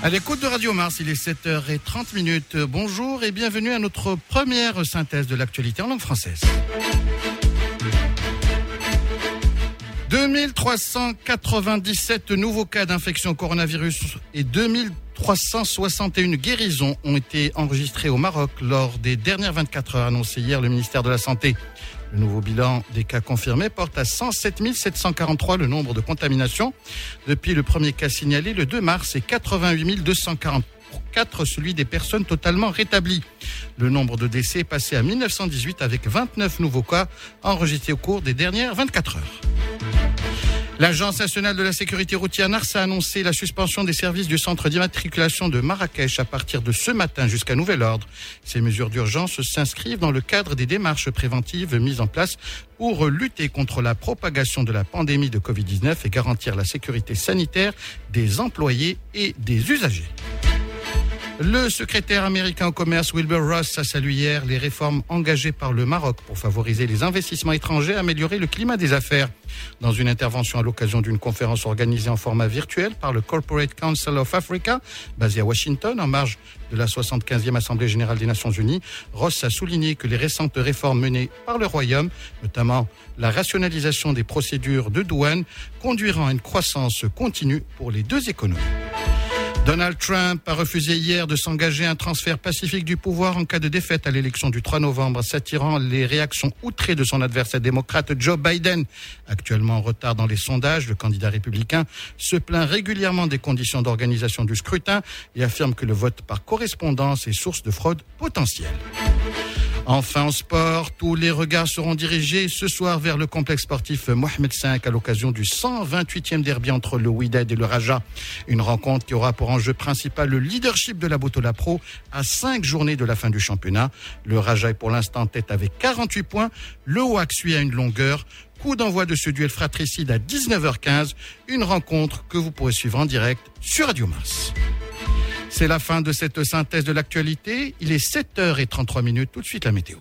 À l'écoute de Radio Mars, il est 7h30 minutes. Bonjour et bienvenue à notre première synthèse de l'actualité en langue française. 2397 nouveaux cas d'infection coronavirus et 2361 guérisons ont été enregistrés au Maroc lors des dernières 24 heures annoncées hier le ministère de la Santé. Le nouveau bilan des cas confirmés porte à 107 743 le nombre de contaminations. Depuis le premier cas signalé le 2 mars et 88 244 celui des personnes totalement rétablies. Le nombre de décès est passé à 1918 avec 29 nouveaux cas enregistrés au cours des dernières 24 heures. L'Agence nationale de la sécurité routière NARS a annoncé la suspension des services du centre d'immatriculation de Marrakech à partir de ce matin jusqu'à nouvel ordre. Ces mesures d'urgence s'inscrivent dans le cadre des démarches préventives mises en place pour lutter contre la propagation de la pandémie de Covid-19 et garantir la sécurité sanitaire des employés et des usagers. Le secrétaire américain au commerce Wilbur Ross a salué hier les réformes engagées par le Maroc pour favoriser les investissements étrangers et améliorer le climat des affaires. Dans une intervention à l'occasion d'une conférence organisée en format virtuel par le Corporate Council of Africa, basé à Washington, en marge de la 75e Assemblée générale des Nations unies, Ross a souligné que les récentes réformes menées par le Royaume, notamment la rationalisation des procédures de douane, conduiront à une croissance continue pour les deux économies. Donald Trump a refusé hier de s'engager un transfert pacifique du pouvoir en cas de défaite à l'élection du 3 novembre, s'attirant les réactions outrées de son adversaire démocrate Joe Biden. Actuellement en retard dans les sondages, le candidat républicain se plaint régulièrement des conditions d'organisation du scrutin et affirme que le vote par correspondance est source de fraude potentielle. Enfin, en sport, tous les regards seront dirigés ce soir vers le complexe sportif Mohamed V à l'occasion du 128e derby entre le Wydad et le Raja. Une rencontre qui aura pour enjeu principal le leadership de la Botola Pro à cinq journées de la fin du championnat. Le Raja est pour l'instant tête avec 48 points. Le WAC suit à une longueur. Coup d'envoi de ce duel fratricide à 19h15. Une rencontre que vous pourrez suivre en direct sur Radio Mars. C'est la fin de cette synthèse de l'actualité. Il est 7h33 minutes. Tout de suite la météo.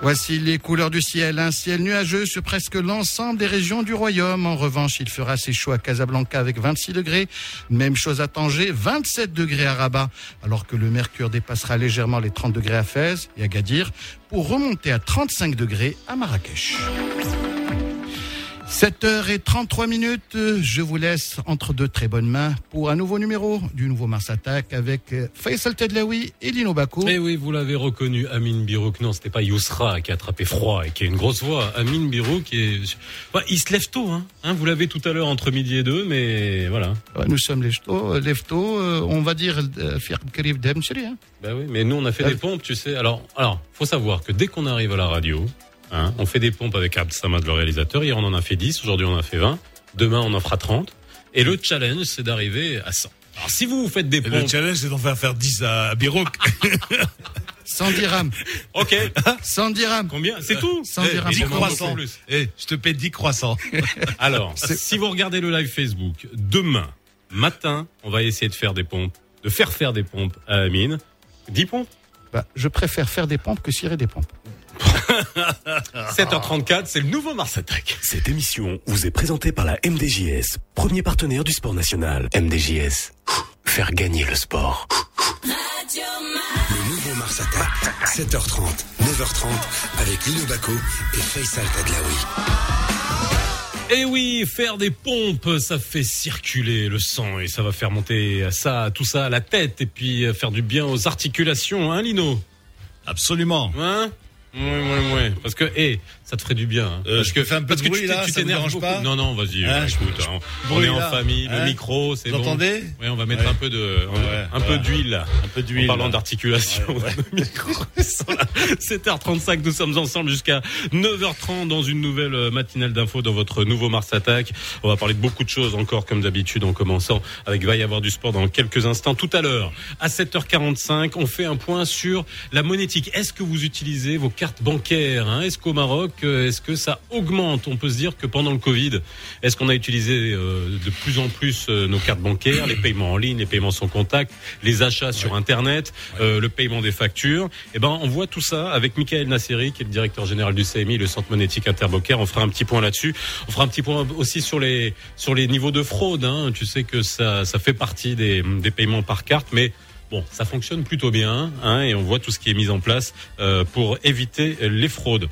Voici les couleurs du ciel. Un ciel nuageux sur presque l'ensemble des régions du royaume. En revanche, il fera assez chaud à Casablanca avec 26 degrés. Même chose à Tanger, 27 degrés à Rabat, alors que le mercure dépassera légèrement les 30 degrés à Fès et à Gadir pour remonter à 35 degrés à Marrakech. 7h33 minutes, je vous laisse entre deux très bonnes mains pour un nouveau numéro du nouveau Mars Attack avec Faisal Tedlaoui et Lino Bako. Et eh oui, vous l'avez reconnu, Amin Birouk. Non, c'était pas Yousra qui a attrapé froid et qui a une grosse voix. Amin Birouk, est... il se lève tôt. Hein. hein vous l'avez tout à l'heure entre midi et deux, mais voilà. nous sommes les tôt, lève tôt, euh, on va dire euh. Ben oui, mais nous on a fait des pompes, tu sais. Alors, alors, faut savoir que dès qu'on arrive à la radio, Hein, on fait des pompes avec Abd Samad, le réalisateur. Hier, on en a fait 10. Aujourd'hui, on en a fait 20. Demain, on en fera 30. Et le challenge, c'est d'arriver à 100. Alors, si vous, vous faites des pompes... le challenge, c'est d'en faire faire 10 à Birouk. 100 dirhams. Ok. 100 dirhams. Combien C'est tout 100 dirhams. 10 croissants. Eh, je te paie 10 croissants. Alors, si vous regardez le live Facebook, demain matin, on va essayer de faire des pompes, de faire faire des pompes à Amine. 10 pompes bah, Je préfère faire des pompes que cirer des pompes. 7h34, c'est le nouveau Mars Attack. Cette émission vous est présentée par la MDJS, premier partenaire du sport national. MDJS, faire gagner le sport. Le nouveau Mars Attack, 7h30, 9h30, avec Lino Baco et Faisal Tadlaoui. Et eh oui, faire des pompes, ça fait circuler le sang et ça va faire monter ça, tout ça à la tête et puis faire du bien aux articulations, hein Lino? Absolument. Hein? Oui, oui, oui. Parce que, hé, ça te ferait du bien. Hein. Euh, parce que, fais un peu de bruit, là, tu t'énerves pas Non, non, vas-y. Hein, écoute, hein. on est en famille, le hein micro, c'est bon. Vous entendez Oui, on va mettre un peu de, un peu d'huile là. Un peu d'huile. En parlant d'articulation. 7h35, nous sommes ensemble jusqu'à 9h30 dans une nouvelle euh, matinale d'infos dans votre nouveau Mars Attack. On va parler de beaucoup de choses encore comme d'habitude en commençant avec va y avoir du sport dans quelques instants. Tout à l'heure, à 7h45, on fait un point sur la monétique. Est-ce que vous utilisez vos cartes bancaires. Hein? Est-ce qu'au Maroc, euh, est-ce que ça augmente? On peut se dire que pendant le Covid, est-ce qu'on a utilisé euh, de plus en plus euh, nos cartes bancaires, les paiements en ligne, les paiements sans contact, les achats sur Internet, le paiement des factures? Eh ben, on voit tout ça avec Michael Nasseri, qui est le directeur général du CMI, le Centre monétique interbancaire. On fera un petit point là-dessus. On fera un petit point aussi sur les sur les niveaux de fraude. Hein. Tu sais que ça ça fait partie des, des paiements par carte, mais Bon, ça fonctionne plutôt bien, hein, et on voit tout ce qui est mis en place euh, pour éviter les fraudes.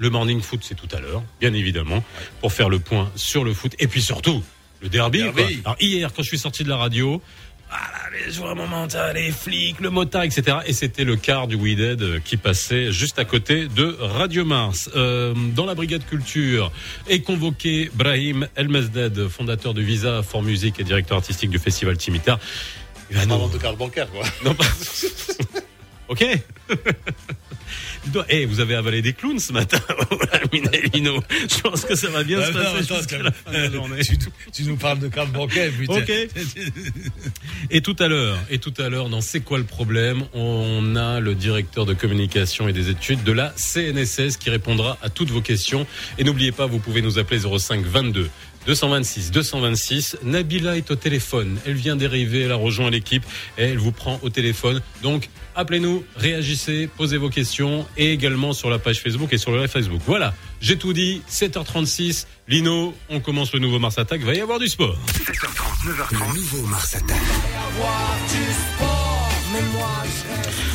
Le morning foot, c'est tout à l'heure, bien évidemment, pour faire le point sur le foot, et puis surtout le derby. Alors hier, quand je suis sorti de la radio, voilà, les joueurs mental, les flics, le motard, etc. Et c'était le quart du We Dead euh, qui passait juste à côté de Radio Mars. Euh, dans la brigade culture est convoqué Brahim Elmesded, fondateur de Visa for Music et directeur artistique du festival Timitar. Il va de carte bancaire, quoi. Non, pas... ok. Eh, vous avez avalé des clowns ce matin, Minelino. Je pense que ça va bien se passer la journée. Tu, nous parles de carte bancaire, putain. Ok. Et tout à l'heure, et tout à l'heure, dans C'est quoi le problème On a le directeur de communication et des études de la CNSS qui répondra à toutes vos questions. Et n'oubliez pas, vous pouvez nous appeler 05 22 226, 226. Nabila est au téléphone. Elle vient d'arriver, elle a rejoint l'équipe et elle vous prend au téléphone. Donc, appelez-nous, réagissez, posez vos questions et également sur la page Facebook et sur le live Facebook. Voilà, j'ai tout dit. 7h36. Lino, on commence le nouveau Mars Attack. Va y avoir du sport. 7h30, 9h30. Le nouveau Mars Attack.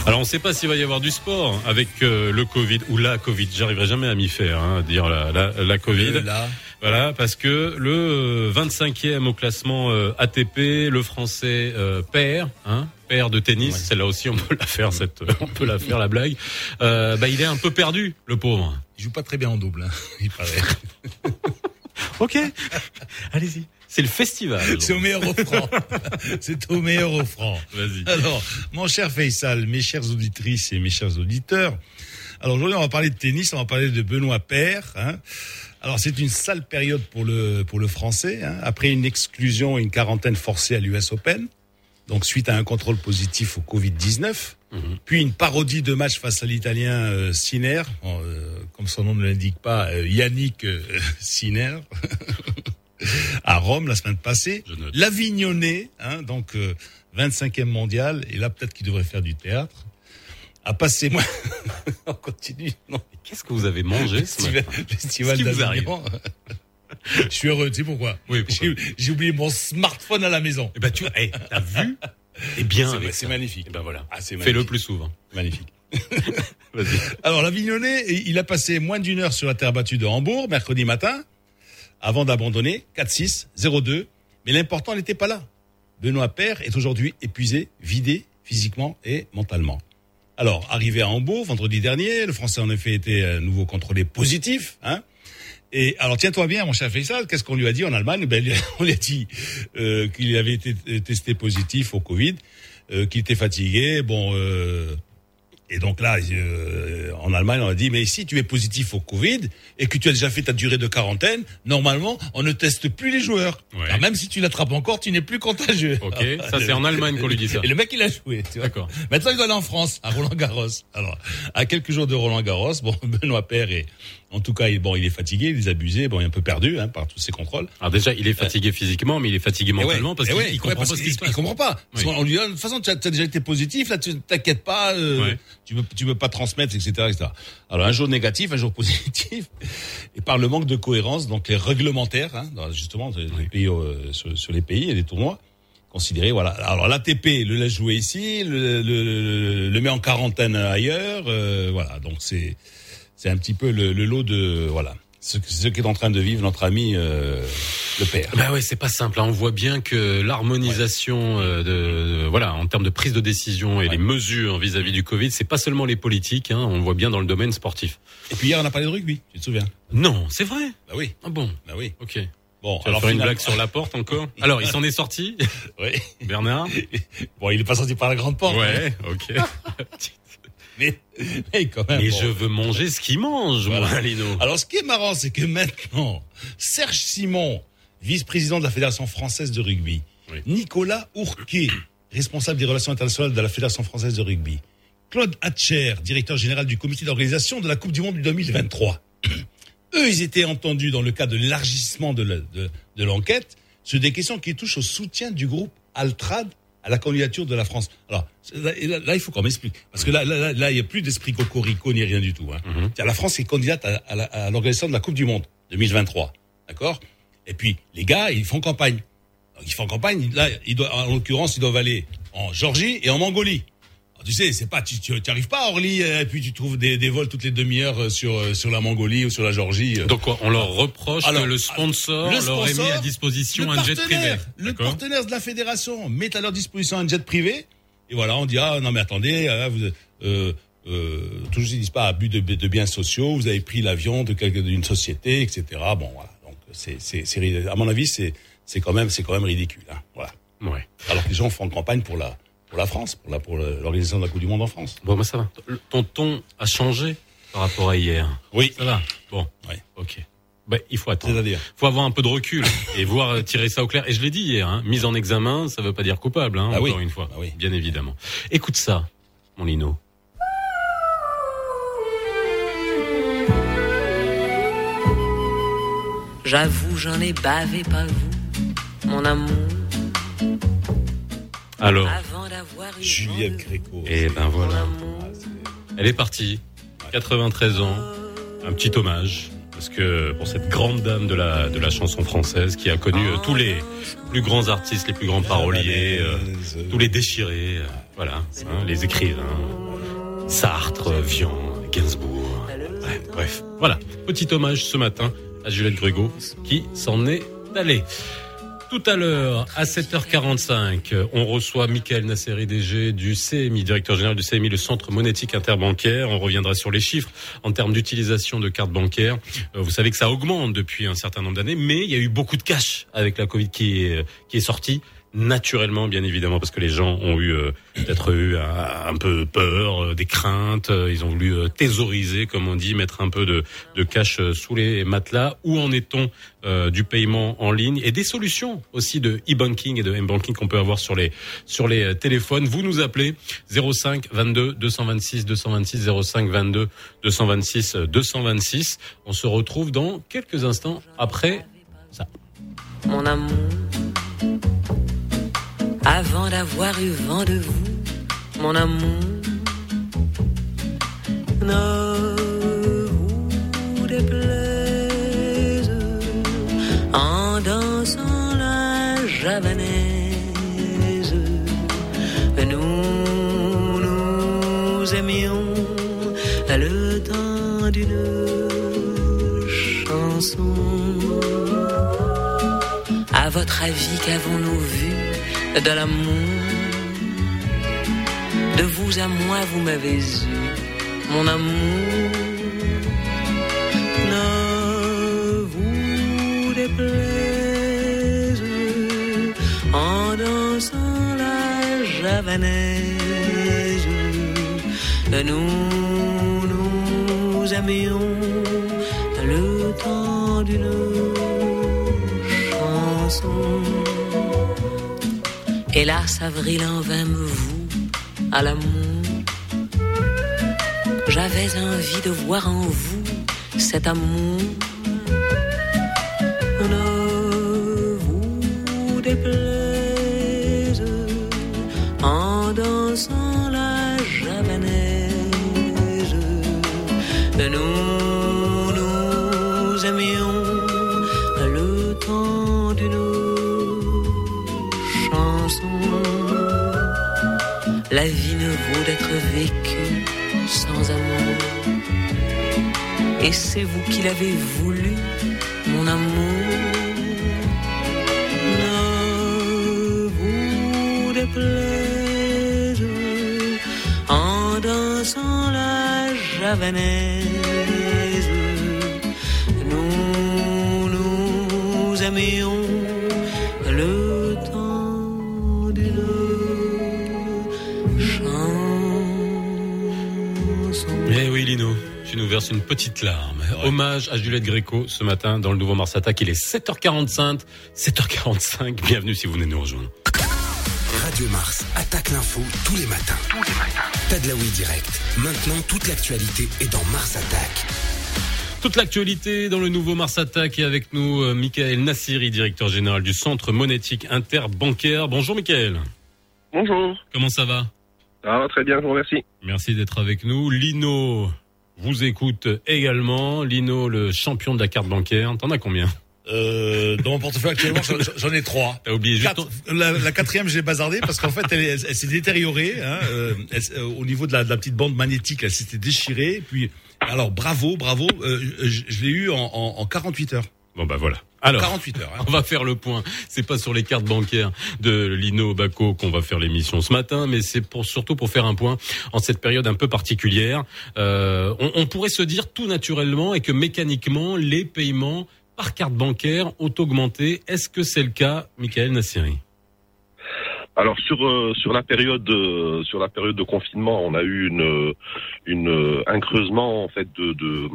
Alors on ne sait pas s'il va y avoir du sport avec euh, le Covid ou la Covid. J'arriverai jamais à m'y faire, hein, dire la, la, la Covid. Euh, voilà, parce que le 25e au classement euh, ATP, le français euh, père, hein, père de tennis, celle-là aussi on peut la faire cette, on peut la faire la blague. Euh, bah il est un peu perdu, le pauvre. Il joue pas très bien en double, hein, il paraît. ok, allez-y. C'est le festival. C'est au meilleur offrant. C'est au meilleur offrant. Vas-y. Alors, mon cher Faisal, mes chères auditrices et mes chers auditeurs. Alors aujourd'hui, on va parler de tennis, on va parler de Benoît Père. Hein. Alors c'est une sale période pour le pour le français. Hein. Après une exclusion et une quarantaine forcée à l'US Open, donc suite à un contrôle positif au Covid 19, mhm. puis une parodie de match face à l'Italien euh, Sinner, euh, comme son nom ne l'indique pas, euh, Yannick Sinner. à Rome la semaine passée, l'Avignonnais, hein, donc 25e mondial, et là peut-être qu'il devrait faire du théâtre, a passé moi. On continue. Non. Qu'est-ce que vous avez mangé ce matin? Festival d'Avignon. Je suis heureux, tu sais pourquoi, oui, J'ai oublié mon smartphone à la maison. Eh ben tu hey, as vu? Eh bien, c'est magnifique. Eh ben voilà. Ah, Fais-le plus souvent. Magnifique. Vas-y. Alors l'Avignonnais, il a passé moins d'une heure sur la terre battue de Hambourg mercredi matin, avant d'abandonner 4-6, 0-2. Mais l'important n'était pas là. Benoît Père est aujourd'hui épuisé, vidé physiquement et mentalement. Alors, arrivé à Hambourg vendredi dernier, le Français en effet était à nouveau contrôlé positif. Hein et alors tiens-toi bien, mon cher Faisal, qu'est-ce qu'on lui a dit en Allemagne? Ben, On lui a dit euh, qu'il avait été testé positif au Covid, euh, qu'il était fatigué. Bon, euh, et donc là, euh, en Allemagne, on a dit, mais si tu es positif au Covid et que tu as déjà fait ta durée de quarantaine, normalement, on ne teste plus les joueurs. même si tu l'attrapes encore, tu n'es plus contagieux. Ok, ça c'est en Allemagne qu'on lui dit ça. Et le mec, il a joué. D'accord. Maintenant, il doit aller en France, à Roland Garros. Alors, à quelques jours de Roland Garros, bon, Benoît Père est en tout cas, il, bon, il est fatigué, il est abusé, bon, il est un peu perdu hein, par tous ces contrôles. Alors déjà, il est fatigué physiquement, mais il est fatigué mentalement parce qu'il comprend pas ce qui se passe. Il comprend pas. On lui dit, de toute façon, tu as, déjà été positif, là, tu t'inquiètes pas, euh, tu veux, tu veux pas transmettre, etc., etc. Alors un jour négatif, un jour positif, et par le manque de cohérence, donc les réglementaires, hein, justement, les pays, euh, sur, les pays et les tournois, considérés, voilà. Alors l'ATP le laisse jouer ici, le, le, le, met en quarantaine ailleurs, euh, voilà. Donc c'est c'est un petit peu le, lot de voilà ce, ce qu'est en train de vivre notre ami euh, le père. Bah ouais, c'est pas simple. Hein. On voit bien que l'harmonisation euh, de, voilà en termes de prise de décision et les mesures vis-à-vis du Covid, c'est pas seulement les politiques. Hein. On voit bien dans le domaine sportif. Et puis hier, on a parlé de rugby. Tu te souviens? Non, c'est vrai? Bah oui. Ah bon? Bah oui. Ok. Bon, tu alors faire une blague sur la porte encore? Alors, il s'en est sorti? Oui. Bernard? Bon, il est pas sorti par la grande porte. Ouais. Ok. mais, mais quand même. Mais je veux manger ce qu'il mange, moi, Lino. Alors, ce qui est marrant, c'est que maintenant, Serge Simon, vice-président de la Fédération française de rugby, Nicolas Ourquet, responsable des relations internationales de la Fédération française de rugby, Claude Hatcher, directeur général du comité d'organisation de la Coupe du Monde 2023. Eux, ils étaient entendus dans le cadre de l'élargissement de l'enquête sur des questions qui touchent au soutien du groupe Altrad à la candidature de la France. Alors là, il faut qu'on m'explique parce que là, là, là, il n'y a plus d'esprit cocorico ni rien du tout. Hein. Mhm. La France est candidate à, l'organisation de la Coupe du Monde 2023, d'accord? Et puis les gars, ils font campagne. ils font campagne. Là, ils doivent, en l'occurrence, ils doivent aller en Georgie et en Mongolie tu sais, c'est pas, tu, tu, arrives pas à Orly euh, et puis tu trouves des, des vols toutes les demi-heures euh, sur euh, sur la Mongolie ou sur la Georgie. Donc quoi, on leur reproche que le sponsor, leur ait mis à disposition un jet privé. Le partenaire de la fédération met à leur disposition un jet privé et voilà, on dit ah non mais attendez, vous, euh, euh, toujours ils disent pas abus de, de biens sociaux, vous avez pris l'avion de d'une société, etc. Bon voilà, donc c'est c'est à mon avis c'est c'est quand même c'est quand même ridicule. Hein, voilà. Ouais. Alors que les gens font campagne pour la pour la France, pour la pour l'organisation de la Coupe du Monde en France. Bon, bah ça va. Ton ton a changé par rapport à hier. Oui. Ça va. Bon. Oui. Ok. Ben, il faut attendre. C'est-à-dire faut avoir un peu de recul et voir euh, tirer ça au clair. Et je l'ai dit hier, hein, mise en examen, ça veut pas dire coupable, hein, ah encore une fois. Ah oui. Bien évidemment. Écoute ça, mon Lino. J'avoue, j'en ai bavé, pas vous, mon amour. Alors, Juliette Gréco. Et eh ben voilà. Elle est partie. 93 ans. Un petit hommage. Parce que pour cette grande dame de la, de la chanson française qui a connu euh, tous les plus grands artistes, les plus grands paroliers, euh, tous les déchirés, euh, voilà, hein, les écrivains, Sartre, Vian, Gainsbourg, bref, voilà, petit hommage ce matin à Juliette Grégo qui s'en est allée. Tout à l'heure, à 7h45, on reçoit Michael Nasseri DG du CMI, directeur général du CMI, le Centre monétique interbancaire. On reviendra sur les chiffres en termes d'utilisation de cartes bancaires. Euh, vous savez que ça augmente depuis un certain nombre d'années, mais il y a eu beaucoup de cash avec la Covid qui est, qui est sortie naturellement, bien évidemment, parce que les gens ont eu euh, peut-être eu un, peu peur, euh, des craintes. Euh, ils ont voulu thésauriser, comme on dit, mettre un peu de, de cash sous les matelas. Où en est-on du paiement en ligne et des solutions aussi de e-banking et de m-banking qu'on peut avoir sur les sur les téléphones? Vous nous appelez 05 22 226 226 05 22 226 226. On se retrouve dans quelques instants après ça. Mon amour avant d'avoir eu vent de vous, mon amour. Ne vous déplaise en dansant la javanaise. Nous nous aimions le temps d'une chanson. À votre avis, qu'avons-nous vu de l'amour. De vous à moi, vous m'avez eu, mon amour. Ne vous déplaise en dansant la javanaise. Nous nous aimions le temps d'une chanson. Hélas, avril en vain me voue à l'amour. J'avais envie de voir en vous cet amour. Vécue sans amour. Et c'est vous qui l'avez voulu, mon amour. Ne vous déplaise en dansant la javanaise. Verse une petite larme. Hommage à Juliette Gréco ce matin dans le nouveau Mars Attack. Il est 7h45. 7h45. Bienvenue si vous venez nous rejoindre. Radio Mars attaque l'info tous les matins. Tous les matins. Tadlaoui direct. Maintenant, toute l'actualité est dans Mars Attack. Toute l'actualité dans le nouveau Mars Attack et avec nous euh, Michael Nassiri, directeur général du Centre monétique interbancaire. Bonjour Michael. Bonjour. Comment ça va? Ça va très bien, je vous remercie. Merci d'être avec nous. Lino vous écoute également. Lino, le champion de la carte bancaire. T'en as combien euh, dans mon portefeuille actuellement, j'en ai trois. T'as oublié juste la, la, quatrième, j'ai bazardé parce qu'en fait, elle, elle, s'est détériorée hein, euh, euh, au niveau de la, de la, petite bande magnétique. Elle s'était déchirée. Puis, alors bravo, bravo. Euh, je, je l'ai eu en, en, en 48 heures. Bon bah voilà. Alors, 48 heures. Hein. On va faire le point. C'est pas sur les cartes bancaires de Lino Baco qu'on va faire l'émission ce matin, mais c'est pour surtout pour faire un point en cette période un peu particulière. Euh, on, on, pourrait se dire tout naturellement et que mécaniquement les paiements par carte bancaire ont augmenté. Est-ce que c'est le cas, Michael Nassiri alors sur euh, sur la période euh, sur la période de confinement, on a eu une une un creusement en fait de, de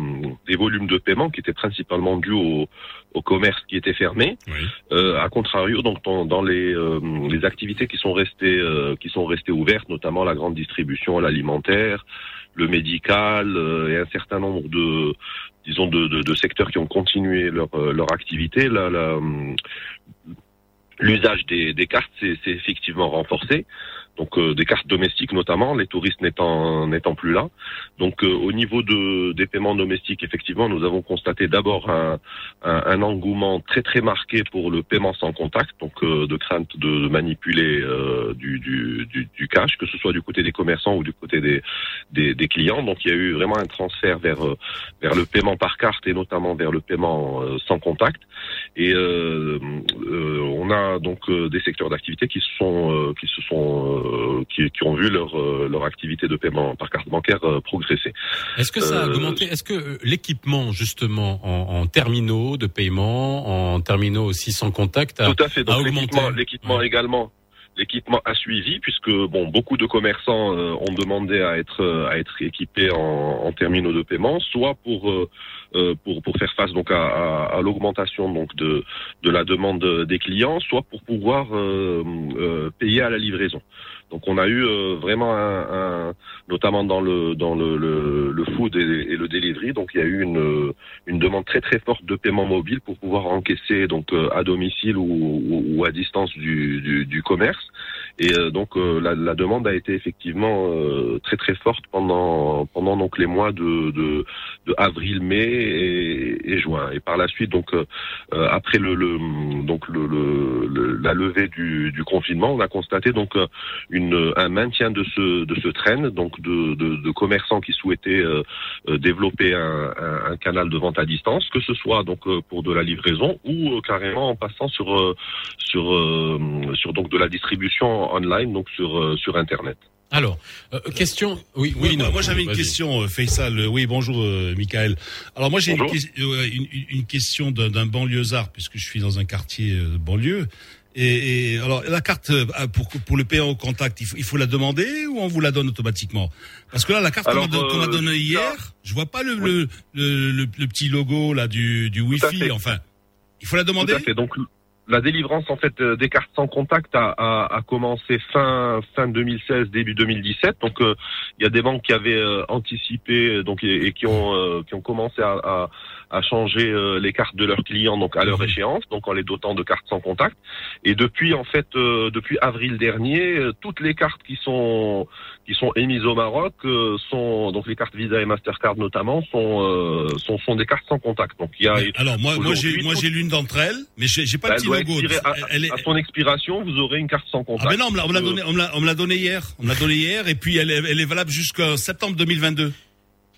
des volumes de paiement qui étaient principalement dus au, au commerce qui était fermé. Oui. Euh, à contrario, donc dans, dans les euh, les activités qui sont restées qui sont restées ouvertes, notamment la grande distribution, l'alimentaire, le médical et un certain nombre de disons, de, de, de, secteurs qui ont continué leur, euh, leur activité, là, l'usage des, cartes s'est effectivement renforcé donc euh, des cartes domestiques notamment, les touristes n'étant n'étant plus là. Donc euh, au niveau de, des paiements domestiques, effectivement, nous avons constaté d'abord un, un, un, engouement très très marqué pour le paiement sans contact, donc euh, de crainte de manipuler du, du, du, du, cash, que ce soit du côté des commerçants ou du côté des, des, des clients. Donc il y a eu vraiment un transfert vers vers le paiement par carte et notamment vers le paiement sans contact. Et on a donc des secteurs d'activité qui sont qui se sont euh, qui, qui, ont vu leur, euh, leur activité de paiement par carte bancaire euh, progresser. Est-ce que ça a augmenté Est-ce que l'équipement justement en, en, terminaux de paiement, en terminaux aussi sans contact, a, Tout à fait. Donc, l'équipement, ouais. également l'équipement a suivi puisque bon beaucoup de commerçants euh, ont demandé à être à être équipés en, en terminaux de paiement, soit pour euh, pour pour faire face donc à, à, à l'augmentation donc de de la demande des clients, soit pour pouvoir euh, payer à la livraison. Donc on a eu euh, vraiment un, notamment dans le dans le, food et, le delivery, donc il y a eu une une demande très très forte de paiement mobile pour pouvoir encaisser donc euh, à domicile ou, ou, à distance du, du commerce. Et euh, donc euh, la, la, demande a été effectivement euh, très très forte pendant pendant donc les mois de, de, de avril, mai et, et, juin. Et par la suite donc après le, le donc le, le, la levée du, du confinement, on a constaté donc une un maintien de ce, de ce trend, donc de, de, de commerçants qui souhaitaient développer un, un, un, canal de vente à distance, que ce soit donc pour de la livraison ou carrément en passant sur sur sur donc de la distribution online, donc sur sur internet. Alors, euh, question. Oui, oui. moi, moi j'avais une question, Faisal. Oui, bonjour, euh, Michael. Alors moi j'ai une, une, une, question d'un banlieusard puisque je suis dans un quartier de banlieue. Et, et, alors la carte pour pour le paiement au contact, il faut, il faut la demander ou on vous la donne automatiquement? Parce que là la carte qu'on m'a euh, donnée hier, je vois pas le, oui. le, le, le, le, petit logo là du du Wi-Fi. Enfin, il faut la demander. Tout à fait. Donc la délivrance en fait des cartes sans contact a, a, commencé fin fin 2016 début 2017 donc euh, il y a des banques qui avaient euh, anticipé donc et, qui ont euh, qui ont commencé à changer euh, les cartes de leurs clients donc à leur mmh. échéance, donc en les dotant de cartes sans contact. Et depuis en fait euh, depuis avril dernier, euh, toutes les cartes qui sont qui sont émises au Maroc sont donc les cartes Visa et Mastercard notamment sont sont, sont des cartes sans contact. Donc il y a alors moi moi j'ai moi j'ai l'une d'entre elles, mais j'ai pas le petit logo. À, elle est... à, son expiration, vous aurez une carte sans contact. Ah mais non, on me l'a donné on me l'a donné hier, on me l'a donné hier et puis elle est, elle est valable jusqu'en septembre 2022.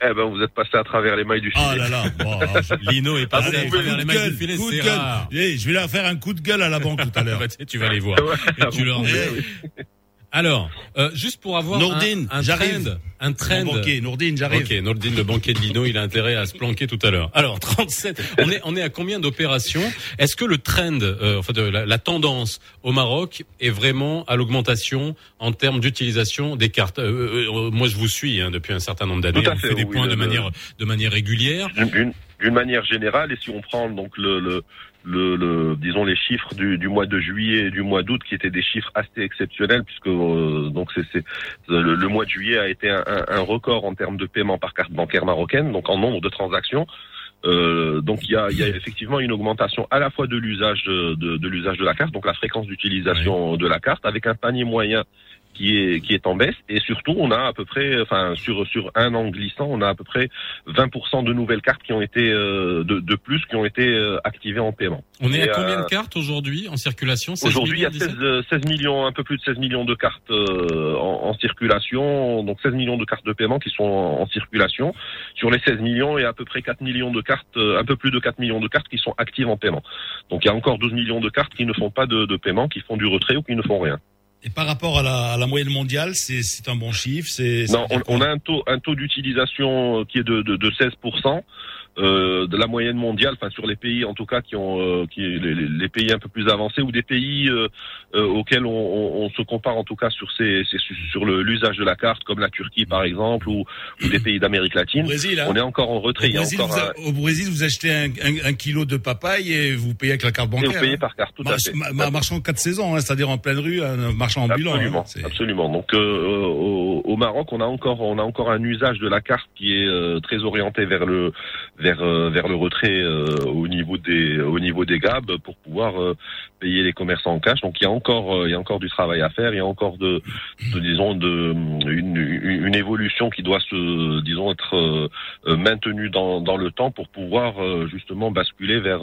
Eh ben, vous êtes passé à travers les mailles du filet. Oh là là, bon, Lino est passé à travers les mailles du filet. Hey, je vais leur faire un coup de gueule à la banque tout à l'heure. tu vas les voir. et tu leur dis. Alors, euh, juste pour avoir Nourdine, un, un j'arrive. Un trend. Mon banquier, Nourdine, j'arrive. Ok, Nourdine, le banquier de Lino, il a intérêt à se planquer tout à l'heure. Alors, 37. On est, on est à combien d'opérations? Est-ce que le trend, euh, enfin, de, la, la, tendance au Maroc est vraiment à l'augmentation en termes d'utilisation des cartes? Euh, euh, Moi, je vous suis hein, depuis un certain nombre d'années. On fait, fait des oui, points de manière, de manière régulière. D'une manière générale, et si on prend donc le, le le, le, disons les chiffres du, du, mois de juillet et du mois d'août qui étaient des chiffres assez exceptionnels puisque euh, donc c'est le, le, mois de juillet a été un, un, record en termes de paiement par carte bancaire marocaine donc en nombre de transactions. Euh, donc il y a, y a, effectivement une augmentation à la fois de l'usage de, de, de l'usage de la carte donc la fréquence d'utilisation de la carte avec un panier moyen qui est qui est en baisse et surtout on a à peu près enfin sur sur un an glissant on a à peu près 20% de nouvelles cartes qui ont été euh, de, de plus qui ont été euh, activées en paiement. On est à combien de cartes aujourd'hui en circulation? Aujourd'hui il y a 16, 16, millions un peu plus de 16 millions de cartes euh, en, en, circulation donc 16 millions de cartes de paiement qui sont en, en, circulation sur les 16 millions il y a à peu près 4 millions de cartes un peu plus de 4 millions de cartes qui sont actives en paiement. Donc il y a encore 12 millions de cartes qui ne font pas de, de paiement qui font du retrait ou qui ne font rien. Et par rapport à la, à la moyenne mondiale, c'est un bon chiffre. C'est non, on, on, a un taux un taux d'utilisation qui est de, de, de 16 euh, de la moyenne mondiale, enfin sur les pays en tout cas qui ont euh, qui les, les, pays un peu plus avancés ou des pays euh, euh auxquels on, on, on, se compare en tout cas sur ces, ces sur l'usage de la carte comme la Turquie par exemple ou, ou des pays d'Amérique latine. Brésil, hein. On est encore en retrait. Au Brésil, encore un... au Brésil, vous achetez un, un, un, kilo de papaye et vous payez avec la carte bancaire. Et vous payez hein. par carte, tout Marche, à fait. Ma, marchand quatre saisons, hein, c'est-à-dire en pleine rue, un marchand ambulant. Absolument, hein, absolument. Donc euh, au, au, Maroc, on a encore on a encore un usage de la carte qui est euh, très orienté vers le vers vers le retrait euh, au niveau des au niveau des GAB pour pouvoir euh, payer les commerçants en cash. Donc il y a encore euh, il y a encore du travail à faire. Il y a encore de, de disons de une, une, évolution qui doit se disons être maintenue dans, dans le temps pour pouvoir justement basculer vers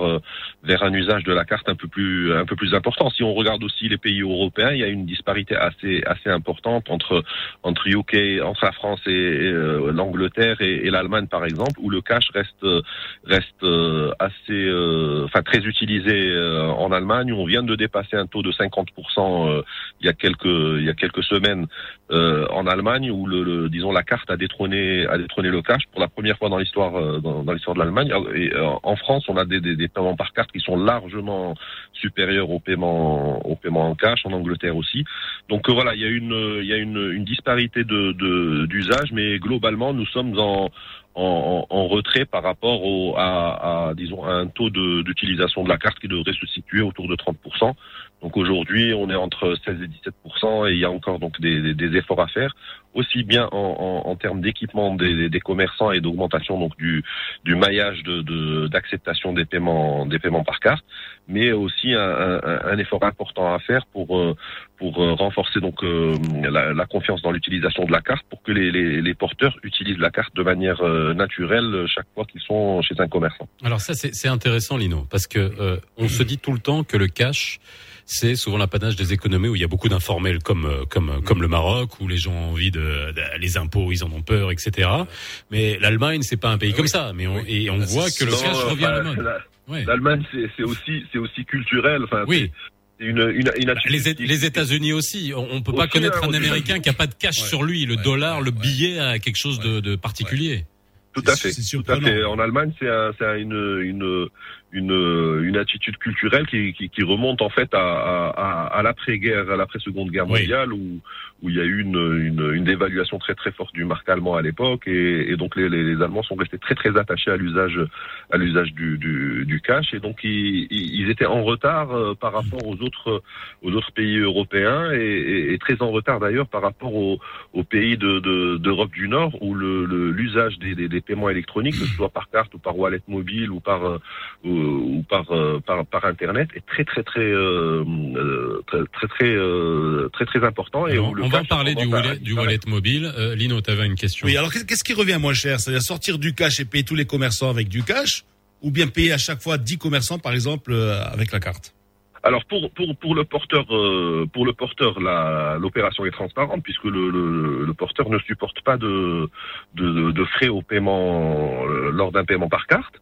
vers un usage de la carte un peu plus un peu plus important. Si on regarde aussi les pays européens, il y a une disparité assez assez importante entre entre UK, entre la France et, et l'Angleterre et, et l'Allemagne par exemple, où le cash reste reste euh, assez, euh, enfin très utilisé euh, en Allemagne. On vient de dépasser un taux de 50% il y a quelques il y a quelques semaines en Allemagne où le, le, disons la carte a détrôné a détrôné le cash pour la première fois dans l'histoire dans, dans l'histoire de l'Allemagne. Et en France, on a des, des, des, paiements par carte qui sont largement supérieurs aux paiements aux paiements en cash. En Angleterre aussi. Donc voilà, il y a une il y a une, une disparité de d'usage, mais globalement, nous sommes en en, en, retrait par rapport au, à, à, disons, à un taux d'utilisation de, la carte qui devrait se situer autour de 30%. Donc aujourd'hui, on est entre 16 et 17% et il y a encore donc des, des, des efforts à faire, aussi bien en, termes d'équipement des, commerçants et d'augmentation donc du, du maillage d'acceptation de, des paiements des paiements par carte, mais aussi un, effort important à faire pour euh, pour euh, renforcer donc euh, la, confiance dans l'utilisation de la carte pour que les, les, porteurs utilisent la carte de manière naturelle chaque fois qu'ils sont chez un commerçant. Alors ça c'est intéressant Lino parce que on se dit tout le temps que le cash c'est souvent l'apanage des économies où il y a beaucoup d'informels comme comme comme le Maroc où les gens ont envie de, de les impôts ils en ont peur etc. Mais l'Allemagne c'est pas un pays comme ça mais on, et on voit que le cash revient à la mode. L'Allemagne c'est aussi c'est aussi culturel enfin oui. Une, une, une les, les États-Unis aussi. On, on peut pas connaître hein, un Américain qui a pas de cash sur lui. Le dollar, le billet a quelque chose de, de particulier. Tout à fait. Tout à fait. En Allemagne, c'est un, une, une, une, une attitude culturelle qui, qui, qui, remonte en fait à, à, à l'après-guerre, à l'après-seconde guerre mondiale, oui. où, où il y a eu une, une, une, dévaluation très très forte du marque allemand à l'époque, et, et, donc les, les, les, Allemands sont restés très très attachés à l'usage à l'usage du, du, du, cash, et donc ils, ils étaient en retard euh, par rapport aux autres aux autres pays européens, et, et très en retard d'ailleurs par rapport aux, aux pays de, d'Europe du Nord, où l'usage le, des, des, des, paiements électroniques, que ce soit par carte ou par wallet mobile ou par euh, ou par, euh, par, par internet est très très très euh, très très très très très important et on, on va parler du wallet, du wallet mobile. Euh, Lino, tu avais une question. Oui, alors qu'est-ce qui revient moins cher? C'est-à-dire sortir du cash et payer tous les commerçants avec du cash ou bien payer à chaque fois 10 commerçants par exemple avec la carte? Alors pour pour pour le porteur euh, pour le porteur la l'opération est transparente puisque le, le, le, porteur ne supporte pas de de, de frais au paiement euh, lors d'un paiement par carte.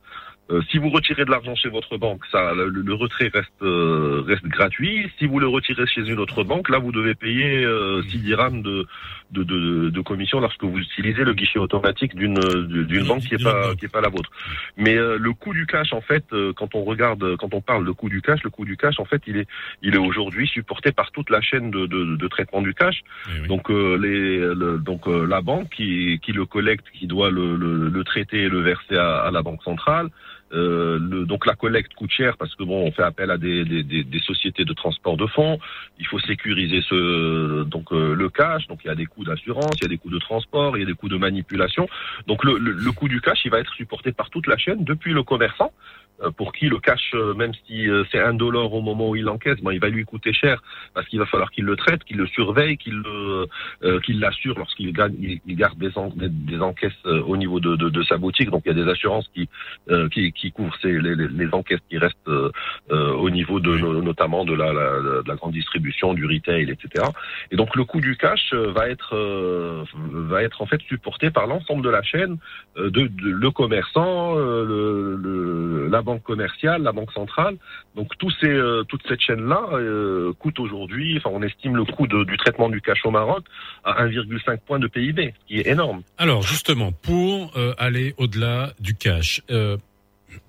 Euh, si vous retirez de l'argent chez votre banque, ça, le, le retrait reste euh, reste gratuit. Si vous le retirez chez une autre banque, là, vous devez payer euh, 6 dirhams de de, de, de, commission lorsque vous utilisez le guichet automatique d'une d'une banque qui est pas qui est pas la vôtre. Mais euh, le coût du cash, en fait, euh, quand on regarde, quand on parle de coût du cash, le coût du cash, en fait, il est il est aujourd'hui supporté par toute la chaîne de, de, de traitement du cash. Oui, oui. Donc les le, donc la banque qui qui le collecte, qui doit le, le, le traiter et le verser à, à la banque centrale Euh, le, donc la collecte coûte cher parce que bon, on fait appel à des, des, des, sociétés de transport de fonds. Il faut sécuriser ce donc euh, le cash. Donc il y a des coûts d'assurance, il y a des coûts de transport, il y a des coûts de manipulation. Donc le, le, le coût du cash, il va être supporté par toute la chaîne, depuis le commerçant pour qui le cash, euh, même si euh, c'est un dollar au moment où il encaisse, bon, il va lui coûter cher parce qu'il va falloir qu'il le traite, qu'il le surveille, qu'il qu'il l'assure lorsqu'il gagne, il, garde des, des, encaisses au niveau de, de, de, sa boutique. Donc il y a des assurances qui qui, qui couvrent ces, les, les, encaisses qui restent au niveau de notamment de la, la, de la grande distribution, du retail, etc. Et donc le coût du cash va être va être en fait supporté par l'ensemble de la chaîne, de, le commerçant, le, le banque commerciale, la banque centrale. Donc euh, toute cette chaîne-là euh, coûte aujourd'hui, enfin on estime le coût du traitement du cash au Maroc à 1,5 point de PIB, ce qui est énorme. Alors justement, pour euh, aller au-delà du cash,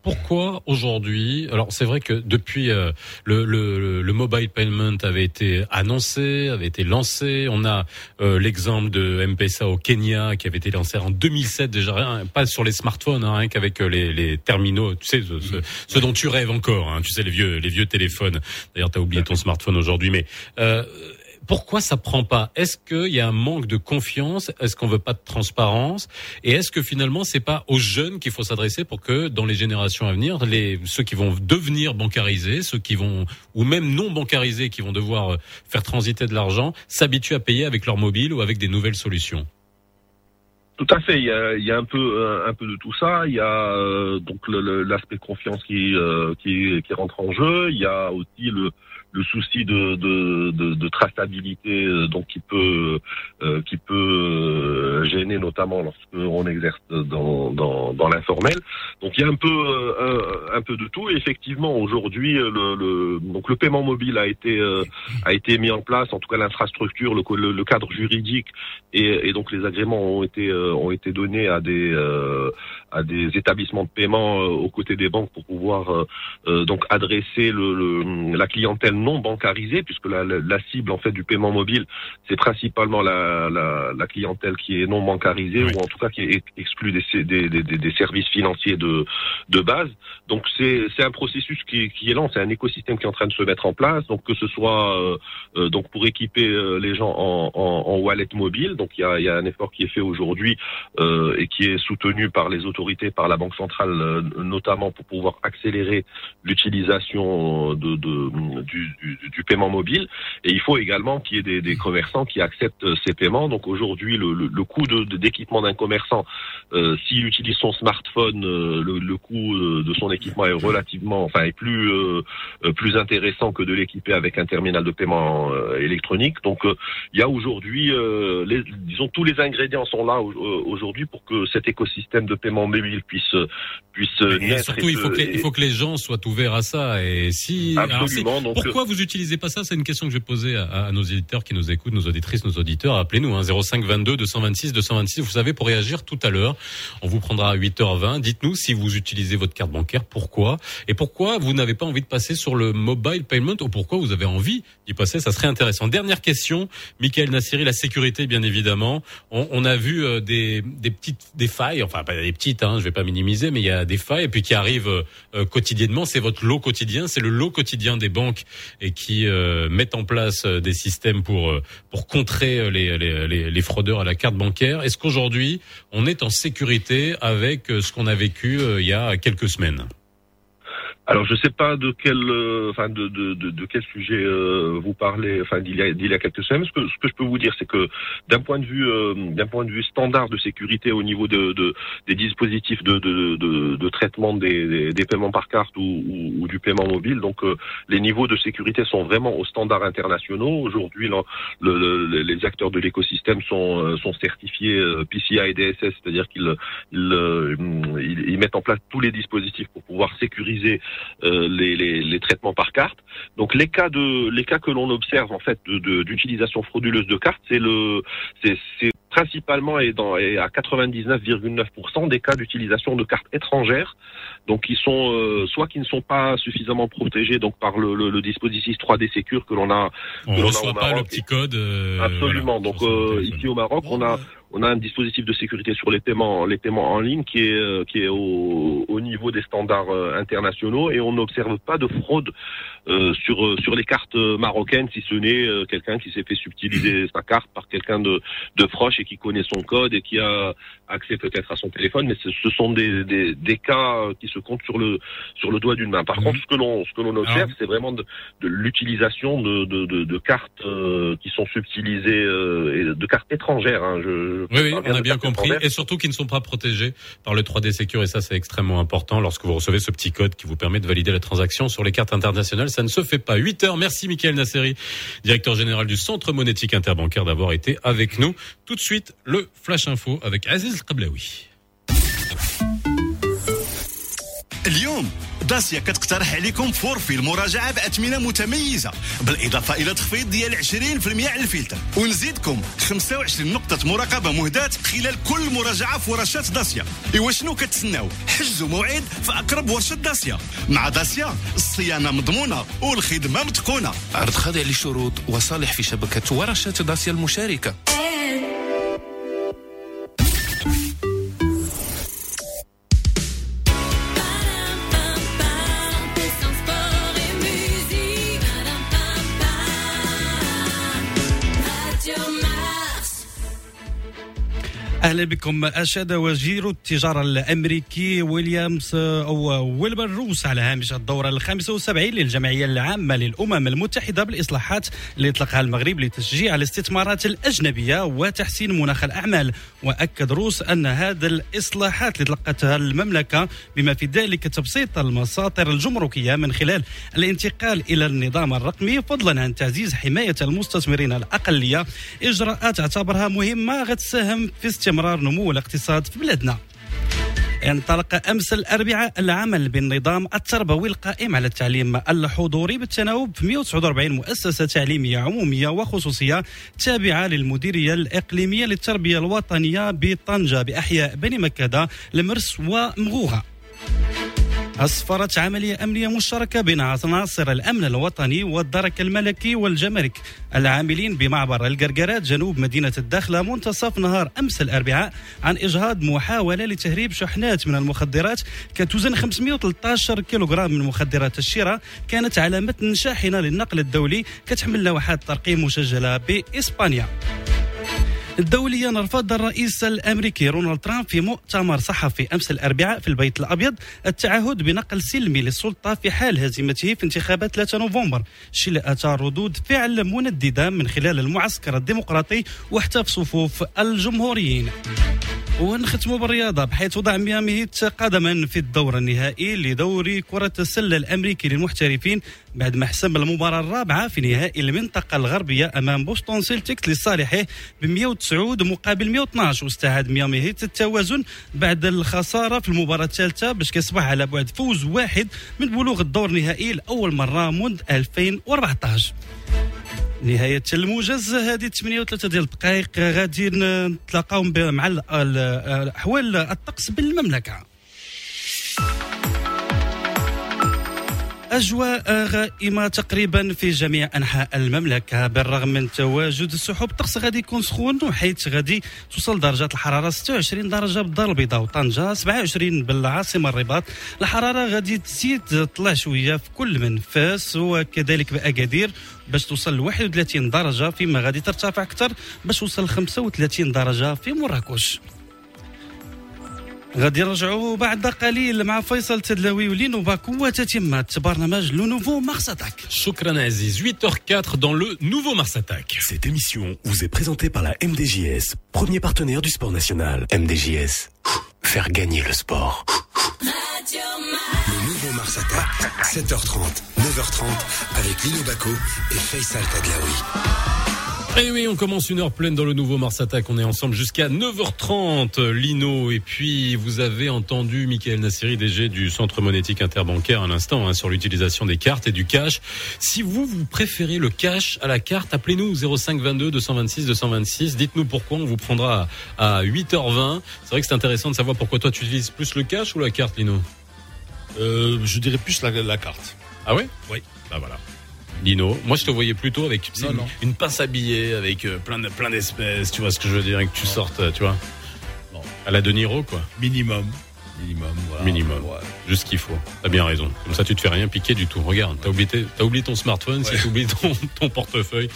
pourquoi aujourd'hui Alors c'est vrai que depuis euh, le, le, le, mobile payment avait été annoncé, avait été lancé. On a euh, l'exemple de M-Pesa au Kenya qui avait été lancé en 2007 déjà, pas sur les smartphones, hein, rien qu'avec euh, les, les, terminaux. Tu sais, ce, dont tu rêves encore. Hein, tu sais les vieux les vieux téléphones. D'ailleurs, tu as oublié ton smartphone aujourd'hui, mais pourquoi ça prend pas? Est-ce qu'il y a un manque de confiance? Est-ce qu'on veut pas de transparence? Et est-ce que finalement c'est pas aux jeunes qu'il faut s'adresser pour que dans les générations à venir, les ceux qui vont devenir bancarisés, ceux qui vont ou même non bancarisés qui vont devoir euh, faire transiter de l'argent, s'habituent à payer avec leur mobile ou avec des nouvelles solutions? Tout à fait. Il y a, il y a un peu euh, un peu de tout ça. Il y a euh, donc l'aspect confiance qui, qui qui rentre en jeu. Il y a aussi le le souci de, de, de, de traçabilité euh, donc qui peut euh, qui peut euh, gêner notamment lorsqu'on exerce dans, dans, dans l'informel. Donc il y a un peu un, peu de tout. Et effectivement aujourd'hui le, le, donc le paiement mobile a été a été mis en place, en tout cas l'infrastructure, le, le, cadre juridique et, et, donc les agréments ont été ont été donnés à des à des établissements de paiement aux côtés des banques pour pouvoir donc adresser le, la clientèle non bancarisé puisque la, la, cible en fait du paiement mobile, c'est principalement la, la, la, clientèle qui est non bancarisée ou en tout cas qui est exclue des, des, des, des services financiers de, de base. Donc c'est un processus qui, qui est lent, c'est un écosystème qui est en train de se mettre en place. Donc que ce soit euh, euh, donc pour équiper euh, les gens en, en, en, wallet mobile, donc il y a, y a, un effort qui est fait aujourd'hui et qui est soutenu par les autorités, par la Banque centrale notamment pour pouvoir accélérer l'utilisation de, de, du, du, du, paiement mobile. Et il faut également qu'il y ait des, des, commerçants qui acceptent euh, ces paiements. Donc aujourd'hui, le, le, le, coût d'équipement d'un commerçant, euh, s'il utilise son smartphone, euh, le, le, coût euh, de son équipement est relativement, enfin, est plus plus intéressant que de l'équiper avec un terminal de paiement électronique. Donc il y a aujourd'hui, disons, tous les ingrédients sont là aujourd'hui pour que cet écosystème de paiement mobile puisse puisse naître. surtout, il faut, que les, il faut que les gens soient ouverts à ça. Et si, Absolument. donc, pourquoi vous utilisez pas ça? C'est une question que je vais poser à, à, nos éditeurs qui nous écoutent, nos auditrices, nos auditeurs. Appelez-nous hein, 05 22 226 226. Vous savez, pour réagir tout à l'heure, on vous prendra à 8h20. Dites-nous si vous utilisez votre carte bancaire, pourquoi? Et pourquoi vous n'avez pas envie de passer sur le mobile payment ou pourquoi vous avez envie d'y passer? Ça serait intéressant. Dernière question, Michael Nassiri, la sécurité, bien évidemment. On, on a vu euh, des, des petites des failles, enfin pas des petites, hein, je vais pas minimiser, mais il y a des failles et puis qui arrivent euh, quotidiennement. C'est votre lot quotidien, c'est le lot quotidien des banques et qui euh, mettent en place euh, des systèmes pour euh, pour contrer les, les, les, fraudeurs à la carte bancaire. Est-ce qu'aujourd'hui on est en sécurité avec ce qu'on a vécu il y a quelques semaines? Alors je ne sais pas de quel, euh, de, de, de, de, quel sujet euh, vous parlez, enfin d'il y, a, y a quelques semaines. Ce que, ce que je peux vous dire, c'est que d'un point de vue, euh, d'un point de vue standard de sécurité au niveau de, de des dispositifs de, de, traitement des, des, paiements par carte ou, ou, du paiement mobile, donc les niveaux de sécurité sont vraiment aux standards internationaux. Aujourd'hui, le, les acteurs de l'écosystème sont, sont certifiés PCI et DSS, c'est-à-dire qu'ils ils, ils mettent en place tous les dispositifs pour pouvoir sécuriser euh, les, les, les, traitements par carte. Donc les cas de les cas que l'on observe en fait d'utilisation de, frauduleuse de cartes, c'est le c'est principalement et, dans, et à 99,9% des cas d'utilisation de cartes étrangères, donc qui sont euh, soit qui ne sont pas suffisamment protégés donc par le, le, le dispositif 3D Secure que l'on a. On ne reçoit pas le petit code. Euh, Absolument. donc ici au Maroc, on a on a un dispositif de sécurité sur les paiements, les paiements en ligne qui est, euh, qui est au, au niveau des standards euh, internationaux et on n'observe pas de fraude sur, euh, sur les cartes marocaines, si ce n'est euh, quelqu'un qui s'est fait subtiliser sa carte par quelqu'un de, de proche et qui connaît son code et qui a accès peut-être à son téléphone, mais ce, ce sont des, des, des cas euh, qui se comptent sur le, sur le doigt d'une main. Par Mhm. contre, ce que l'on, ce que l'on observe, Alors- c'est vraiment de, de l'utilisation de, de, de, de cartes euh, qui sont subtilisées, euh, de cartes étrangères. Hein. Je, je Oui, oui, on a bien compris. Et surtout qu'ils ne sont pas protégés par le 3D Secure. Et ça, c'est extrêmement important lorsque vous recevez ce petit code qui vous permet de valider la transaction sur les cartes internationales. Ça ne se fait pas. 8 heures. Merci Michael Nasseri, directeur général du Centre monétique interbancaire d'avoir été avec nous. Tout de suite, le Flash Info avec Aziz Kablaoui. داسيا كتقترح عليكم فورفي المراجعة باثمنه متميزة بالإضافة إلى تخفيض ديال 20% على الفلتر. ونزيدكم 25 نقطة مراقبة مهدات خلال كل مراجعة في ورشات داسيا. إيوا شنو كتسناو؟ حجزوا موعد في أقرب ورشة داسيا. مع داسيا الصيانة مضمونة والخدمة متقونة. عرض خاضع للشروط وصالح في شبكة ورشات داسيا المشاركة. إيه. أهلا بكم. اشاد وزير التجارة الأمريكي ويليامز أو ويلبر روس على هامش الدوره ال 75 للجمعية العامة للأمم المتحدة بالإصلاحات اللي اطلقها المغرب لتشجيع الاستثمارات الأجنبية وتحسين مناخ الأعمال. وأكد روس أن هذه الإصلاحات اللي طلقتها المملكة بما في ذلك تبسيط المساطر الجمركية من خلال الانتقال إلى النظام الرقمي فضلا عن تعزيز حماية المستثمرين الأقلية. إجراءات اعتبرها مهمة غتساهم في استمرار نمو الاقتصاد في بلادنا. انطلق أمس الأربعاء العمل بالنظام التربوي القائم على التعليم الحضوري بالتناوب في 149 مؤسسة تعليمية عمومية وخصوصية تابعة للمديرية الإقليمية للتربية الوطنية بطنجة بأحياء بني مكه المرس ومغوغه أسفرت عملية أمنية مشتركة بين عناصر الأمن الوطني والدرك الملكي والجمارك العاملين بمعبر القرقرات جنوب مدينة الداخلة منتصف نهار أمس الأربعاء عن إجهاض محاولة لتهريب شحنات من المخدرات. كتوزن 513 كيلوغرام من مخدرات الشراء كانت على متن شاحنة للنقل الدولي كتحمل لوحات ترقيم مسجلة بإسبانيا. دوليا رفض الرئيس الأمريكي رونالد ترامب في مؤتمر صحفي أمس الأربعاء في البيت الأبيض التعهد بنقل سلمي للسلطة في حال هزيمته في انتخابات 3 نوفمبر، الشيء اللي اتى ردود فعل منددة من خلال المعسكر الديمقراطي وحتى في صفوف الجمهوريين. ونختموا بالرياضة بحيث وضع ميامي هيت قدما في الدور النهائي لدوري كرة السلة الأمريكي للمحترفين بعد ما حسم المباراة الرابعة في نهائي المنطقة الغربية أمام بوسطن سيلتيكس لصالحه ب 109 مقابل 112 واستعاد ميامي هيت التوازن بعد الخسارة في المباراة الثالثة باش كيصبح على بعد فوز واحد من بلوغ الدور النهائي لأول مرة منذ 2014 نهاية الموجز هذه 8 و3 ديال الدقائق. غادي نتلاقاو مع ال- ال- أحوال الطقس بالمملكة. أجواء غائمة تقريبا في جميع أنحاء المملكة بالرغم من تواجد السحب الطقس غادي يكون سخون حيث غادي توصل درجات الحرارة 26 درجة بالدار البيضاء وطنجة 27 بالعاصمة الرباط. الحرارة غادي تزيد تطلع شوية في كل من فاس وكذلك بأكادير باش توصل ل 31 درجة فيما غادي ترتفع أكثر باش توصل ل 35 درجة في مراكش. غادي نرجعوا بعد قليل مع فيصل تدلاوي ولينو باكو وتتمة برنامج لو نوفو مارس اتاك Shukran Aziz, 8h04 dans le nouveau Mars Attack. Cette émission vous est présentée par la MDJS, premier partenaire du sport national. MDJS, faire gagner le sport. Le nouveau Mars Attack, 7h30, 9h30, avec Lino Baco et Faisal Tadlaoui. Et oui, on commence une heure pleine dans le nouveau Mars Attack. On est ensemble jusqu'à 9h30, Lino. Et puis, vous avez entendu Michael Nassiri, DG du Centre monétique interbancaire, un instant, hein, sur l'utilisation des cartes et du cash. Si vous, vous préférez le cash à la carte, appelez-nous 05 22 226 226. Dites-nous pourquoi. On vous prendra à, à 8h20. C'est vrai que c'est intéressant de savoir pourquoi toi, tu utilises plus le cash ou la carte, Lino? Euh, je dirais plus la, la carte. Ah ouais? Oui. Bah voilà. Lino. Moi, je te voyais plutôt avec Non, une, non. une pince à billets, avec euh, plein de- plein d'espèces. Tu vois ce que je veux dire, et que tu sortes, tu vois, à la De Niro, quoi. Minimum. Minimum, voilà. Minimum. Ouais. Juste ce qu'il faut. T'as bien raison. Comme ça, tu te fais rien piquer du tout. Regarde, t'as oublié, t'as oublié ton smartphone, si Ouais. t'oublies ton, ton portefeuille,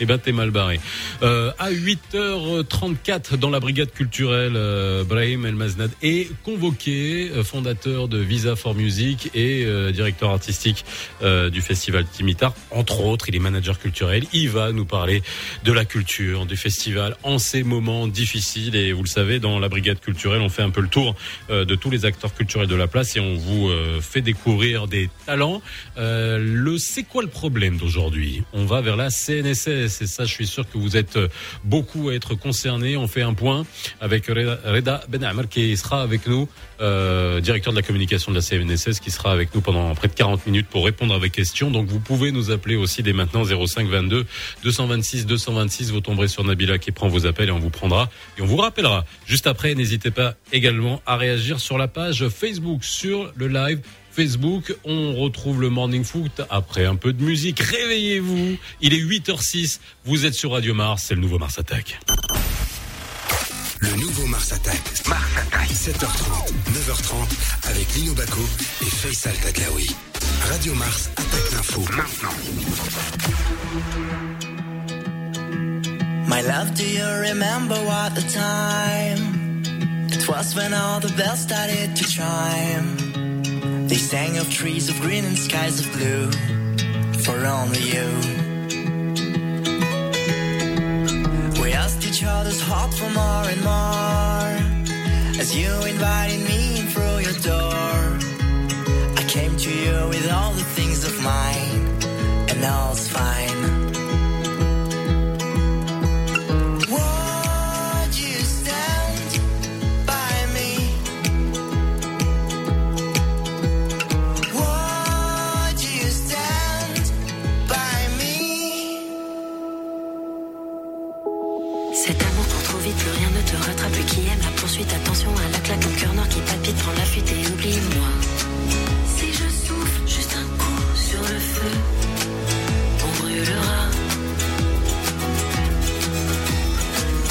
eh ben t'es mal barré. Euh, à 8h34 dans la brigade culturelle, euh, Brahim El Maznad est convoqué, euh, fondateur de Visa for Music et euh, directeur artistique euh, du festival Timitar. Entre autres, il est manager culturel. Il va nous parler de la culture, du festival en ces moments difficiles. Et vous le savez, dans la brigade culturelle, on fait un peu le tour euh, de tous les acteurs culturels de la place et on vous euh, fait découvrir des talents. Euh, le c'est quoi le problème d'aujourd'hui? On va vers la CNSS et ça, je suis sûr que vous êtes euh, beaucoup à être concernés. On fait un point avec Reda Ben Amr qui sera avec nous, euh, directeur de la communication de la CNSS, qui sera avec nous pendant près de 40 minutes pour répondre à vos questions. Donc vous pouvez nous appeler aussi dès maintenant 05 22 226 226. Vous tomberez sur Nabila qui prend vos appels et on vous prendra et on vous rappellera. Juste après, n'hésitez pas également à réagir sur la page Facebook, sur le live. Facebook, on retrouve le Morning Foot après un peu de musique. Réveillez-vous, il est 8h06, vous êtes sur Radio Mars, c'est le nouveau Mars Attack. Le nouveau Mars Attack. Mars Attack. 7h30, 9h30 avec Lino Baco et Faisal Tadlaoui. Radio Mars attaque l'info. Maintenant. My love, do you remember what the time? It was when all the bells started to chime. They sang of trees of green and skies of blue for only you. We asked each other's heart for more and more as you invited me in through your door. I came to you with all the things of mine, and all's fine. Poursuite, attention à la claque, au cœur noir qui palpite, prends la fuite et oublie-moi. Si je souffle juste un coup sur le feu, on brûlera.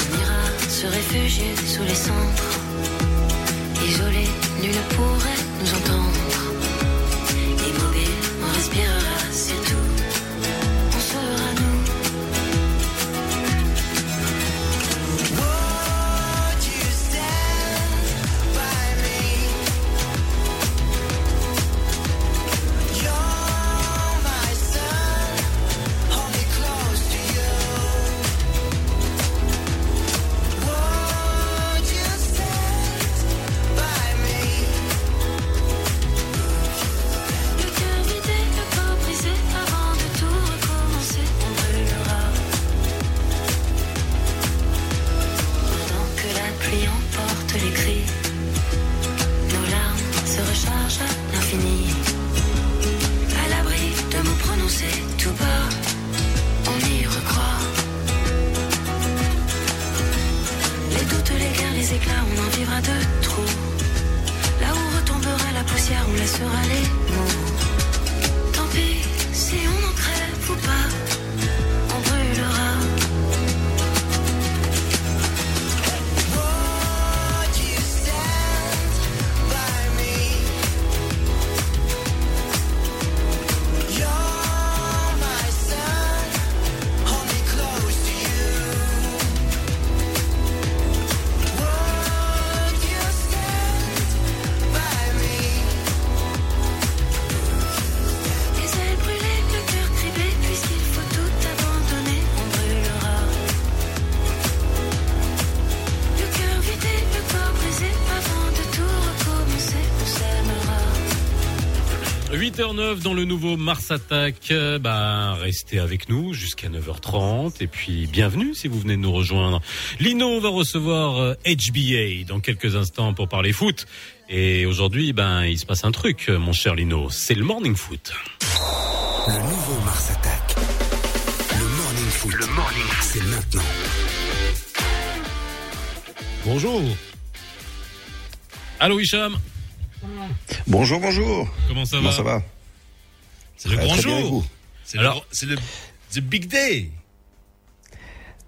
On ira se réfugier sous les cendres. 8h09 dans le nouveau Mars Attack. Euh, Bah, restez avec nous jusqu'à 9h30 et puis bienvenue si vous venez de nous rejoindre. Lino va recevoir euh, HBA dans quelques instants pour parler foot. Et aujourd'hui, ben, il se passe un truc, euh, mon cher Lino. C'est le morning foot. Le nouveau Mars Attack. Le Morning Foot. Le Morning Foot. C'est maintenant. Bonjour. Allô, Hicham. Bonjour, bonjour. Comment ça Comment va ça va? C'est le grand jour. C'est le, c'est le the big day.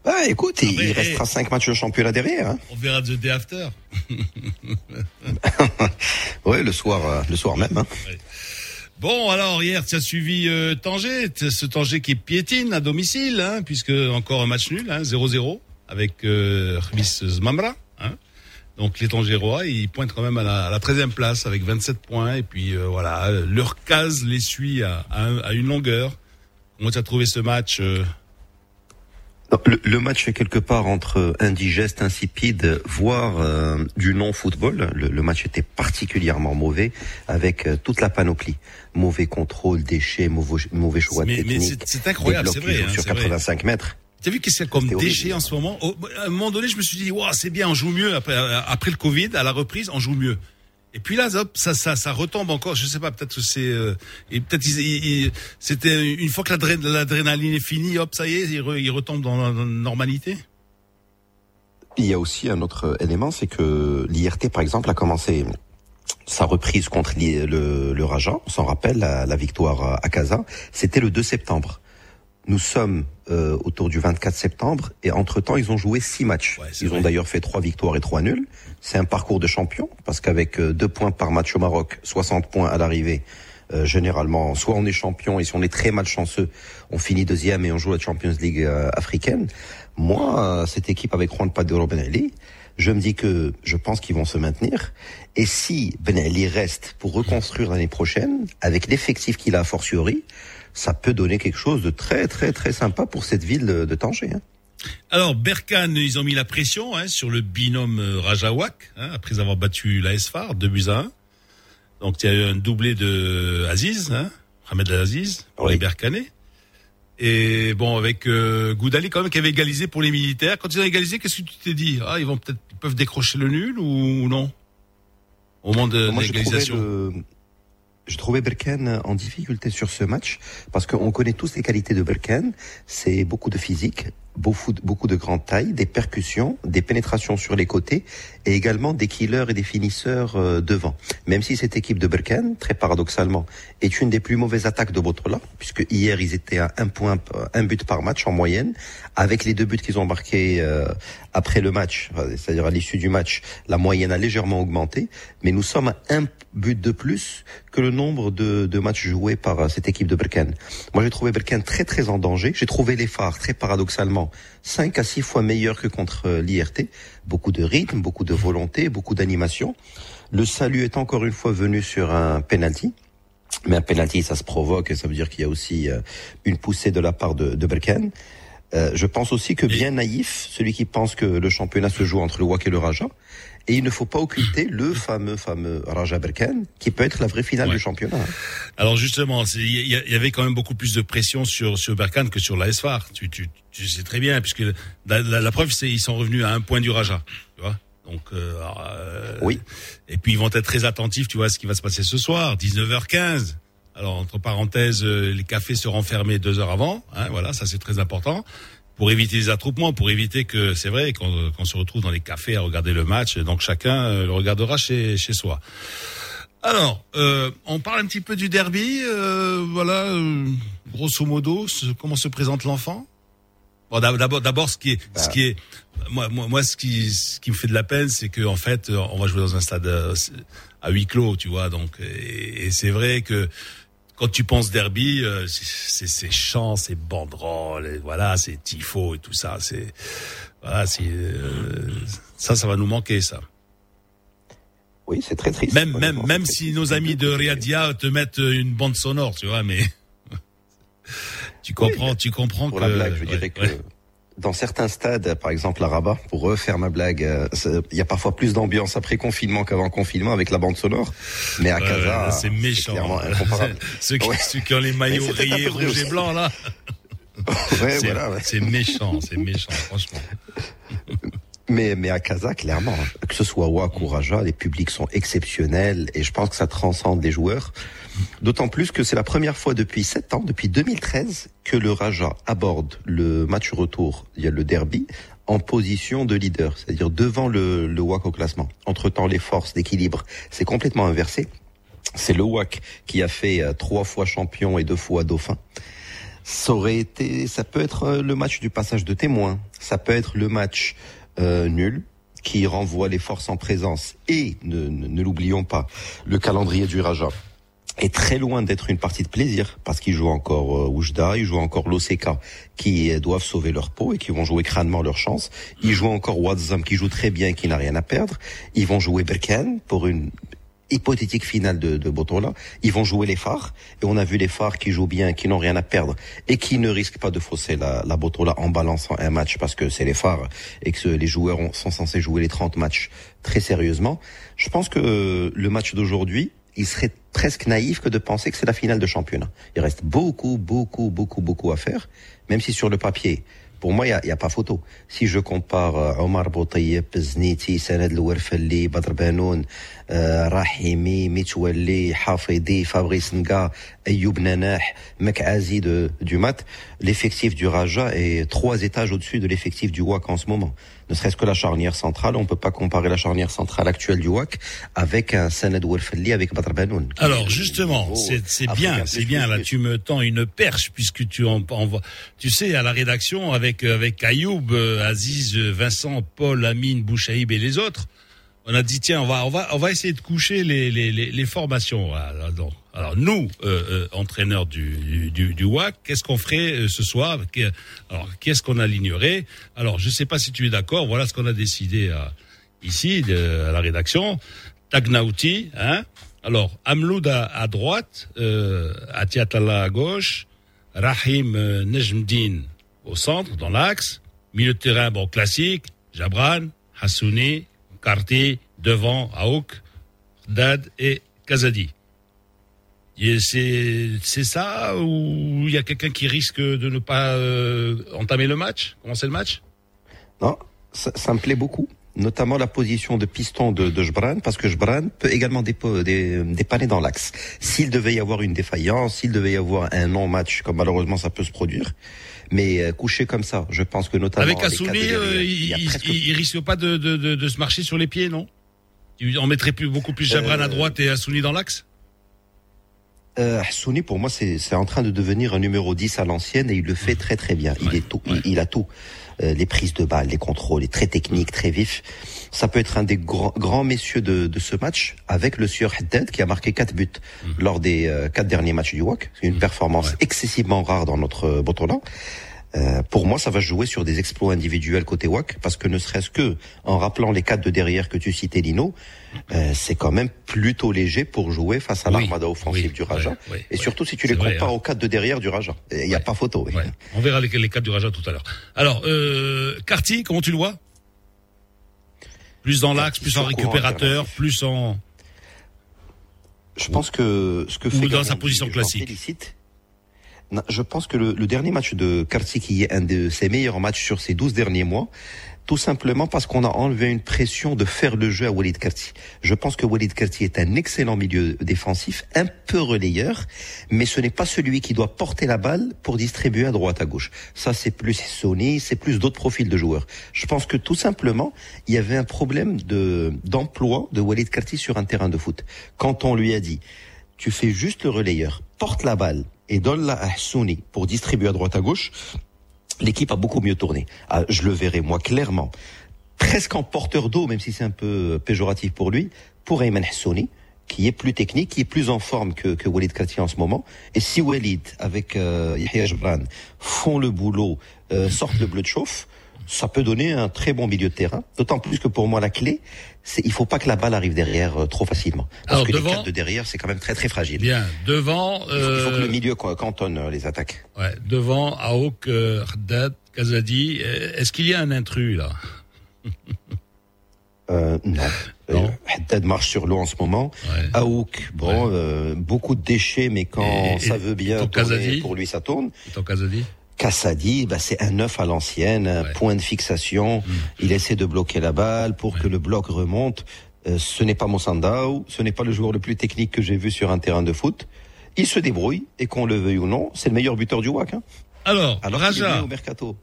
Bah écoute, il- il restera eh. cinq matchs de championnat derrière. Hein. On verra the day after. Ouais, le soir, euh, le soir même. Hein. Bon, alors hier, tu as suivi euh, Tanger, ce Tanger qui piétine à domicile, hein, puisque encore un match nul, hein, 0-0 avec euh, Zmamra. Hein. Donc les Tangérois, ils pointent quand même à la, à la 13e place avec 27 points. Et puis euh, voilà, leur case les suit à, à, à une longueur. Comment tu as trouvé ce match euh, Non, Le, le match est quelque part entre indigeste, insipide, voire euh, du non-football. Le, le match était particulièrement mauvais, avec euh, toute la panoplie. Mauvais contrôle, déchets, mauvais, mauvais choix Mais- mais technique. c'est- c'est incroyable, c'est vrai, hein, sur c'est vrai. 85 mètres. T'as vu qu'est-ce qu'il y a comme déchets en ce moment Au- À un moment donné, je me suis dit, Ouah, c'est bien, on joue mieux après, euh, après le Covid, à la reprise, on joue mieux. Et puis là, hop, ça, ça, ça retombe encore. Je sais pas, peut-être que c'est, euh, et peut-être c'était une fois que l'adré- l'adrénaline est finie, hop, ça y est, ils, re- ils retombent dans la dans la normalité. Il y a aussi un autre élément, c'est que l'IRT, par exemple, a commencé sa reprise contre le, le Raja. On s'en rappelle, la, la victoire à Casa. C'était le 2 septembre. Nous sommes euh, autour du 24 septembre et entre-temps, ils ont joué six matchs. ils ont d'ailleurs fait trois victoires et trois nuls. C'est un parcours de champion parce qu'avec euh, deux points par match au Maroc, 60 points à l'arrivée, euh, généralement, soit on est champion et si on est très malchanceux, on finit deuxième et on joue la Champions League euh, africaine. Moi, euh, cette équipe avec Juan Padero Ben Ali, je me dis que je pense qu'ils vont se maintenir. Et si Ben Ali reste pour reconstruire l'année prochaine, avec l'effectif qu'il a a fortiori, ça peut donner quelque chose de très très très sympa pour cette ville de, de Tanger. hein. Alors Berkane, ils ont mis la pression hein, sur le binôme euh, Rajawak, hein, après avoir battu la SFAR, 2 buts à 1. Donc il y a eu un doublé de Aziz, hein, Mohamed Aziz, pour les Berkanais. Et bon, avec euh, Goudali quand même qui avait égalisé pour les militaires. Quand ils ont égalisé, qu'est-ce que tu t'es dit? Ah, ils vont peut-être, peuvent décrocher le nul ou non? Au moment de, l'égalisation. J'ai trouvé Berken en difficulté sur ce match parce qu'on connaît tous les qualités de Berken. C'est beaucoup de physique, beaucoup de, beaucoup de grande taille, des percussions, des pénétrations sur les côtés et également des killers et des finisseurs euh, devant. Même si cette équipe de Berken, très paradoxalement, est une des plus mauvaises attaques de Botola, puisque hier ils étaient à un point, un but par match en moyenne, avec les deux buts qu'ils ont marqués euh, après le match, c'est-à-dire à l'issue du match, la moyenne a légèrement augmenté, mais nous sommes à un but de plus que le nombre de, de matchs joués par euh, cette équipe de Berken. Moi, j'ai trouvé Berken très très en danger. J'ai trouvé les phares très paradoxalement 5 à 6 fois meilleurs que contre euh, l'IRT. Beaucoup de rythme, beaucoup de volonté, beaucoup d'animation. Le salut est encore une fois venu sur un penalty. Mais un penalty, ça se provoque et ça veut dire qu'il y a aussi euh, une poussée de la part de, de Berken. Euh, je pense aussi que bien naïf, celui qui pense que le championnat se joue entre le WAC et le Raja. Et il ne faut pas occulter le fameux, fameux Raja Berken, qui peut être la vraie finale du championnat. Alors justement, il y, avait quand même beaucoup plus de pression sur sur Berkane que sur la SFAR. Tu, tu, tu sais très bien, puisque la, la- la preuve, c'est ils sont revenus à un point du Raja. Tu vois Donc euh, euh, oui. Et puis ils vont être très attentifs, tu vois, à ce qui va se passer ce soir, 19h15. Alors entre parenthèses, euh, les cafés seront fermés deux heures avant. Hein, voilà, ça c'est très important pour éviter les attroupements, pour éviter que c'est vrai qu'on se retrouve dans les cafés à regarder le match. Donc chacun euh, le regardera chez chez soi. Alors, euh, on parle un petit peu du derby. euh, voilà, grosso modo, comment se présente l'enfant? Bon, d'ab- d'abord, d'abord, ce qui est, ce qui est, moi, moi, moi, ce qui, me fait de la peine, c'est que en fait, on va jouer dans un stade à huis clos, tu vois. Donc, et c'est vrai que quand tu penses derby, euh, c'est- c'est c'est chants, c'est banderoles, et voilà, c'est tifo et tout ça. C'est voilà, c'est euh, ça, ça va nous manquer, ça. Oui, c'est très triste. Même, même, même si nos amis de Riadia te mettent une bande sonore, tu vois, mais tu comprends, tu comprends Pour que la blague, je dirais ouais, que ouais. Dans certains stades, par exemple à Rabat, pour refaire ma blague, euh, il y a parfois plus d'ambiance après confinement qu'avant confinement avec la bande sonore. Mais à Casa, c'est méchant. incomparable. ceux, qui, Ouais. ceux qui ont les maillots rayés rouge et blanc là. Ouais, c'est voilà, ouais. c'est méchant, c'est méchant, franchement. Mais, mais à Casa, clairement, hein, que ce soit WAC ou Raja, les publics sont exceptionnels et je pense que ça transcende les joueurs. D'autant plus que c'est la première fois depuis sept ans, depuis 2013, que le Raja aborde le match retour, il y a le derby, en position de leader, c'est-à-dire devant le, le WAC au classement. Entre-temps, les forces d'équilibre, c'est complètement inversé. C'est le WAC qui a fait euh, trois fois champion et deux fois dauphin. Ça aurait été, ça peut être euh, le match du passage de témoin. Ça peut être le match euh, nul qui renvoie les forces en présence. Et ne, ne, ne l'oublions pas, le calendrier du Raja est très loin d'être une partie de plaisir parce qu'ils jouent encore euh, Oujda, ils jouent encore l'OCK qui doivent sauver leur peau et qui vont jouer crânement leur chance. Ils jouent encore Wadzam qui joue très bien et qui n'a rien à perdre. Ils vont jouer Berkane pour une hypothétique finale de, de Botola. Ils vont jouer les phares et on a vu les phares qui jouent bien, qui n'ont rien à perdre et qui ne risquent pas de fausser la, la Botola en balançant un match parce que c'est les phares et que les joueurs ont- sont censés jouer les 30 matchs très sérieusement. Je pense que le match d'aujourd'hui, il serait presque naïf que de penser que c'est la finale de championnat. Il reste beaucoup, beaucoup, beaucoup, beaucoup à faire, même si sur le papier, pour moi, il n'y a, y a pas photo. Si je compare euh, Omar Boutayeb, Zniti, Sanad Louerfelli, Badr Banoun, euh, Rahimi, Mitouali, Hafidi, Fabrice Nga, Ayoub Nanah, Mekazi de, du MAT, l'effectif du Raja est trois étages au-dessus de l'effectif du WAC en ce moment. Ne serait-ce que la charnière centrale, on peut pas comparer la charnière centrale actuelle du WAC avec un Sanad Louerfelli avec Badr Banoun. Alors justement, niveau c'est bien, c'est bien. Là, tu me tends une perche puisque tu en, envoies- tu sais, à la rédaction avec avec Ayoub, euh, Aziz, Vincent, Paul, Amine, Bouchaïb et les autres, on a dit tiens, on va on va on va essayer de coucher les les les, les formations. Alors, donc, alors, nous, euh, euh, entraîneurs du du, du WAC, qu'est-ce qu'on ferait euh, ce soir? Alors qu'est-ce qu'on alignerait? Alors je sais pas si tu es d'accord. Voilà ce qu'on a décidé à- ici de- à la rédaction. Tagnauti, hein? Alors, Amloud à, à droite, euh, Atiatala à gauche, Rahim euh, Nejmdin au centre, dans l'axe, milieu de terrain, bon, classique, Jabran, Hassouni, Karti, devant, Aouk, Dad et Kazadi. C'est ça ou il y a quelqu'un qui risque de ne pas euh, entamer le match, commencer le match? Non, ça, ça me plaît beaucoup, notamment la position de piston de, de Jbran, parce que Jbran peut également dépanner dans l'axe. S'il devait y avoir une défaillance, s'il devait y avoir un non-match, comme malheureusement ça peut se produire, mais euh, couché comme ça, je pense que notamment Avec derrière, euh, il il, presque- il- il risque pas de, de, de, de se marcher sur les pieds, non? Il- On mettrait plus, beaucoup plus Jabran à Euh, droite et Assouni dans l'axe? Euh, Hassouni, pour moi, c'est en train de devenir un numéro 10 à l'ancienne et il le fait très très bien. Il est tout, il, il a tout. Euh, les prises de balles, les contrôles, il est très technique, très vif. Ça peut être un des grands, grands messieurs de, de ce match avec le sieur Haddad qui a marqué quatre buts lors des euh, quatre derniers matchs du WAC. C'est une performance excessivement rare dans notre euh, Botola. Euh, pour moi, ça va jouer sur des exploits individuels côté WAC, parce que ne serait-ce que en rappelant les quatre de derrière que tu citais, Lino, euh, c'est quand même plutôt léger pour jouer face à Oui, l'armada offensive du Raja. ouais, et surtout si tu les compares hein. aux quatre de derrière du Raja. Il n'y a pas photo. oui. On verra les, les quatre du Raja tout à l'heure. Alors, euh, Carty, comment tu le vois? Plus dans l'axe, plus en récupérateur, plus en... Je pense que ce que Ou fait dans sa position classique. je pense que le, le dernier match de Karti, qui est un de ses meilleurs matchs sur ces 12 derniers mois, tout simplement parce qu'on a enlevé une pression de faire le jeu à Walid Karti. Je pense que Walid Karti est un excellent milieu défensif, un peu relayeur, mais ce n'est pas celui qui doit porter la balle pour distribuer à droite à gauche. Ça, c'est plus Sony, c'est plus d'autres profils de joueurs. Je pense que tout simplement, il y avait un problème de d'emploi de Walid Karti sur un terrain de foot. Quand on lui a dit, tu fais juste le relayeur, porte la balle et donne-la à Hassouni pour distribuer à droite à gauche, l'équipe a beaucoup mieux tourné. Ah, je le verrai, moi, clairement, presque en porteur d'eau, même si c'est un peu péjoratif pour lui, pour Ayman Hassouni, qui est plus technique, qui est plus en forme que, que Walid Kati en ce moment. Et si Walid, avec euh, Yahya Jebran, font le boulot, euh, sortent le bleu de chauffe, ça peut donner un très bon milieu de terrain. D'autant plus que pour moi, la clé, c'est il faut pas que la balle arrive derrière euh, trop facilement. Parce Alors, que devant- les quatre de derrière, c'est quand même très très fragile. Bien, devant... Il faut, il faut que euh, le milieu quoi, cantonne euh, les attaques. Ouais, devant Aouk, euh, Haddad, Kazadi, euh, est-ce qu'il y a un intrus là? Euh, non. Euh, Haddad marche sur l'eau en ce moment. Aouk, bon, euh, beaucoup de déchets, mais quand Et- ça veut bien tourner, pour lui, ça tourne. Et ton Kazadi Kassadi, bah, c'est un neuf à l'ancienne, un point de fixation. Mm. Il essaie de bloquer la balle pour que le bloc remonte. Euh, ce n'est pas Monsandao, ce n'est pas le joueur le plus technique que j'ai vu sur un terrain de foot. Il se débrouille, et qu'on le veuille ou non, c'est le meilleur buteur du WAC. Hein. Alors, Alors Raja. au mercato.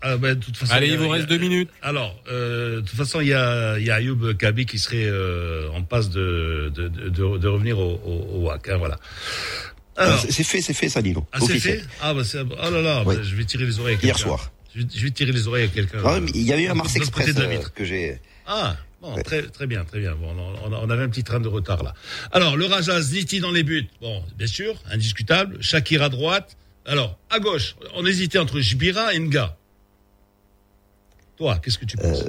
Ah ben, de toute façon, Allez, il vous a- reste deux minutes. Alors, euh, de toute façon, il y a, il y a Ayoub Kabi qui serait euh, en passe de, de, de, de- de revenir au, au, au WAC. hein, voilà. C'est fait, c'est fait, ça. Ah, c'est fait Ah, bah, c'est... Oh là là, Oui. bah, je vais tirer les oreilles à Hier quelqu'un. soir. Je vais, je vais tirer les oreilles à quelqu'un. Ah, il y a eu un Mars Express euh, que j'ai. Ah, bon, très, très bien, très bien. Bon, on, avait un petit train de retard là. Alors, le Raja Zniti dans les buts. Bon, bien sûr, indiscutable. Shakir à droite. Alors, à gauche, on hésitait entre Jbira et Nga. Toi, qu'est-ce que tu penses?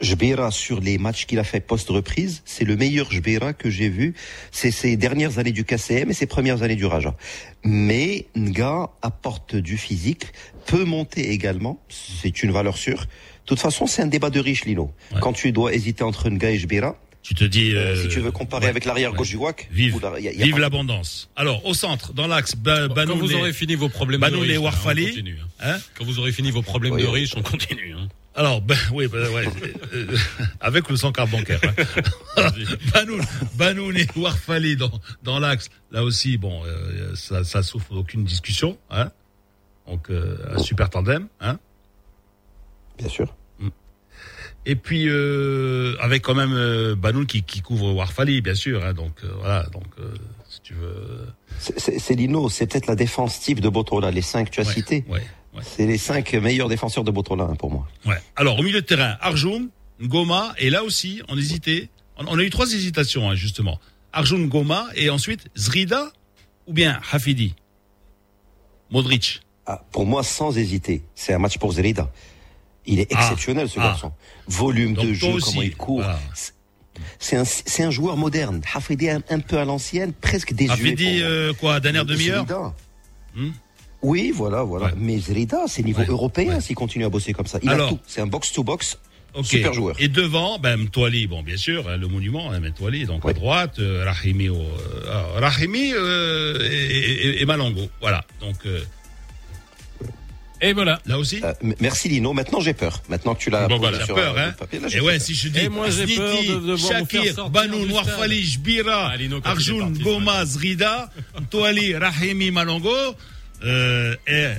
Jbeira sur les matchs qu'il a fait post-reprise, c'est le meilleur Jbeira que j'ai vu. C'est ses dernières années du KCM et ses premières années du Raja. Mais Nga apporte du physique, peut monter également, c'est une valeur sûre. De toute façon, c'est un débat de riche, Lino. Quand tu dois hésiter entre Nga et Jbeira, tu te dis... si tu veux comparer ouais, avec l'arrière gauche ouais. du WAC, Vive, oula, y a- y a vive l'abondance. Alors, au centre, dans l'axe, ba, Quand vous aurez fini vos problèmes de riches, et Warfali. continue, Hein Quand vous aurez fini vos problèmes de riches, on continue. hein. Alors, ben, oui, ben, ouais, euh, avec ou sans carte bancaire. hein. Banoun, Banoun et Warfali dans, dans l'axe, là aussi, bon, euh, ça, ça souffre d'aucune discussion. Hein Donc, euh, un super tandem. Hein Bien sûr. Et puis, euh, avec quand même euh, Banoun qui, qui couvre Warfali, bien sûr. Hein, donc, euh, voilà, donc, euh, si tu veux... C'est- Lino, c'est peut-être la défense type de Botola, les cinq que tu as cités. C'est les cinq meilleurs défenseurs de Botola pour moi. Ouais. Alors, au milieu de terrain, Arjun, Ngoma, et là aussi, on hésitait. On, on a eu trois hésitations, hein, justement. Arjun, Ngoma, et ensuite Zrida, ou bien Hafidi? Modric. Ah, pour moi, sans hésiter, c'est un match pour Zerida. Il est Ah. exceptionnel, ce Ah. garçon. Volume Donc, de jeu, aussi, comment il court. C'est- un, c'est un joueur moderne. Hafidi un, un peu à l'ancienne, presque désuet. Hafidi, euh, quoi, dernière demi-heure. Hmm Oui, voilà, voilà. Mais Zerida, c'est niveau européen s'il continue à bosser comme ça. Il Alors. a tout. C'est un box-to-box. Super joueur. Et devant, ben, Mtouali, bon, bien sûr, hein, le monument, hein, Mtouali, donc à droite, euh, Rahimi, au, euh, alors, Rahimi euh, et, et- et Malongo. Voilà. Donc, euh, Et voilà. Là aussi? Euh, merci Lino. Maintenant, j'ai peur. Maintenant que tu l'as Bon, voilà. J'ai peur, hein. le papier, là, Et ouais, peur. si je dis Et moi, j'ai peur de Shakir, Warfali, stade. Jbira, Ah, Lino, quand il est Arjun, parti, Goma, Zrida, Mtouali, Rahimi, Malongo, euh, et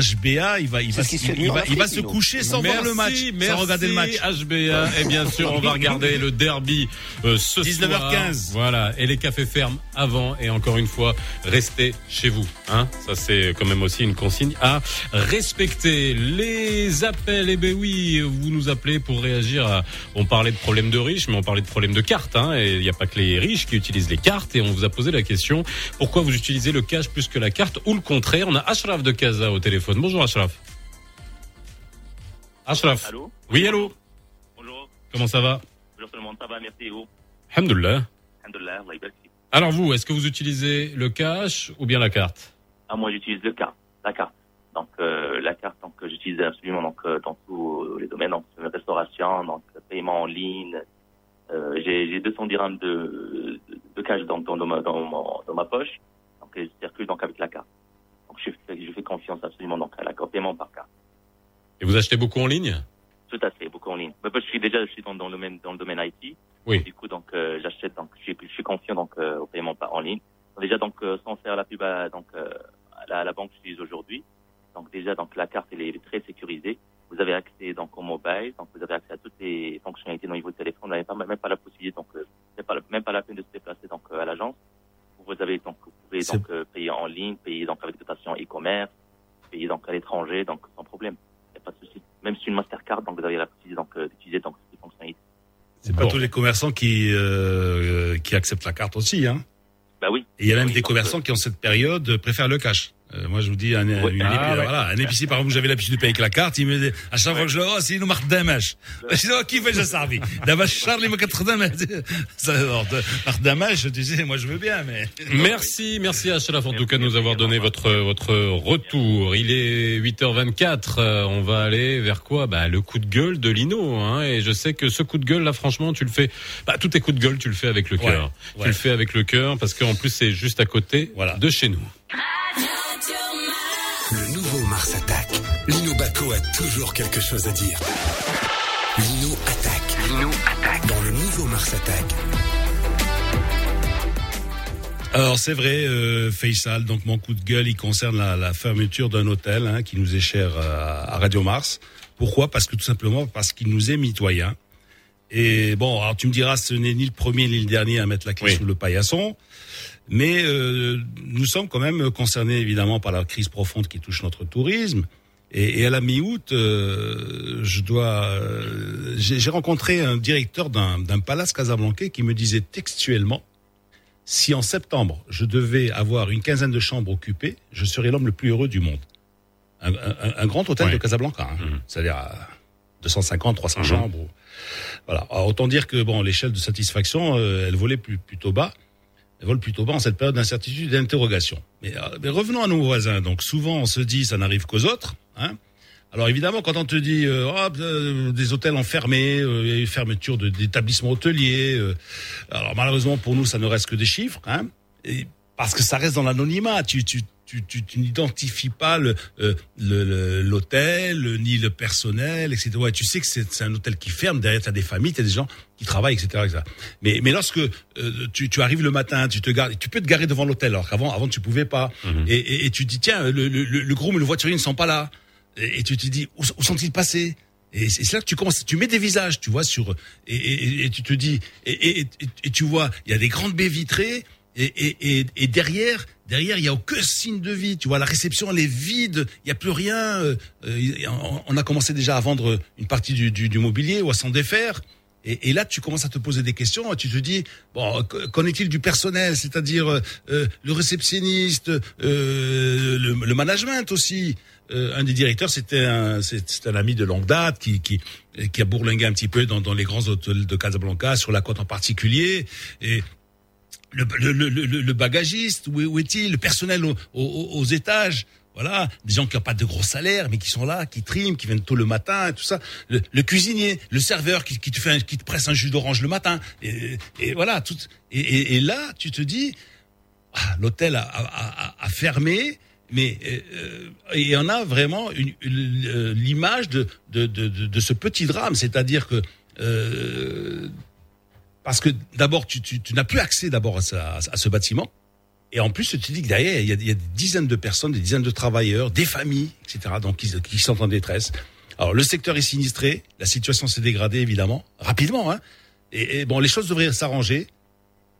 HBA, il va, il va, se il, fait il dans va, l'Afrique, il va se Lino. coucher sans voir le match, Merci, sans regarder le match. HBA. Et bien sûr, on va regarder le derby euh, ce 19h15. soir. Voilà. Et les cafés ferment avant. Et encore une fois, restez chez vous. Hein Ça, c'est quand même aussi une consigne à respecter. Les appels, eh ben oui, vous nous appelez pour réagir à... On parlait de problèmes de riches, mais on parlait de problèmes de cartes. Hein et il n'y a pas que les riches qui utilisent les cartes. Et on vous a posé la question, pourquoi vous utilisez le cash plus que la carte ou le contraire? On a Ashraf de Casa au téléphone. Bonjour Ashraf. Ashraf. Allô Oui, allô Bonjour. Comment ça va Bonjour tout le monde, ça va, merci et vous yabarak fik. Alors vous, est-ce que vous utilisez le cash ou bien la carte Ah, moi j'utilise le carte, la carte. Donc euh, la carte, donc euh, j'utilise absolument donc euh, dans tous les domaines, donc euh, restauration, donc euh, paiement en ligne. Euh, j'ai j'ai 200 dirhams de, de, de cash donc dans, dans, ma, dans, ma poche, donc euh, je circule donc avec la carte. Je fais, je fais confiance absolument donc à la paiement par carte. Et vous achetez beaucoup en ligne? Tout à fait, beaucoup en ligne. Mais je suis déjà je suis dans, dans le domaine dans le domaine IT. Oui. Du coup, donc euh, j'achète donc je suis, je suis confiant donc euh, au paiement par en ligne. Déjà donc euh, sans faire la pub à, donc à la, à la banque que j'utilise aujourd'hui. Donc déjà donc la carte elle est, très sécurisée. Vous avez accès donc au mobile, donc vous avez accès à toutes les fonctionnalités dans niveau de téléphone. Vous n'avez pas même pas la possibilité donc pas même pas la peine de se déplacer donc à l'agence. Vous avez donc vous pouvez donc euh, payer en ligne, payer donc avec dotation e-commerce, payer donc à l'étranger donc sans problème. Il n'y a pas de souci. Même sur une Mastercard donc vous avez la possibilité donc euh, d'utiliser donc ces fonctionnalités. C'est pas tous les commerçants qui, euh, qui acceptent la carte aussi, hein. Bah oui. Et il y a même Oui, des commerçants qui, en cette période, euh, préfèrent le cash. Euh, moi, je vous dis, un, une Ah, ouais. voilà, un épicier, par exemple, j'avais l'habitude de payer avec la carte, il me dit, à chaque fois que je le oh, c'est une marque d'amage. Je dis, oh, qui fait ça, Sarvi? D'abord, Charlie, ma quatre Ça, alors, de- marque d'amage, tu sais, moi, je veux bien, mais. Merci, merci Ashraf en tout cas de nous avoir donné votre votre retour. Il est 8h24, euh, on va aller vers quoi? Bah le coup de gueule de Lino hein, et je sais que ce coup de gueule là franchement, tu le fais bah tous tes coups de gueule, tu le fais avec le cœur. Ouais, ouais. Tu le fais avec le cœur parce qu'en plus c'est juste à côté de chez nous. Le nouveau Mars attaque. Lino Baco a toujours quelque chose à dire. Lino attaque. Lino attaque. Dans le nouveau Mars attaque. Alors c'est vrai, euh, Faisal, donc mon coup de gueule, il concerne la, la fermeture d'un hôtel hein, qui nous est cher euh, à Radio Mars. Pourquoi? Parce que tout simplement parce qu'il nous est mitoyen. Et bon, alors tu me diras, ce n'est ni le premier ni le dernier à mettre la clé sous le paillasson. Mais euh, nous sommes quand même concernés évidemment par la crise profonde qui touche notre tourisme. Et, et à la mi-août, euh, je dois, euh, j'ai rencontré un directeur d'un d'un palace casablancais qui me disait textuellement, si en septembre je devais avoir une quinzaine de chambres occupées, je serais l'homme le plus heureux du monde. Un, un- un grand hôtel de Casablanca, hein. c'est-à-dire à 250, 300 chambres. ou- Voilà. Alors, autant dire que bon, l'échelle de satisfaction, euh, elle volait plus, plutôt bas. Elle vole plutôt bas en cette période d'incertitude et d'interrogation. Mais, euh, mais revenons à nos voisins. Donc souvent, on se dit, ça n'arrive qu'aux autres. Hein alors évidemment, quand on te dit euh, Ah, euh, des hôtels enfermés, euh, eu fermeture d'établissements hôteliers, euh, alors malheureusement pour nous, ça ne reste que des chiffres, hein, et parce que ça reste dans l'anonymat. Tu, tu, tu, tu, tu n'identifies pas le euh, le- l'hôtel, le- ni le personnel, etc. Ouais, tu sais que c'est un hôtel qui ferme. Derrière, tu as des familles, tu as des gens qui travaillent, etc. etc. Mais, mais lorsque euh, tu, tu arrives le matin, tu te gares, tu peux te garer devant l'hôtel, alors qu'avant, avant, tu pouvais pas. et, et, et tu te dis tiens, le, le, le, groom et le voiturier ne sont pas là. Et, et tu te dis où, où sont-ils passés? Et c'est là que tu commences, tu mets des visages, tu vois, sur et, et, et tu te dis et, et tu vois, il y a des grandes baies vitrées et, et, et, derrière, derrière, il y a aucun signe de vie. Tu vois, la réception elle est vide, il y a plus rien. euh, on- a commencé déjà à vendre une partie du, du, du mobilier ou à s'en défaire. Et, là, tu commences à te poser des questions. Tu te dis, bon, qu- qu'en est-il du personnel, c'est-à-dire euh, euh, le réceptionniste, euh, le, le management aussi. Euh, un des directeurs, c'était un, c'est un ami de longue date qui, qui, qui a bourlingué un petit peu dans, dans les grands hôtels de Casablanca, sur la côte en particulier. Et le, le, le, le- bagagiste, où, est- où est-il Le personnel au- au- aux étages voilà, des gens qui n'ont pas de gros salaires, mais qui sont là, qui triment, qui viennent tôt le matin, et tout ça. Le, le cuisinier, le serveur qui, qui te fait, qui te presse un jus d'orange le matin, et, voilà. Tout, et, et, et là, tu te dis, ah, l'hôtel a, a, a- fermé, mais euh, et on a vraiment une- euh, l'image de, de, de, de, de ce petit drame, c'est-à-dire que euh, parce que d'abord tu, tu, tu n'as plus accès d'abord à, ce- à ce bâtiment. Et en plus, tu dis que derrière, il y, a, il y a des dizaines de personnes, des dizaines de travailleurs, des familles, etc., donc qui, qui sont en détresse. Alors, le secteur est sinistré, la situation s'est dégradée, évidemment, rapidement. Hein, et, bon, les choses devraient s'arranger.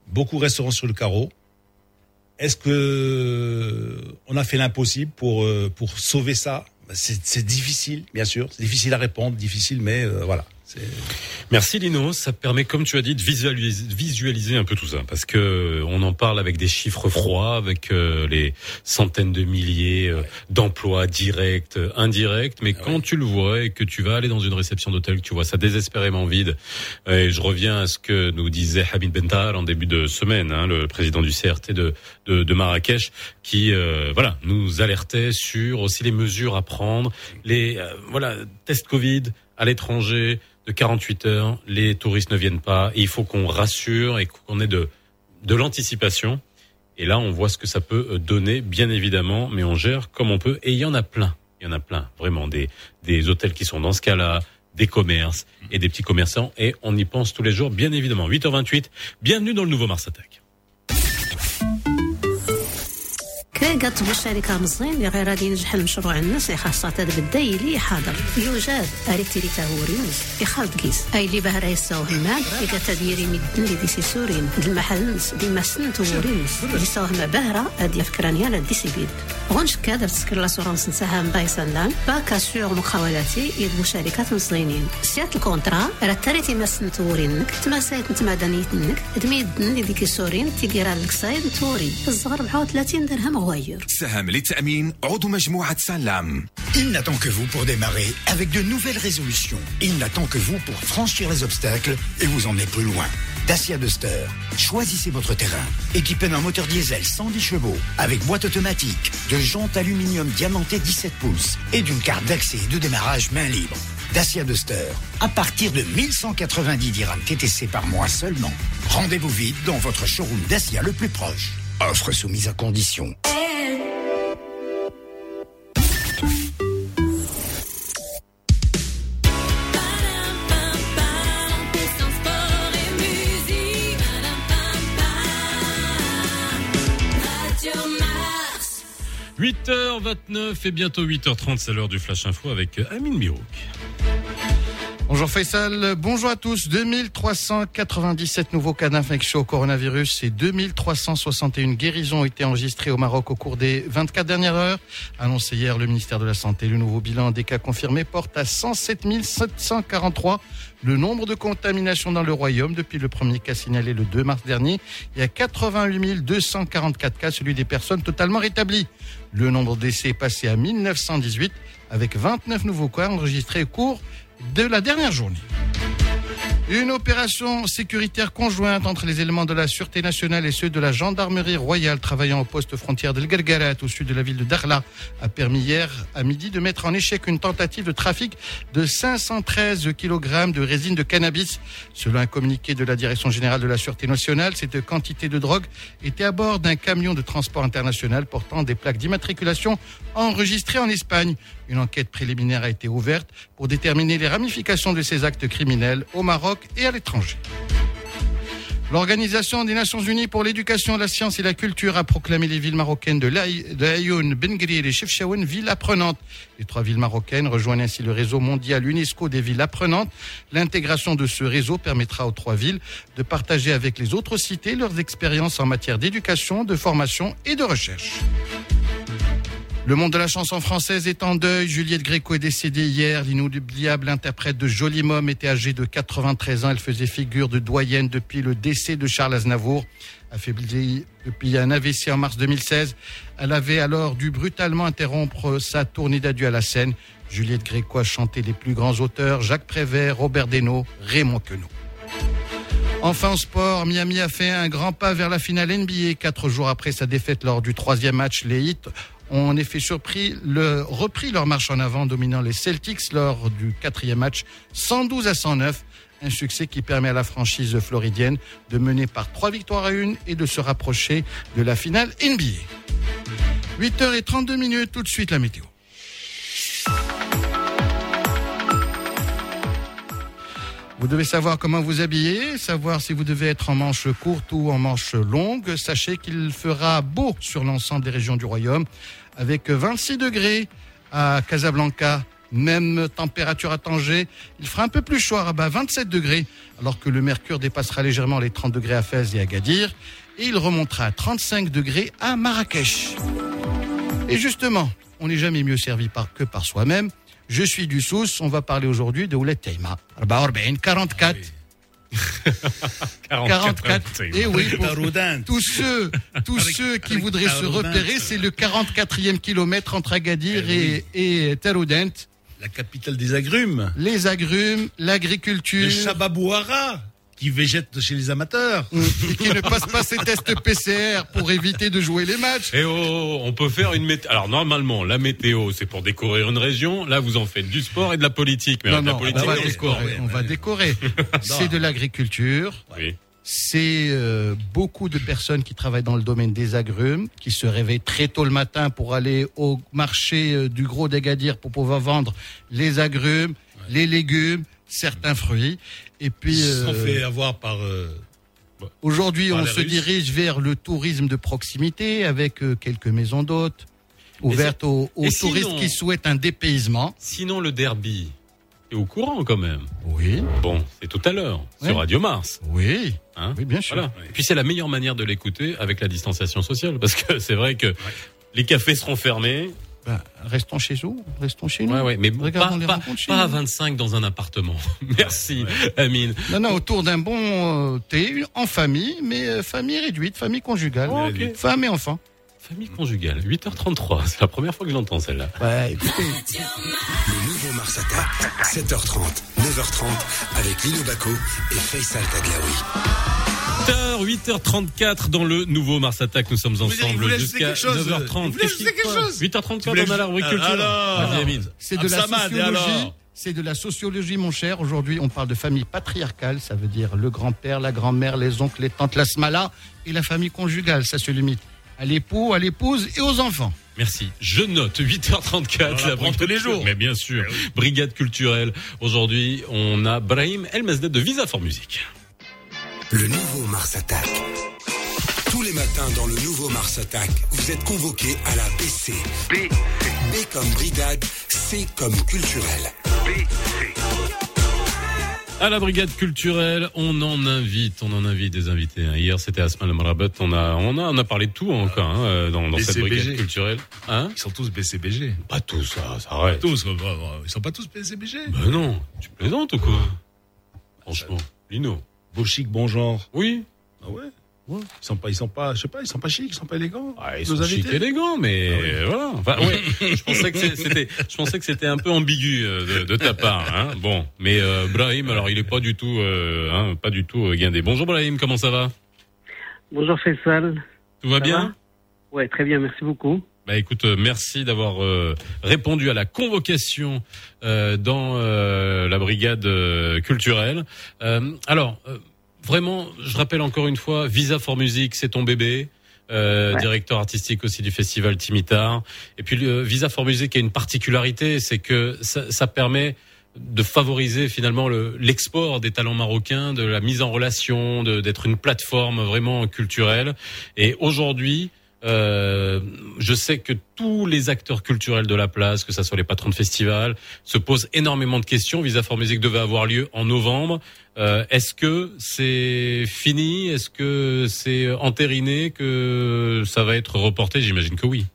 Beaucoup resteront sur le carreau. Est-ce que on a fait l'impossible pour euh, pour sauver ça? Ben, c'est difficile, bien sûr. C'est difficile à répondre, difficile, mais euh, voilà. Merci Lino, ça permet, comme tu as dit, de visualiser, visualiser un peu tout ça, parce que euh, on en parle avec des chiffres froids, avec euh, les centaines de milliers euh, d'emplois directs, euh, indirects, mais quand tu le vois et que tu vas aller dans une réception d'hôtel, que tu vois ça désespérément vide, et je reviens à ce que nous disait Hamid Bentar en début de semaine, hein, le président du CRT de, de, de Marrakech, qui euh, voilà nous alertait sur aussi les mesures à prendre, les euh, voilà tests Covid à l'étranger de 48 heures, les touristes ne viennent pas. Il faut qu'on rassure et qu'on ait de, de l'anticipation. Et là, on voit ce que ça peut euh, donner, bien évidemment, mais on gère comme on peut. Et il y en a plein. Il y en a plein, vraiment, des, des hôtels qui sont dans ce cas-là, des commerces et des petits commerçants. Et on y pense tous les jours, bien évidemment. 8h28, bienvenue dans le nouveau Mars Attack. كي كطب الشركة مزيان اللي غير غادي ينجح المشروع الناس خاصة تبدا يلي حاضر. يوجد اريكتيري في خالد كيس. أي اللي بها رئيس همان اللي كتديري مد اللي دي سي سورين المحل نس دي مسن تورينس اللي سوهم باهره هاد الفكرة نيال لا ديسي بيد غونش كادر تسكر لاسورونس نتاعها بايسان لأن. باكا سور مخاولاتي يد مشاركات مزينين سيات الكونترا راه تاريتي مسن تورينك تماسيت نتمدنيتنك دميدن اللي ديكي سورين تيديرها لك سايد توري. الصغر ب 30 درهم Il n'attend que vous pour démarrer avec de nouvelles résolutions. Il n'attend que vous pour franchir les obstacles et vous emmener plus loin. Dacia Duster, choisissez votre terrain. Équipé d'un moteur diesel 110 chevaux, avec boîte automatique, de jantes aluminium diamantées 17 pouces et d'une carte d'accès et de démarrage main libre. Dacia Duster, à partir de 1190 dirhams TTC par mois seulement. Rendez-vous vite dans votre showroom Dacia le plus proche. Offre soumise à condition. sport et musique. 8h29 et bientôt 8h30, c'est l'heure du Flash Info avec Amine Mirouk. Bonjour Faisal, bonjour à tous. 2397 nouveaux cas d'infection au coronavirus et 2361 guérisons ont été enregistrées au Maroc au cours des 24 dernières heures. Annoncé hier le ministère de la Santé, le nouveau bilan des cas confirmés porte à 107 743 le nombre de contaminations dans le royaume depuis le premier cas signalé le 2 mars dernier. Y a 88 244 cas, celui des personnes totalement rétablies. Le nombre d'essais est passé à 1918 avec 29 nouveaux cas enregistrés au cours de la dernière journée. Une opération sécuritaire conjointe entre les éléments de la Sûreté nationale et ceux de la gendarmerie royale travaillant au poste frontière de Gargarat au sud de la ville de Darla a permis hier à midi de mettre en échec une tentative de trafic de 513 kg de résine de cannabis. Selon un communiqué de la Direction générale de la Sûreté nationale, cette quantité de drogue était à bord d'un camion de transport international portant des plaques d'immatriculation enregistrées en Espagne. Une enquête préliminaire a été ouverte pour déterminer les ramifications de ces actes criminels au Maroc et à l'étranger. L'Organisation des Nations Unies pour l'éducation, la science et la culture a proclamé les villes marocaines de Ayoun, Bengri et Chefchaouen villes apprenantes. Les trois villes marocaines rejoignent ainsi le réseau mondial UNESCO des villes apprenantes. L'intégration de ce réseau permettra aux trois villes de partager avec les autres cités leurs expériences en matière d'éducation, de formation et de recherche. Le monde de la chanson française est en deuil. Juliette Gréco est décédée hier. L'inoubliable interprète de Joli Mom était âgée de 93 ans. Elle faisait figure de doyenne depuis le décès de Charles Aznavour. Affaiblie depuis un AVC en mars 2016, elle avait alors dû brutalement interrompre sa tournée d'adieu à la scène. Juliette Gréco a chanté les plus grands auteurs Jacques Prévert, Robert Desnaux, Raymond Queneau. Enfin en sport, Miami a fait un grand pas vers la finale NBA. Quatre jours après sa défaite lors du troisième match, les Heat ont en effet surpris le, repris leur marche en avant, dominant les Celtics lors du quatrième match 112 à 109. Un succès qui permet à la franchise floridienne de mener par trois victoires à une et de se rapprocher de la finale NBA. 8h32 minutes, tout de suite la météo. Vous devez savoir comment vous habiller, savoir si vous devez être en manche courte ou en manche longue. Sachez qu'il fera beau sur l'ensemble des régions du royaume, avec 26 degrés à Casablanca, même température à Tanger. Il fera un peu plus chaud à Rabat, 27 degrés, alors que le mercure dépassera légèrement les 30 degrés à Fès et à Gadir. Et il remontera à 35 degrés à Marrakech. Et justement, on n'est jamais mieux servi par, que par soi-même. Je suis du Sous. On va parler aujourd'hui de Oulet Taïma. 44. 44. Et oui, tous ceux, tous ceux qui voudraient se repérer, c'est le 44e kilomètre entre Agadir et, et Taroudent. La capitale des agrumes. Les agrumes, l'agriculture. Le Chababouara qui végète chez les amateurs. Et qui ne passe pas ses tests PCR pour éviter de jouer les matchs. Et oh, on peut faire une météo. Alors normalement, la météo, c'est pour décorer une région. Là, vous en faites du sport et de la politique. Mais non, la non, politique, on va décorer. On va décorer. c'est de l'agriculture. Oui. C'est euh, beaucoup de personnes qui travaillent dans le domaine des agrumes, qui se réveillent très tôt le matin pour aller au marché euh, du Gros d'Agadir pour pouvoir vendre les agrumes, les légumes, certains fruits. Et puis, Ils se sont euh, fait avoir par. euh, Aujourd'hui, on se Russes. dirige vers le tourisme de proximité avec euh, quelques maisons d'hôtes ouvertes aux, touristes sinon- qui souhaitent un dépaysement. Sinon, le derby est au courant quand même. Oui. Bon, c'est tout à l'heure sur Radio Mars. Oui. Hein Oui, bien sûr. Voilà. Et puis c'est la meilleure manière de l'écouter avec la distanciation sociale, parce que c'est vrai que les cafés seront fermés. Ben, restons chez nous, restons chez nous. Ouais, ouais, mais Regardons pas, les pas- rencontres chez pas à nous. 25 dans un appartement. Merci, Amine. Non, non, autour d'un bon euh, thé, en famille, mais euh, famille réduite, famille conjugale. Oh. Femme et enfant. Famille conjugale, 8h33. C'est la première fois que j'entends celle-là. Ouais, écoutez. Le nouveau Mars Attack, 7h30, 9h30, avec Lino Baco et Faisal Taglaoui. 8h, 8h34 dans le nouveau Mars Attack. Nous sommes ensemble jusqu'à quelque chose 9h30. Vous voulez ajouter quelque Quoi chose 8h34 voulez on a la rubrique. Alors. C'est de la sociologie. C'est de la sociologie, mon cher. Aujourd'hui, on parle de famille patriarcale. Ça veut dire le grand-père, la grand-mère, les oncles, les tantes, la smala. Et la famille conjugale, ça se limite à l'époux, à l'épouse et aux enfants. Merci. Je note 8h34. On l'apprend tous les jours. Mais bien sûr. Brigade culturelle. Aujourd'hui, on a Brahim El Mesded de Visa for Music. Le nouveau Mars Attack. Tous les matins dans le nouveau Mars Attack, vous êtes convoqués à la BC. B. B comme brigade, C comme culturel. À la brigade culturelle, on en invite, on en invite des invités. hein. Hier, c'était Asma Marabat. On a, on a, on a parlé de tout encore hein, euh, dans, dans cette brigade culturelle. Hein? Ils sont tous BCBG. Pas tous, ça, ça arrête. Tous, ils sont pas tous BCBG. Ben non, tu plaisantes ou quoi? Franchement, Lino. Beau chic, bon genre. Oui. Ah ouais? Ils sont pas, ils sont pas, je sais pas, ils sont pas chics, ils sont pas élégants. Ah, ils Nos sont chic invités. élégants, mais Ah oui. voilà. Enfin, ouais, je pensais que c'était, je pensais que c'était un peu ambigu euh, de, de ta part. Hein. Bon, mais euh, Brahim, alors il est pas du tout, euh, hein, pas du tout euh, guindé. Bonjour Brahim, comment ça va? Bonjour Faisal. Tout va Ça bien? Ouais, très bien, merci beaucoup. Bah écoute, euh, merci d'avoir euh, répondu à la convocation euh, dans euh, la brigade euh, culturelle. Euh, alors, euh, vraiment, je rappelle encore une fois, Visa for Music, c'est ton bébé. Euh, Ouais. directeur artistique aussi du festival Timitar. Et puis le Visa for Music a une particularité, c'est que ça, ça permet de favoriser finalement le- l'export des talents marocains, de la mise en relation, d'être une plateforme vraiment culturelle. Et aujourd'hui, euh, je sais que tous les acteurs culturels de la place, que ce soit les patrons de festivals, se posent énormément de questions. Visa for Music devait avoir lieu en novembre. Euh, Est-ce que c'est fini? Est-ce que c'est entériné? Que ça va être reporté? J'imagine que oui.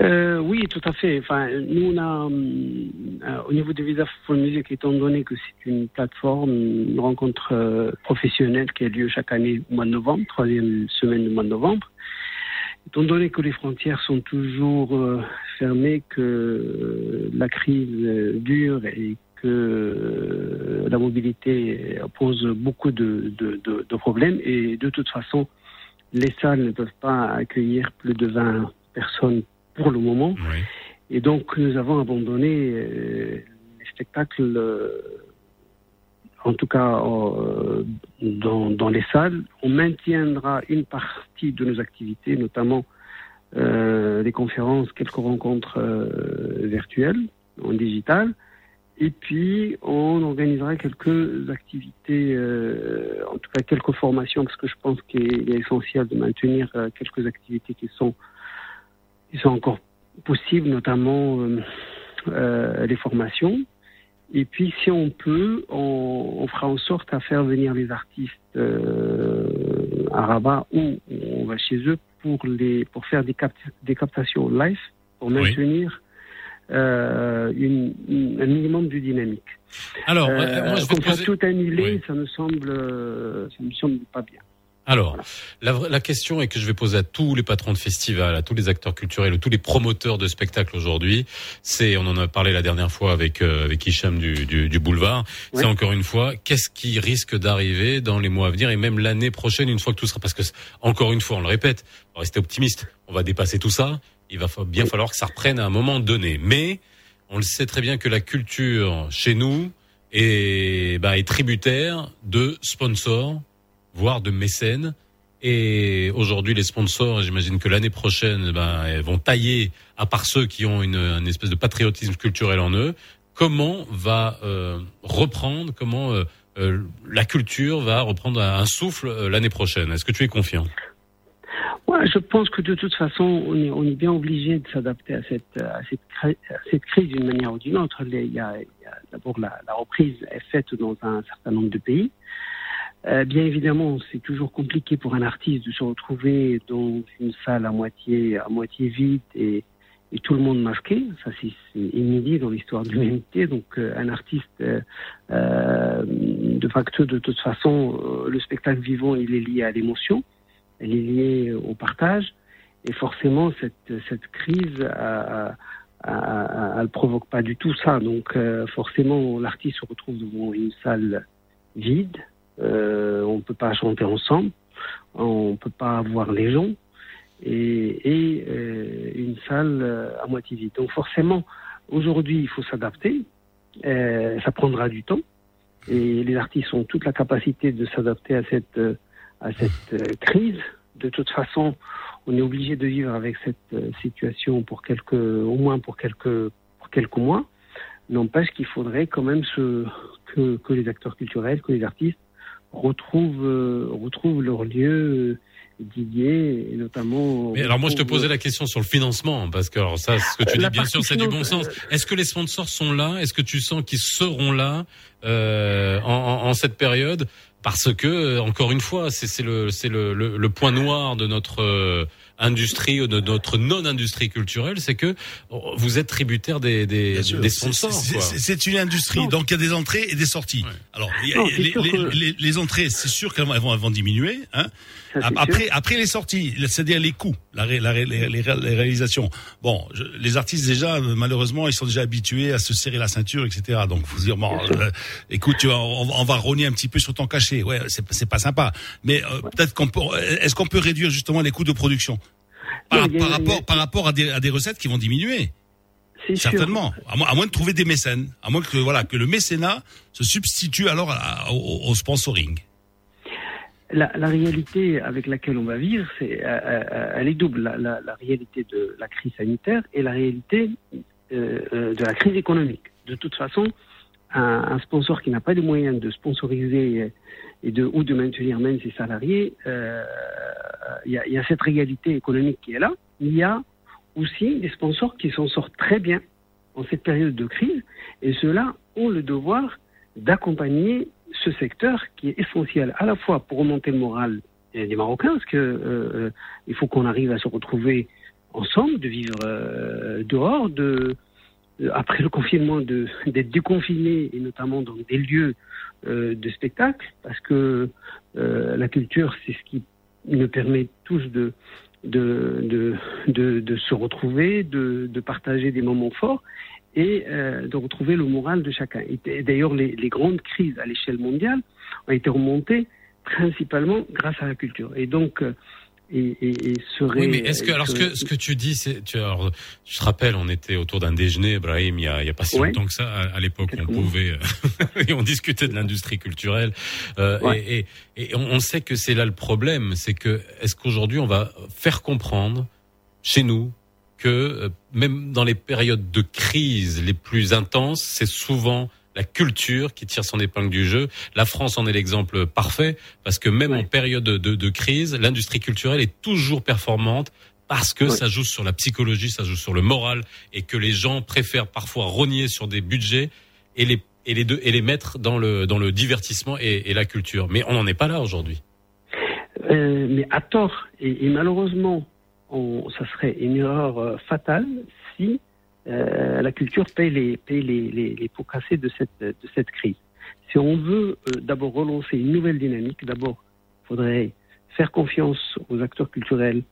Euh, oui, tout à fait. Enfin, nous, on a, au niveau de Visa for Music, étant donné que c'est une plateforme, une rencontre professionnelle qui a lieu chaque année au mois de novembre, troisième semaine du mois de novembre, étant donné que les frontières sont toujours euh, fermées, que euh, la crise euh, dure et que la mobilité pose beaucoup de, de, de, de problèmes, et de toute façon, les salles ne peuvent pas accueillir plus de 20 personnes pour le moment. Et donc, nous avons abandonné les spectacles, en tout cas euh, dans, dans les salles. On maintiendra une partie de nos activités, notamment euh, des conférences, quelques rencontres euh, virtuelles, en digital. Et puis, on organisera quelques activités, euh, en tout cas quelques formations, parce que je pense qu'il est essentiel de maintenir euh, quelques activités qui sont qui sont encore possibles, notamment euh, les formations. Et puis, si on peut, on, on fera en sorte à faire venir les artistes euh, à Rabat ou on va chez eux pour, les, pour faire des, capt- des captations live, pour Oui. maintenir euh, une, une- un minimum de dynamique. Alors, Euh, moi, je vais poser- tout annuler, ça me semble, euh, ça me semble pas bien. Alors, la, la question est que je vais poser à tous les patrons de festivals, à tous les acteurs culturels, à tous les promoteurs de spectacles aujourd'hui, c'est, on en a parlé la dernière fois avec euh, avec Hicham du, du, du Boulevard, c'est encore une fois, qu'est-ce qui risque d'arriver dans les mois à venir et même l'année prochaine, une fois que tout sera, parce que encore une fois, on le répète, rester optimiste, on va dépasser tout ça, il va bien falloir que ça reprenne à un moment donné, mais on le sait très bien que la culture chez nous est, bah, est tributaire de sponsors voire de mécènes. Et aujourd'hui, les sponsors, j'imagine que l'année prochaine, ben, elles vont tailler, à part ceux qui ont une, espèce de patriotisme culturel en eux, comment va euh, reprendre, comment euh, euh, la culture va reprendre un souffle l'année prochaine Est-ce que tu es confiant? Ouais, je pense que de toute façon, on est, on est bien obligé de s'adapter à cette, à cette, cette crise d'une manière ou d'une autre. Il y a, d'abord la reprise est faite dans un certain nombre de pays. Euh, bien évidemment, c'est toujours compliqué pour un artiste de se retrouver dans une salle à moitié, à moitié vide et, et tout le monde masqué. Ça, c'est inédit dans l'histoire de l'humanité. Donc, euh, un artiste, euh, euh, de facto, de toute façon, euh, le spectacle vivant, il est lié à l'émotion, elle est liée au partage. Et forcément, cette, cette crise, euh, elle ne provoque pas du tout ça. Donc, euh, forcément, l'artiste se retrouve devant une salle vide. Euh, on ne peut pas chanter ensemble, on ne peut pas voir les gens et, et euh, une salle euh, à moitié vide. Donc forcément, aujourd'hui, il faut s'adapter. Euh, ça prendra du temps et les artistes ont toute la capacité de s'adapter à cette euh, à cette euh, crise. De toute façon, on est obligé de vivre avec cette situation pour quelques, au moins pour quelques pour quelques mois. N'empêche qu'il faudrait quand même se, que, que les acteurs culturels, que les artistes retrouvent, euh, retrouvent leur lieu Didier, et notamment. Mais alors moi je te posais la question sur le financement parce que alors ça ce que tu Euh, dis bien sûr c'est du bon sens. Est-ce que les sponsors sont là? Est-ce que tu sens qu'ils seront là euh, en, en- en cette période? Parce que euh, encore une fois c'est c'est le c'est le, le, le point noir de notre euh, industrie ou de notre non industrie culturelle, c'est que vous êtes tributaire des des, des c'est- sponsors. c'est- une industrie, donc il y a des entrées et des sorties. Alors, Non, les, les- que- les- les entrées, c'est sûr qu'elles vont, elles vont, elles vont diminuer. Hein. Ça, Après, sûr. après les sorties, c'est-à-dire les coûts, la, ré- la ré- les, les ré- les réalisations. Bon, je- les artistes déjà, euh, malheureusement, ils sont déjà habitués à se serrer la ceinture, etc. Donc, faut se dire, bon, euh, écoute, tu vois, on, on va rogner un petit peu sur ton cachet. Ouais, c'est pas sympa. Mais euh, peut-être qu'on peut, est-ce qu'on peut réduire justement les coûts de production? Par, rapport, par rapport à des, à des recettes qui vont diminuer. Certainement. À moins, à moins de trouver des mécènes. À moins que, voilà, que le mécénat se substitue alors à- au, au sponsoring. La, réalité avec laquelle on va vivre, c'est, euh, euh, elle est double. La, réalité de la crise sanitaire et la réalité euh, de la crise économique. De toute façon, un, sponsor qui n'a pas les moyens de sponsoriser et de, ou de maintenir même ses salariés, il y, y a cette réalité économique qui est là. Il y a aussi des sponsors qui s'en sortent très bien en cette période de crise et ceux-là ont le devoir d'accompagner ce secteur qui est essentiel à la fois pour remonter le moral des Marocains, parce que euh, euh, il faut qu'on arrive à se retrouver ensemble, de vivre euh, dehors, de euh, après le confinement, d'être déconfiné et notamment dans des lieux de spectacle, parce que la culture, c'est ce qui nous permet tous de se retrouver, de partager des moments forts et euh, de retrouver le moral de chacun. Et D'ailleurs, les, les grandes crises à l'échelle mondiale ont été remontées principalement grâce à la culture. Et donc, euh, et, et, et serait, Oui, mais est-ce que alors ce que ce que tu dis, c'est tu alors, je te rappelle, on était autour d'un déjeuner, Brahim, il y a il y a pas si Ouais. longtemps que ça. À, à l'époque, on pouvait euh, et on discutait de l'industrie culturelle. Euh, Ouais. Et, et on, on sait que c'est là le problème, c'est que est-ce qu'aujourd'hui on va faire comprendre chez nous que euh, même dans les périodes de crise les plus intenses, c'est souvent la culture qui tire son épingle du jeu. La France en est l'exemple parfait parce que même en période de, de crise, l'industrie culturelle est toujours performante parce que ça joue sur la psychologie, ça joue sur le moral et que les gens préfèrent parfois rogner sur des budgets et les et les deux et les mettre dans le dans le divertissement et, et la culture. Mais on n'en est pas là aujourd'hui. Euh, mais à tort. Et, et malheureusement, on, ça serait une erreur euh, fatale si euh, la culture paye les, paye les, les, les pots cassés de cette, de cette crise. Si on veut euh, d'abord relancer une nouvelle dynamique, d'abord, il faudrait faire confiance aux acteurs culturels,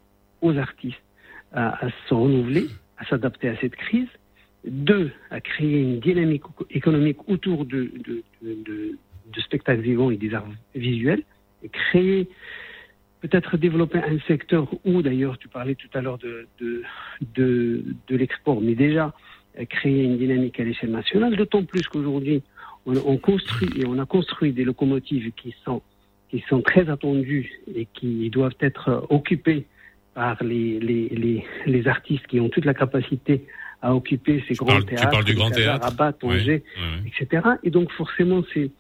aux artistes, à, à se renouveler, à s'adapter à cette crise. Deux, à créer une dynamique économique autour de, de, de, de, de spectacles vivants et des arts visuels, et créer peut-être développer un secteur où, d'ailleurs, tu parlais tout à l'heure de, de, de, de l'export, mais déjà euh, créer une dynamique à l'échelle nationale, d'autant plus qu'aujourd'hui, on, on construit et on a construit des locomotives qui sont, qui sont très attendues et qui doivent être occupées par les, les, les, les artistes qui ont toute la capacité à occuper ces grands parles- tu théâtres, parles du Grand Théâtre Rabat, oui, etc. Et donc forcément, ces,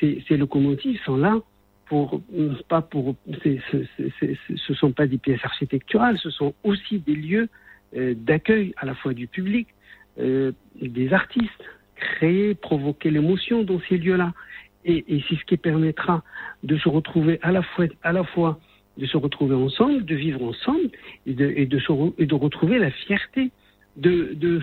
ces, ces locomotives sont là pour pas pour ce sont pas des pièces architecturales, ce sont aussi des lieux euh, d'accueil à la fois du public, euh, des artistes, créer, provoquer l'émotion dans ces lieux-là. Et, c'est ce qui permettra de se retrouver à la fois, à la fois de se retrouver ensemble, de vivre ensemble et de, de, retrouver la fierté de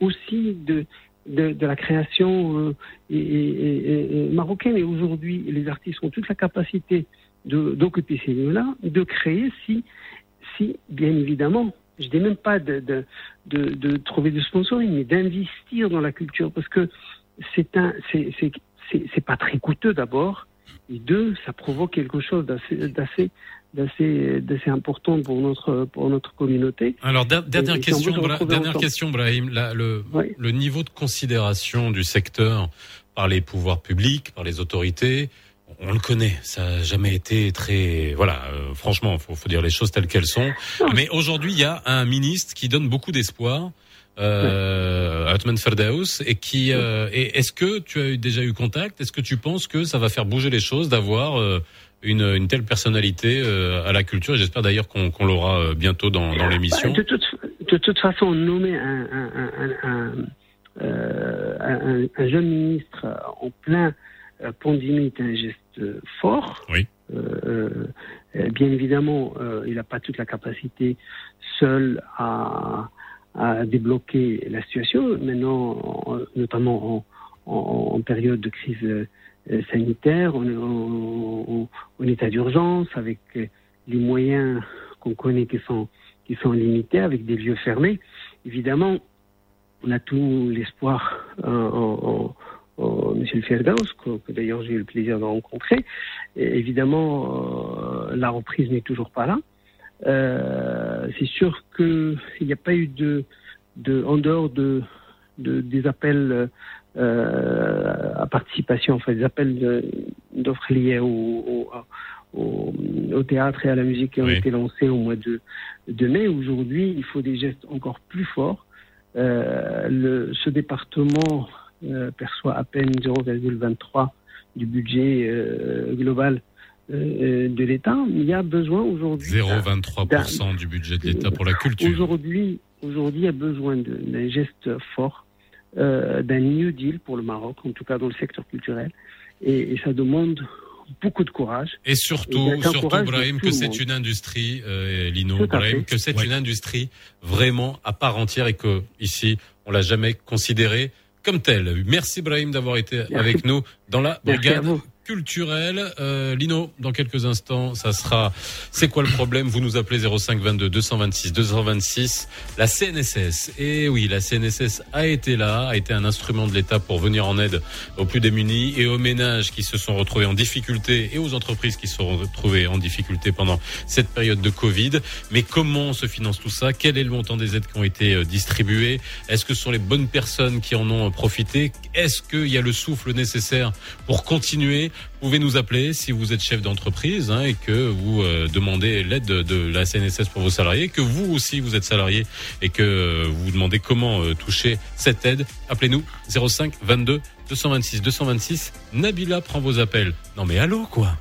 aussi de, de, de la création euh, et, et- et- marocaine. Et aujourd'hui, les artistes ont toute la capacité d'occuper ces lieux-là, de créer si, si, bien évidemment, je dis même pas de, de, de, de trouver du sponsoring, mais d'investir dans la culture, parce que c'est un, c'est pas très coûteux d'abord, et deux, ça provoque quelque chose d'assez, d'assez, important pour notre, pour notre communauté. Alors der- dernière Et question, Bra- dernière question, Brahim. Le, le niveau de considération du secteur par les pouvoirs publics, par les autorités, on le connaît. Ça n'a jamais été très, voilà. euh, franchement, faut, faut dire les choses telles qu'elles sont. Mais aujourd'hui, il y a un ministre qui donne beaucoup d'espoir. Euh, Atman Ferdaous et qui euh, est-ce que tu as déjà eu contact? Est-ce que tu penses que ça va faire bouger les choses d'avoir euh, une, une telle personnalité euh, à la culture. Et j'espère d'ailleurs qu'on l'aura euh, bientôt dans, dans l'émission. Bah, de, toute, de toute façon, nommer un, un, un, un, euh, un- un jeune ministre en plein pandémie est un geste fort. Oui. Euh, bien évidemment, euh, il n'a pas toute la capacité seul à, à débloquer la situation. Maintenant, en- notamment en, en, en période de crise sanitaire, on est en, en- en état d'urgence, avec euh, les moyens qu'on connaît qui sont, qui sont limités, avec des lieux fermés. Évidemment, on a tout l'espoir euh, en, en, M. Ferdaus, que, d'ailleurs j'ai eu le plaisir de rencontrer. Évidemment, euh, la reprise n'est toujours pas là. Euh, c'est sûr qu'il n'y a pas eu de, de en dehors de, de des appels euh, à participation, enfin des appels de- d'offres liées au, au, au, au théâtre et à la musique qui ont été lancés au mois de, de mai. Aujourd'hui, il faut des gestes encore plus forts. Euh, le, ce département euh, perçoit à peine 0,23 du budget euh, global euh, de l'État. Il y a besoin aujourd'hui 0,23% du budget de l'État pour la culture. Aujourd'hui, aujourd'hui, il y a besoin de- d'un geste fort, euh, d'un New Deal pour le Maroc, en tout cas dans le secteur culturel. Et, et ça demande beaucoup de courage. Et surtout, Et surtout Brahim, tout que c'est une industrie, euh, Lino, Brahim, que c'est Ouais. une industrie vraiment à part entière et que ici, on l'a jamais considérée comme telle. Merci Brahim d'avoir été Merci. avec nous dans la brigade vous. culturelle. Euh, Lino, dans quelques instants, ça sera C'est quoi le problème? Vous nous appelez 05 22 226 226. La CNSS, et oui, la CNSS a été là, a été un instrument de l'État pour venir en aide aux plus démunis et aux ménages qui se sont retrouvés en difficulté et aux entreprises qui se sont retrouvées en difficulté pendant cette période de Covid. Mais comment se finance tout ça? Quel est le montant des aides qui ont été euh, distribuées? Est-ce que ce sont les bonnes personnes qui en ont euh, profité? Est-ce qu'il y a le souffle nécessaire pour continuer Vous pouvez nous appeler si vous êtes chef d'entreprise hein, et que vous euh, demandez l'aide de, la CNSS pour vos salariés, que vous aussi vous êtes salarié et que vous vous demandez comment euh, toucher cette aide. Appelez-nous 05 22 226 226. Nabila prend vos appels. Non mais allô quoi?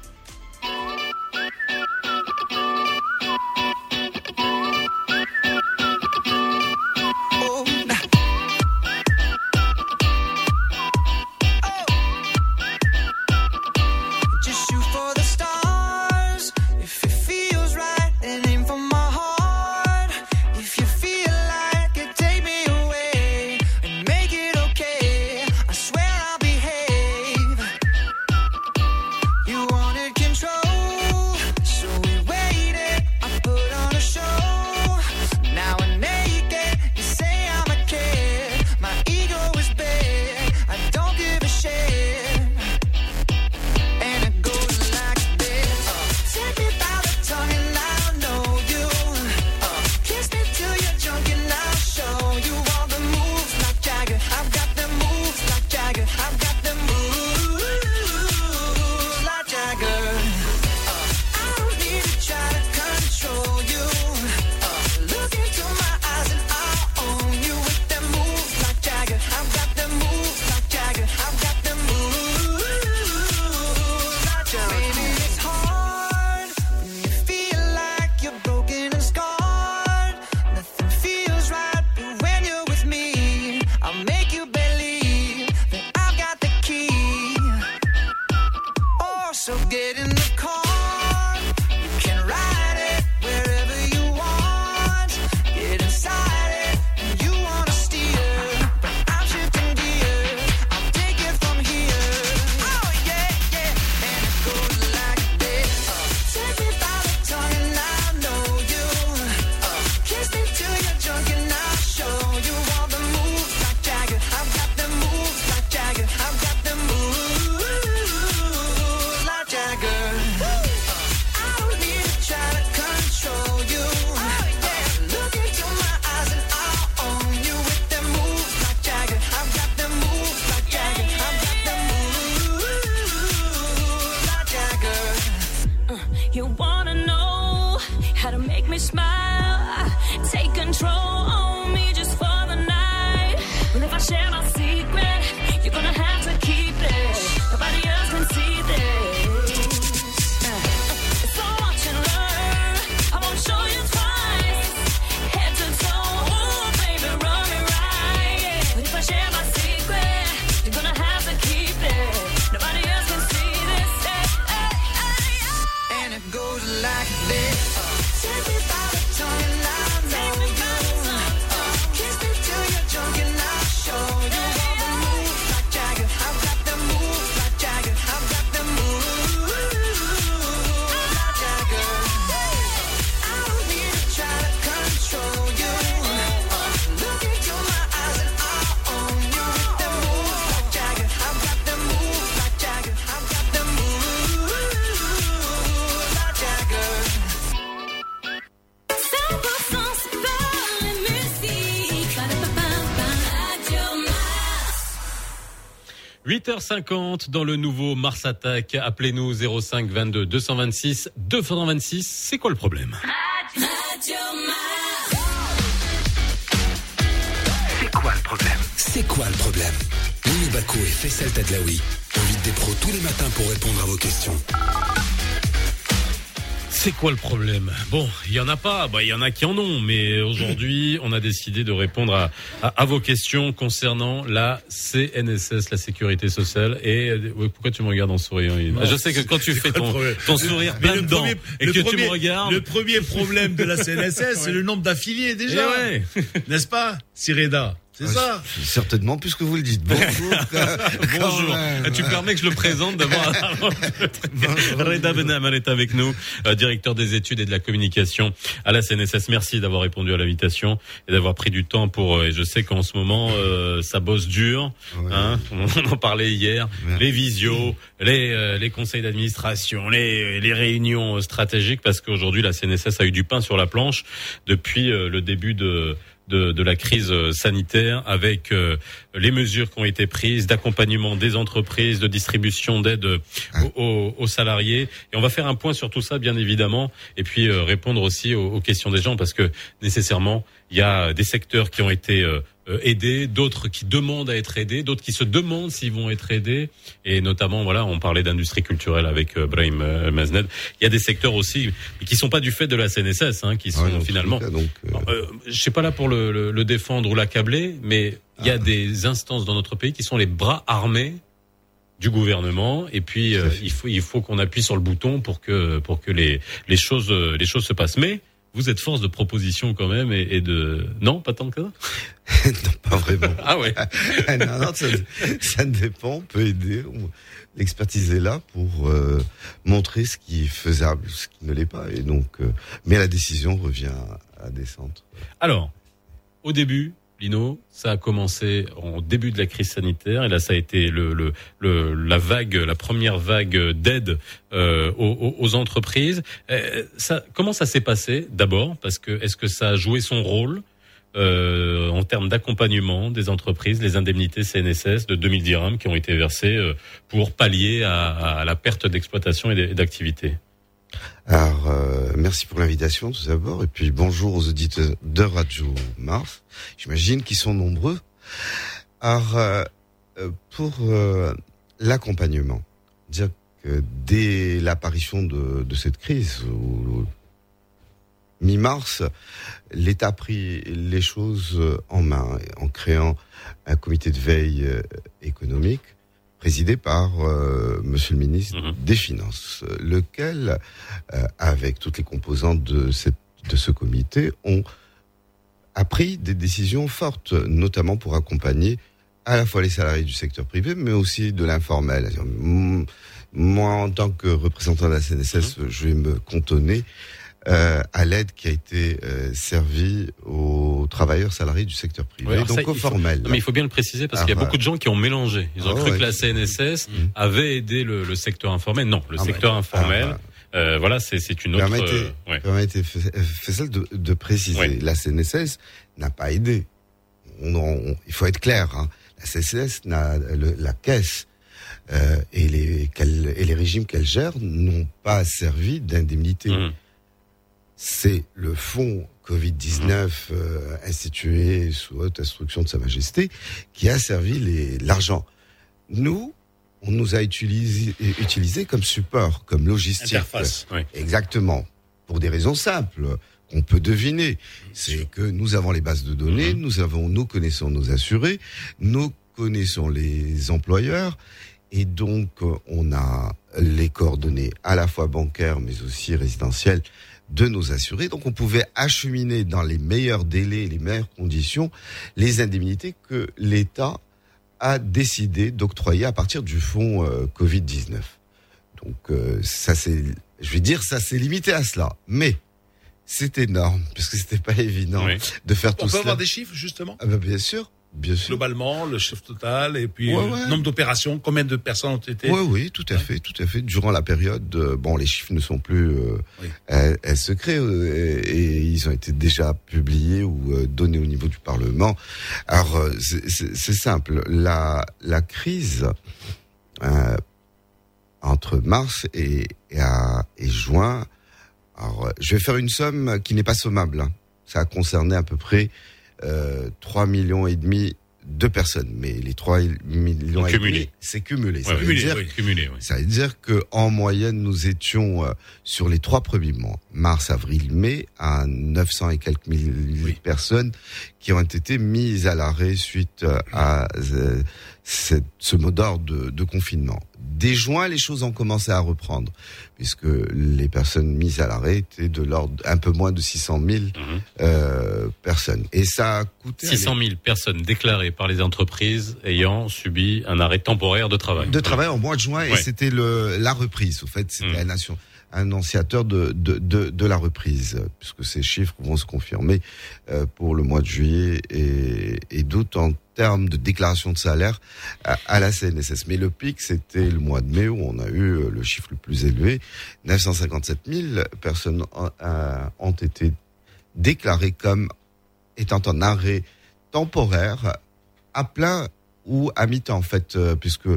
8h50 dans le nouveau Mars Attack. Appelez-nous 05 22 226 226. C'est quoi le problème? C'est quoi le problème? C'est quoi le problème? Lino Baco et Faisal Tadlaoui invitent des pros tous les matins pour répondre à vos questions. C'est quoi le problème? Bon, il y en a pas, bah il y en a qui en ont, mais aujourd'hui, on a décidé de répondre à, à, à vos questions concernant la CNSS, la sécurité sociale. Et euh, ouais, pourquoi tu me regardes en souriant Non, Je sais que quand tu fais ton, sourire plein premier- et que tu me regardes, Le premier problème de la CNSS, c'est le nombre d'affiliés déjà. Eh ouais. N'est-ce pas, Sireda C'est Ah, ça c'est- Certainement, puisque vous le dites. Bonjour. Bonjour. Tu permets que je le présente d'abord Reda Benhamar est avec nous, euh, directeur des études et de la communication à la CNSS. Merci d'avoir répondu à l'invitation et d'avoir pris du temps pour. euh, et je sais qu'en ce moment, euh, ça bosse dur. Hein, on en parlait hier. Les visios, les euh, les conseils d'administration, les les réunions stratégiques, parce qu'aujourd'hui la CNSS a eu du pain sur la planche depuis euh, le début de de, de la crise euh, sanitaire avec euh, les mesures qui ont été prises d'accompagnement des entreprises, de distribution d'aide euh, aux, aux- salariés. Et on va faire un point sur tout ça, bien évidemment, et puis euh, répondre aussi aux, aux questions des gens, parce que nécessairement, il y a des secteurs qui ont été aidés, d'autres qui demandent à être aidés, d'autres qui se demandent s'ils vont être aidés, et notamment, voilà, on parlait d'industrie culturelle avec euh, Brahim euh, Mazned. Il y a des secteurs aussi qui sont pas du fait de la CNSS, hein, qui sont finalement. cas, donc, Euh, je suis pas là pour le, le- le défendre ou l'accabler, mais il y a des instances dans notre pays qui sont les bras armés du gouvernement et puis euh, il faut il faut qu'on appuie sur le bouton pour que pour que les les choses euh, les choses se passent mais vous êtes force de proposition quand même et, et de non pas tant que ça? Pas vraiment. ah ouais non, non, ça, ça dépend, on peut aider. L'expertise est là pour euh, montrer ce qui est faisable, ce qui ne l'est pas. Et donc, euh, mais la décision revient à des centres. Alors, au début, Lino, ça a commencé en début de la crise sanitaire et là, ça a été la vague, la première vague d'aide euh, aux, entreprises. Euh, comment ça s'est passé D'abord, parce que est-ce que ça a joué son rôle euh, en termes d'accompagnement des entreprises, les indemnités CNSS de 2000 dirhams qui ont été versées euh, pour pallier à, à la perte d'exploitation et d'activité? Alors, euh, merci pour l'invitation tout d'abord, et puis bonjour aux auditeurs de Radio Mars. J'imagine qu'ils sont nombreux. Alors, euh, euh, pour l'accompagnement, dire que dès l'apparition de, cette crise, mi-mars, l'État a pris les choses en main en créant un comité de veille économique présidé par euh, Monsieur le ministre des Finances, lequel, euh, avec toutes les composantes de, cette, de ce comité, ont a pris des décisions fortes, notamment pour accompagner à la fois les salariés du secteur privé, mais aussi de l'informel. Moi, en tant que représentant de la CNSS, je vais me cantonner euh, à l'aide qui a été euh, servie aux travailleurs salariés du secteur privé, Ouais, donc ça, au faut- formel. non, mais il faut bien le préciser parce Ah, qu'il y a ouais. beaucoup de gens qui ont mélangé. Ils ont Ah, cru ouais. que la CNSS avait aidé le, le secteur informel. Non, le Ah, secteur ouais. informel, Ah, euh, voilà, c'est une autre. Permettez, euh, ouais. permettez Faisal, de, de préciser, la CNSS n'a pas aidé. On, on- il faut être clair. hein. La CNSS, n'a, le- la caisse euh, et, les, et les régimes qu'elle gère n'ont pas servi d'indemnité. Mmh. C'est le fonds Covid-19 euh, institué sous haute instruction de Sa Majesté qui a servi l'argent. Nous, on nous a utilisé, utilisé comme support, comme logistique. Interface. Exactement. Pour des raisons simples qu'on peut deviner. C'est que nous avons les bases de données, nous avons, nous connaissons nos assurés, nous connaissons les employeurs, et donc euh, on a les coordonnées à la fois bancaires mais aussi résidentielles de nos assurés. Donc on pouvait acheminer dans les meilleurs délais, les meilleures conditions, les indemnités que l'État a décidé d'octroyer à partir du fonds euh, Covid-19. Donc euh, ça c'est, je vais dire, ça c'est limité à cela, mais c'est énorme parce que c'était pas évident Oui. de faire On tout peut cela. avoir des chiffres justement? Ah bah, bien sûr. Bien sûr. Globalement, le chiffre total et puis Ouais, le ouais. nombre d'opérations, combien de personnes ont été Oui, oui, tout à fait, tout à fait. Durant la période, euh, bon, les chiffres ne sont plus euh, euh, euh, secrets et, ils ont été déjà publiés ou donnés au niveau du Parlement. Alors, c'est- simple. La, la crise euh, entre mars et, et, à- et juin, alors, je vais faire une somme qui n'est pas sommable. hein. Ça a concerné à peu près euh, 3 millions et demi de personnes. Mais les 3 millions et Cumulé. demi, c'est cumulé. Ça Ouais, veut cumulé, dire oui, cumulé, oui. ça veut dire que en moyenne, nous étions euh, sur les trois premiers mois, mars, avril, mai, à 900 et quelques mille personnes qui ont été mises à l'arrêt suite euh, à euh, cette- ce mot d'ordre de, de confinement. Dès juin, les choses ont commencé à reprendre, puisque les personnes mises à l'arrêt étaient de l'ordre un peu moins de 600 000 euh, personnes. Et ça a coûté... 600 000 personnes déclarées par les entreprises ayant subi un arrêt temporaire de travail. de travail en mois de juin et c'était le la reprise. Au fait, c'était un nation- annonciateur de, de, de, de la reprise, puisque ces chiffres vont se confirmer euh, pour le mois de juillet et, et d'août en termes de déclaration de salaire à, la CNSS. Mais le pic, c'était le mois de mai où on a eu euh, le chiffre le plus élevé. 957 000 personnes euh, ont été déclarées comme étant en arrêt temporaire à plein ou à mi-temps en fait, euh, puisque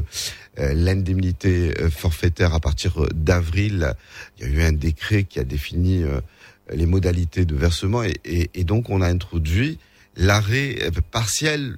l'indemnité forfaitaire à partir d'avril, il y a eu un décret qui a défini les modalités de versement et donc on a introduit l'arrêt euh, partiel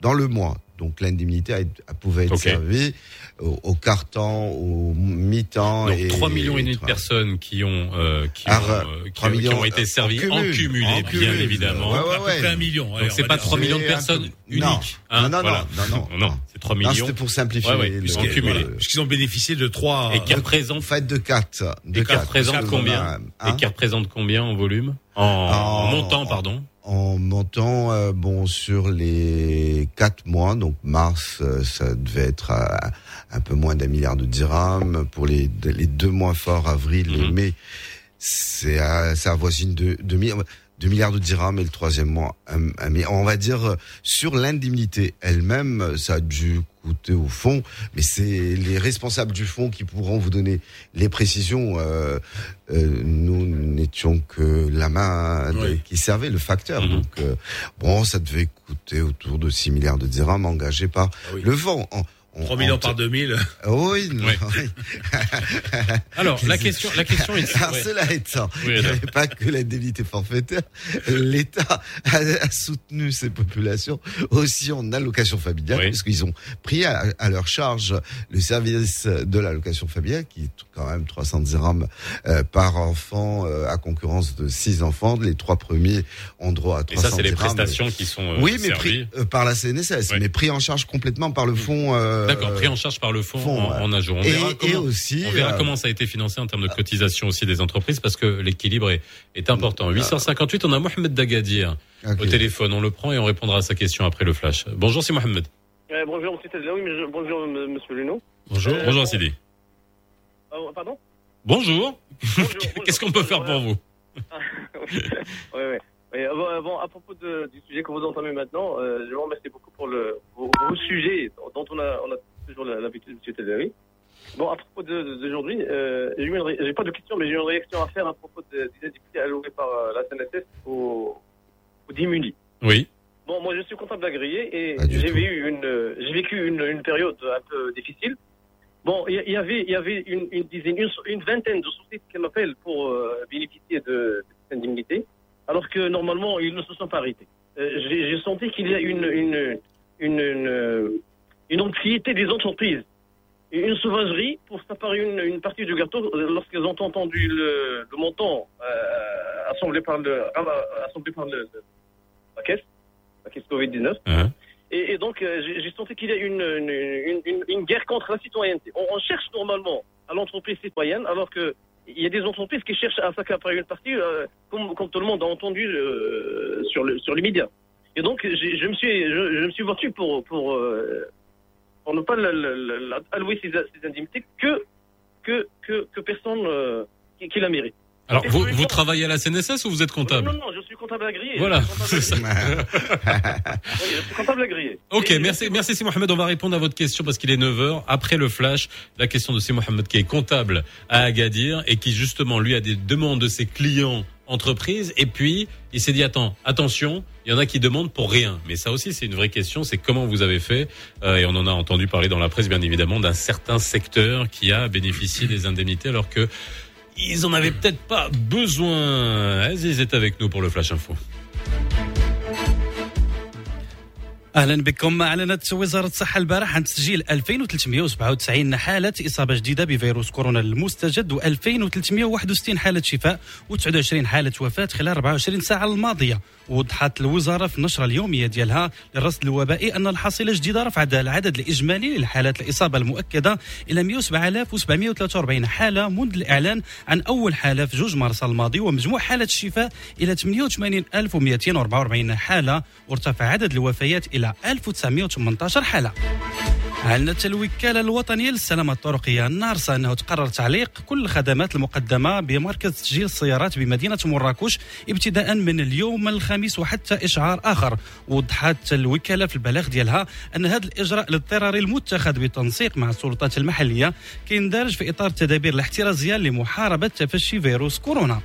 dans le mois. Donc l'indemnité pouvait être Ok. servie au, au quart temps, au mi-temps. Donc et, 3 millions et demi de personnes qui ont euh, qui, Ah, ont, euh, euh, qui, 3 ont- qui millions, ont été euh, servies en en cumul, cumulé, en bien évidemment. Ouais, ouais, À peu près un million. allez, Donc on c'est pas dire. 3 millions de personnes peu- uniques. Non. hein, Non, non, voilà. non, non, non. c'est 3 Non, millions. c'était pour simplifier Ouais, ouais, le- cumulé. Puisqu'ils ont bénéficié de trois. Et qui représentent Faites de 4. De et qui représentent combien Et qui représentent combien en volume en, en montant, pardon en montant euh, bon sur les quatre mois, donc mars, euh, ça devait être euh, un peu moins d'un milliard de dirhams pour les, deux mois forts, avril et mhm. mai. C'est ça avoisine de, de 2 milliards de dirhams et le troisième mois, on va dire euh, sur l'indemnité elle-même, euh, ça a dû coûter au fond, mais c'est les responsables du fonds qui pourront vous donner les précisions. Euh, nous n'étions que la main qui servait, le facteur. Mhm. Donc euh, bon, ça devait coûter autour de 6 milliards de dirhams engagés par ah le fonds. En- 3 millions en- par 2000. Oui, non, oui. Alors, la question, la question est. Alors, ouais. cela étant, Oui, il n'y avait pas que l'indemnité forfaitaire. L'État a, a soutenu ces populations aussi en allocation familiale, puisqu'ils ont pris à, à leur charge le service de l'allocation familiale, qui est quand même 300 dirhams euh, par enfant, euh, à concurrence de 6 enfants. Les trois premiers ont droit à Et 300 ça, c'est les dirhams. prestations qui sont euh, oui, mais servies. pris euh, par la CNSS, mais pris en charge complètement par le fonds. Euh, D'accord, pris en charge par le fonds, fonds, en, en ajout. On Et- verra, et comment, aussi, on verra euh, comment ça a été financé en termes de cotisation aussi des entreprises parce que l'équilibre est, est important. 858, on a Mohamed Dagadir au téléphone. On le prend et on répondra à sa question après le flash. Bonjour, c'est Mohamed. Euh, bonjour, monsieur Tadlaoui, mais je- bonjour, m- monsieur Luno. Bonjour, Euh, bonjour Sidi. Oh, pardon? Bonjour. Qu'est-ce qu'on peut faire pour vous? Oui, oui. Oui, bon, euh, bon, à propos de- du sujet que vous entamez maintenant, euh, je vous remercie beaucoup pour le vos, vos sujets dont on a, on a toujours l'habitude, monsieur Tadlaoui. Bon, à propos de- de- d'aujourd'hui, euh, j'ai une pas de question, mais j'ai une réaction à faire à propos de- des indemnités allouées par euh, la CNSS aux, aux démunis. Oui. Bon, moi, je suis comptable agréé et j'ai vécu une, euh, j'ai vécu une, une période un peu difficile. Bon, il y, avait, il y avait une, une dizaine, une, une vingtaine de sociétés qui m'appellent pour euh, bénéficier de, de cette indemnité, alors que normalement, ils ne se sont pas arrêtés. Euh, j'ai senti qu'il y a une, une, une, une, euh, une anxiété des entreprises, une sauvagerie pour s'apparer une, une partie du gâteau lorsqu'ils ont entendu le, le montant euh, assemblé par le, assemblé par le, le- la caisse, la caisse Covid-19. Et, et donc, euh, j'ai senti qu'il y a une, une, une, une- une guerre contre la citoyenneté. On, on cherche normalement à l'entreprise citoyenne, alors que il y a des entreprises qui cherchent à s'accaparer une partie, euh, comme, comme tout le monde a entendu euh, sur, le, sur les médias. Et donc, je me suis, je, je me suis battu pour, pour, euh, pour ne pas la- la- la- la- allouer ces, ces indemnités que, que, que, que personne euh, qui, qui la mérite. Alors, vous, vous travaillez à la CNSS ou vous êtes comptable Non, non, non, je suis comptable agréé. Voilà, c'est ça. Oui, je suis comptable agréé. Ok, Et- merci, merci Si Mohamed. On va répondre à votre question parce qu'il est 9h. Après le flash, la question de Si Mohamed qui est comptable à Agadir et qui justement lui a des demandes de ses clients entreprises et puis il s'est dit attends attention il y en a qui demandent pour rien mais ça aussi c'est une vraie question c'est comment vous avez fait Euh, et on en a entendu parler dans la presse bien évidemment d'un certain secteur qui a bénéficié des indemnités alors que ils en avaient peut-être pas besoin. Aziz est avec nous pour le flash info أهلا بكم. أعلنت وزارة الصحة البارح عن تسجيل 2397 حالة إصابة جديدة بفيروس كورونا المستجد و2361 حالة شفاء و29 حالة وفاة خلال 24 ساعة الماضية. وضحت الوزارة في النشرة اليومية ديالها للرصد الوبائي أن الحصيله الجديدة رفعت العدد الإجمالي للحالات الإصابة المؤكدة إلى 107743 حالة منذ الإعلان عن أول حالة في جوج مارس الماضي ومجموع حالات الشفاء إلى 88244 حالة. وارتفع عدد الوفيات إلى 1918 حالة. أعلنت الوكالة الوطنية للسلامة الطرقية النارسة أنه تقرر تعليق كل الخدمات المقدمة بمركز تسجيل السيارات بمدينة مراكش ابتداء من اليوم الخميس وحتى إشعار آخر. وضحت الوكالة في البلاغ ديالها أن هذا الإجراء الاضطراري المتخذ بالتنسيق مع السلطات المحلية كيندرج في إطار التدابير الاحترازية لمحاربة تفشي فيروس كورونا.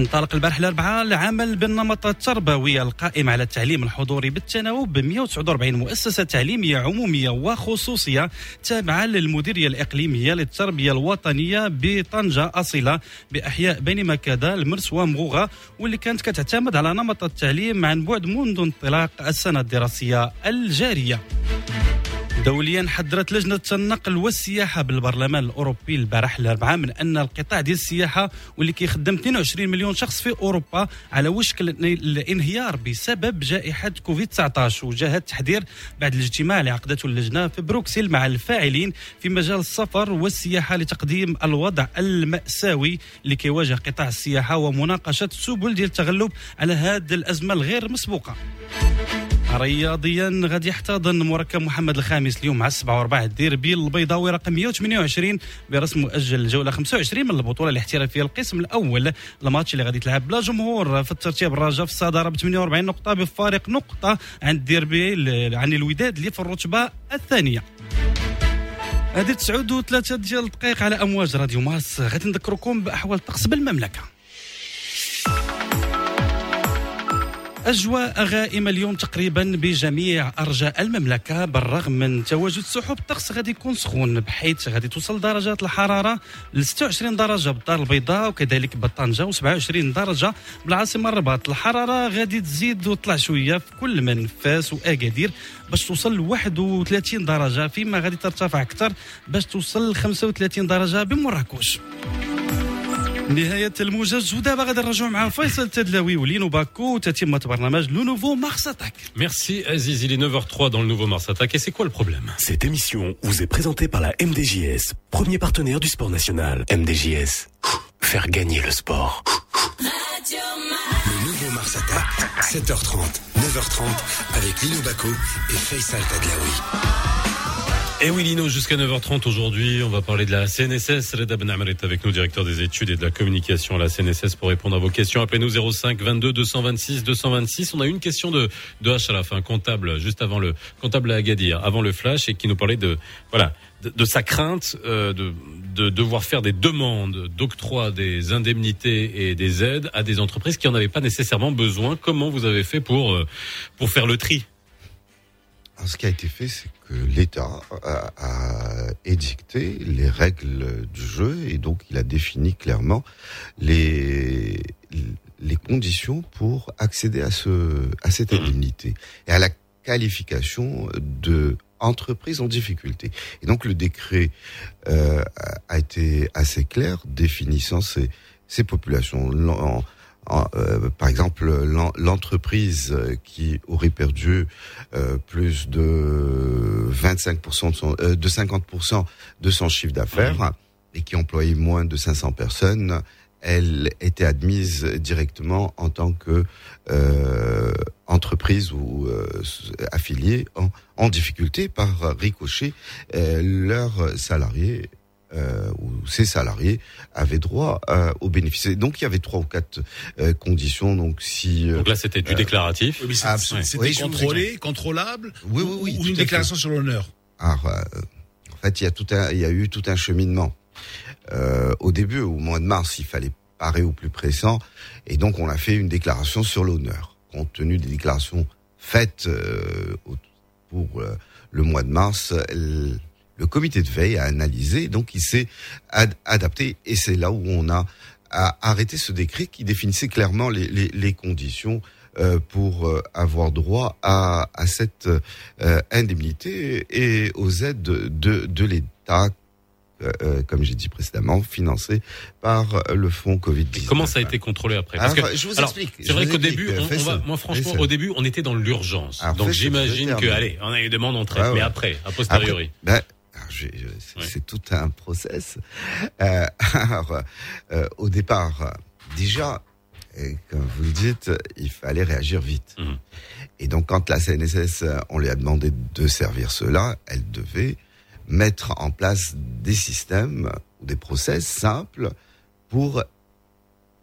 انطلق البارح الأربعاء العمل بالنمط التربوي القائم على التعليم الحضوري بالتناوب ب 149 مؤسسة تعليمية عمومية وخصوصية تابعة للمديرية الإقليمية للتربية الوطنية بطنجة أصيلة بأحياء بني مكادة المرس ومغوغة واللي كانت كتعتمد على نمط التعليم عن بعد منذ انطلاق السنة الدراسية الجارية. دوليا حذرت لجنة النقل والسياحة بالبرلمان الأوروبي البارح الأربعاء من أن القطاع ديال السياحة واللي كيخدم 22 مليون شخص في أوروبا على وشك ال- الإنهيار بسبب جائحة كوفيد 19 وجاء التحذير بعد الاجتماع اللي عقدته اللجنة في بروكسل مع الفاعلين في مجال السفر والسياحة لتقديم الوضع المأساوي اللي كيواجه قطاع السياحة ومناقشة السبل ديال التغلب على هذه الأزمة الغير مسبوقة. رياضيا غادي يحتضن مركب محمد الخامس اليوم مع السبعة وربع الديربي البيضاوي رقم 128 برسم مؤجل الجولة 25 من البطولة الاحترافية القسم الأول. الماتش اللي غادي يتلعب بلا جمهور في الترتيب. الرجاء في الصدارة ب 48 نقطة بفارق نقطة عن الديربي ال- عن الوداد اللي في الرتبة الثانية. هذه تسعود وثلاثة ديال الدقائق على أمواج راديو مارس غادي نذكركم بأحوال الطقس بالمملكة. أجواء غائمة اليوم تقريبا بجميع أرجاء المملكة بالرغم من تواجد سحب الطقس غادي يكون سخون بحيث غادي توصل درجات الحرارة ل 26 درجة بالدار البيضاء وكذلك بطنجة و27 درجة بالعاصمة الرباط. الحرارة غادي تزيد وتطلع شوية في كل من فاس وأكادير باش توصل ل 31 درجة فيما غادي ترتفع أكثر باش توصل ل 35 درجة بمراكش. نهاية الموجز ودابا غادي نرجعوا مع فيصل تدلاوي ولينو باكو تتمة برنامج لو نوفو مارس اتاك Merci Aziz, il est 9h03 dans le nouveau Mars Attack. Et c'est quoi le problème Cette émission vous est présentée par la MDJS, premier partenaire du sport national. MDJS, faire gagner le sport. Le nouveau Mars Attack, 7h30, 9h30, avec Lino Baco et Faisal Tadlaoui. Et oui, Lino, jusqu'à 9h30 aujourd'hui, on va parler de la CNSS. Reda Benamar est avec nous, directeur des études et de la communication à la CNSS pour répondre à vos questions. Appelez-nous 05 22 226 226. On a une question de, de H à la fin, comptable, juste avant le, comptable à Agadir, avant le flash et qui nous parlait de, voilà, de, sa crainte euh, de, de devoir faire des demandes d'octroi des indemnités et des aides à des entreprises qui en avaient pas nécessairement besoin. Comment vous avez fait pour, euh, pour faire le tri? Ce qui a été fait, c'est l'État a, édicté les règles du jeu et donc il a défini clairement les, les conditions pour accéder à, ce, à cette indemnité et à la qualification de entreprise en difficulté. Et donc le décret euh, a été assez clair définissant ces, ces populations. Euh, par exemple, l'en- l'entreprise euh, qui aurait perdu euh, plus de 25% de, son, euh, de 50% de son chiffre d'affaires et qui employait moins de 500 personnes, elle était admise directement en tant que euh, entreprise ou affiliée en, en difficulté par ricochet euh, leurs salariés euh, où ses salariés avaient droit euh, aux bénéfices. Et donc il y avait trois ou quatre euh, conditions. Donc si Donc là, c'était du déclaratif. Oui. C'était Oui, contrôlé, contrôlable Oui, oui, oui. Ou une fait. déclaration sur l'honneur Alors, euh, en fait, il y a tout un, il y a eu tout un cheminement. Euh, au début, au mois de mars, il fallait parer au plus pressant, et donc on a fait une déclaration sur l'honneur, compte tenu des déclarations faites euh, pour euh, le mois de mars. Le comité de veille a analysé, donc il s'est ad- adapté, et c'est là où on a, a arrêté ce décret qui définissait clairement les, les, les conditions euh, pour euh, avoir droit à, à cette euh, indemnité et aux aides de, de, de l'État, comme j'ai dit précédemment, financées par le fonds Covid-19. Comment ça a été contrôlé après Alors, que- je vous alors, explique, C'est vrai qu'au début, on, va, moi franchement, au début, on était dans l'urgence. Donc j'imagine que, allez, on a eu une demande en traite, Ouais, mais après, a posteriori. Après, ben, c'est tout un process. Euh, alors, euh, au départ, déjà, comme vous le dites, il fallait réagir vite. Mhm. Et donc, quand la CNSS, on lui a demandé de servir cela, elle devait mettre en place des systèmes ou des process simples pour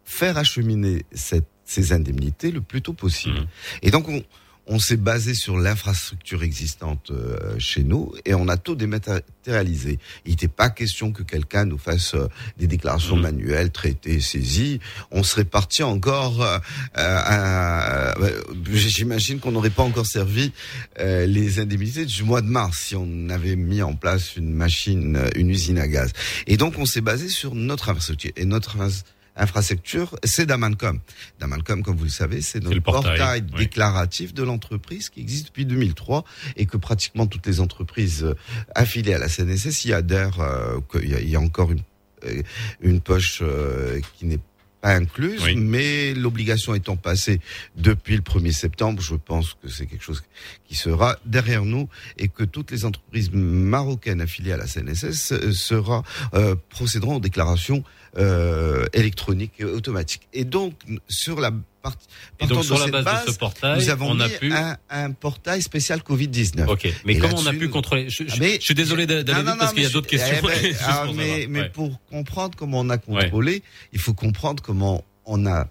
faire acheminer cette- ces indemnités le plus tôt possible. Et donc, on, on s'est basé sur l'infrastructure existante euh, chez nous et on a tout dématérialisé. Il n'était pas question que quelqu'un nous fasse euh, des déclarations manuelles, traitées, saisies. On serait parti encore. euh, euh, euh, J'imagine qu'on n'aurait pas encore servi euh, les indemnités du mois de mars si on avait mis en place une machine, une usine à gaz. Et donc on s'est basé sur notre infrastructure et notre infra- infrastructure, c'est Damancom. Damancom, comme vous le savez, c'est notre le portail, portail, oui. déclaratif de l'entreprise qui existe depuis 2003 et que pratiquement toutes les entreprises euh, affiliées à la CNSS y adhèrent. euh, il y a encore une, euh, une poche euh, qui n'est pas incluse, mais l'obligation étant passée depuis le 1er septembre, je pense que c'est quelque chose qui sera derrière nous et que toutes les entreprises marocaines affiliées à la CNSS euh, sera, euh, procéderont aux déclarations euh, électroniques et automatiques. Et donc, sur la partie, partant sur la base de ce portail, nous avons on a mis pu- un, un portail spécial Covid-19. Ok, mais Et comment on a pu contrôler? Je, je- Ah, mais- je suis désolé d'a- d'aller non, vite parce qu'il y a d'autres questions. eh ben, ah, pour mais, savoir. mais Ouais. pour comprendre comment on a contrôlé, il faut comprendre comment on a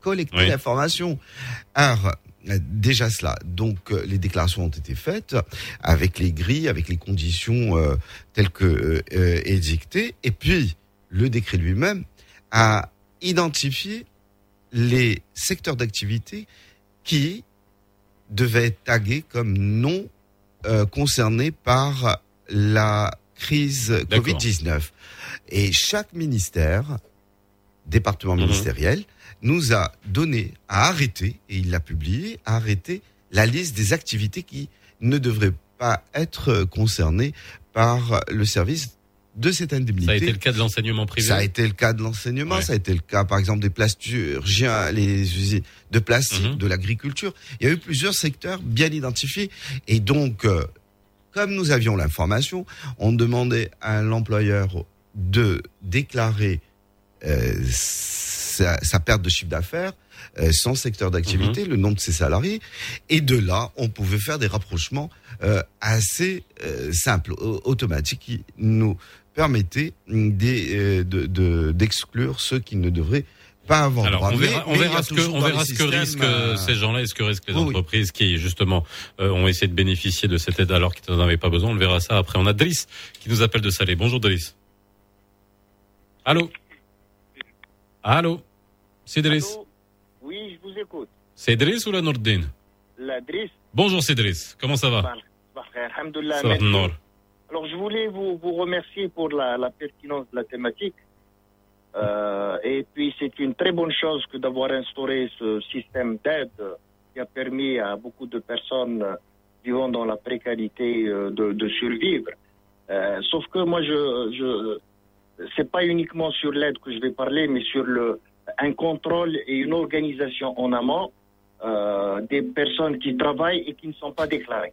collecté l'information. Alors, euh, déjà cela. Donc, euh, les déclarations ont été faites avec les grilles, avec les conditions euh, telles que euh, édictées. Et puis, le décret lui-même a identifié les secteurs d'activité qui devaient être tagués comme non euh, concernés par la crise D'accord. Covid-19. Et chaque ministère, département Mhm. ministériel, nous a donné à arrêter, et il l'a publié, à arrêter la liste des activités qui ne devraient pas être concernées par le service de cette indemnité. Ça a été le cas de l'enseignement privé. Ça a été le cas de l'enseignement, ça a été le cas, par exemple, des plasturgiens, les usines de plastique, Mhm. de l'agriculture. Il y a eu plusieurs secteurs bien identifiés. Et donc, euh, comme nous avions l'information, on demandait à l'employeur de déclarer euh, sa, sa perte de chiffre d'affaires, euh, son secteur Mhm. d'activité, le nom de ses salariés. Et de là, on pouvait faire des rapprochements euh, assez simples, au- automatiques, qui nous permettaient des, euh, de- de- d'exclure ceux qui ne devraient pas avoir Alors, droit. on verra, on mais verra ce que, on verra ce que risquent euh, ces gens-là et ce que risquent les oui, oui. entreprises qui, justement, euh, ont essayé de bénéficier de cette aide alors qu'ils n'en avaient pas besoin. On le verra ça après. On a Driss qui nous appelle de Salé. Bonjour Driss. Allô? Allô? C'est Driss. Oui, je vous écoute. C'est Driss ou la Nordine? La Driss. Bonjour Driss. Comment ça va? Alhamdulillah, Ça va. Alors, je voulais vous, remercier pour la, pertinence de la thématique. Euh, et puis, c'est une très bonne chose que d'avoir instauré ce système d'aide qui a permis à beaucoup de personnes euh, vivant dans la précarité euh, de, survivre. Sauf que moi, je, je c'est pas uniquement sur l'aide que je vais parler, mais sur le, un contrôle et une organisation en amont des personnes qui travaillent et qui ne sont pas déclarées.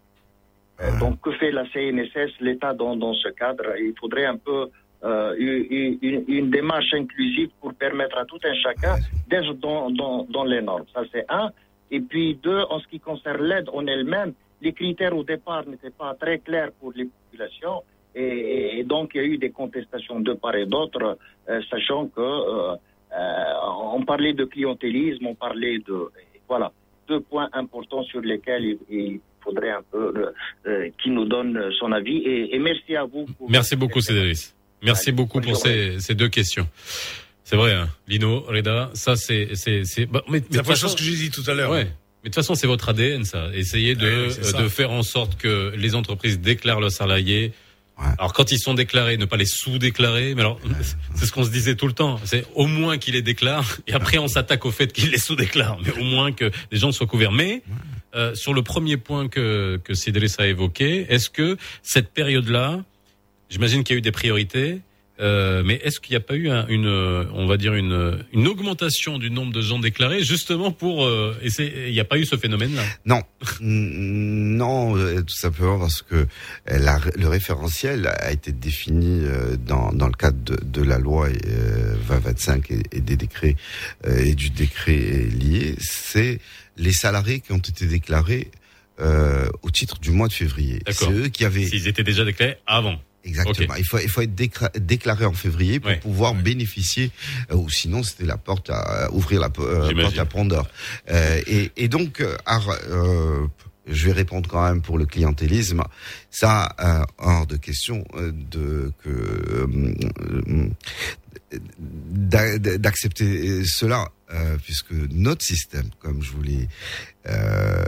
Donc, que fait la CNSS, l'État dans, dans ce cadre? Il faudrait un peu euh, une, une- une démarche inclusive pour permettre à tout un chacun d'être dans, dans, dans les normes. Ça, c'est un. Et puis, deux, en ce qui concerne l'aide en elle-même, les critères au départ n'étaient pas très clairs pour les populations. Et, et donc, il y a eu des contestations de part et d'autre, euh, sachant que euh, euh, on parlait de clientélisme, on parlait de voilà deux points importants sur lesquels il, il faudrait un peu euh, euh, qu'il nous donne son avis. Et, et merci à vous. pour- Merci beaucoup, Cédric. Merci beaucoup pour ces, ces deux questions. C'est vrai, hein. Lino, Reda, ça c'est c'est c'est. bah, mais, mais la façon- chose que j'ai dit tout à l'heure. Ouais. Mais de toute façon, c'est votre ADN, ça. Essayez de, Ouais, ça. de faire en sorte que les entreprises déclarent leurs salariés. Alors, quand ils sont déclarés, ne pas les sous-déclarer. Mais alors, c'est ce qu'on se disait tout le temps. C'est au moins qu'ils les déclarent. Et après, on s'attaque au fait qu'ils les sous-déclarent. Mais au moins que les gens soient couverts. Mais, euh, sur le premier point que, que Cédric a évoqué, est-ce que cette période-là, j'imagine qu'il y a eu des priorités, euh, mais est-ce qu'il n'y a pas eu un- une, euh, on va dire une, une augmentation du nombre de gens déclarés justement pour euh, Il n'y a pas eu ce phénomène-là? Non, non, euh, tout simplement parce que euh, la- le référentiel a été défini euh, dans, dans le cadre de, de la loi euh, 2025 et, et des décrets euh, et du décret lié. C'est les salariés qui ont été déclarés euh, au titre du mois de février. C'est eux qui avaient S'ils étaient déjà déclarés avant. Exactement. Il faut il faut être déclaré en février pour pouvoir bénéficier, euh, ou sinon c'était la porte à ouvrir la euh, porte à Pandore. Euh, et, et donc, ar- euh, je vais répondre quand même pour le clientélisme. Ça, euh, hors de question de que d'a- d'accepter cela, euh, puisque notre système, comme je vous l'ai euh,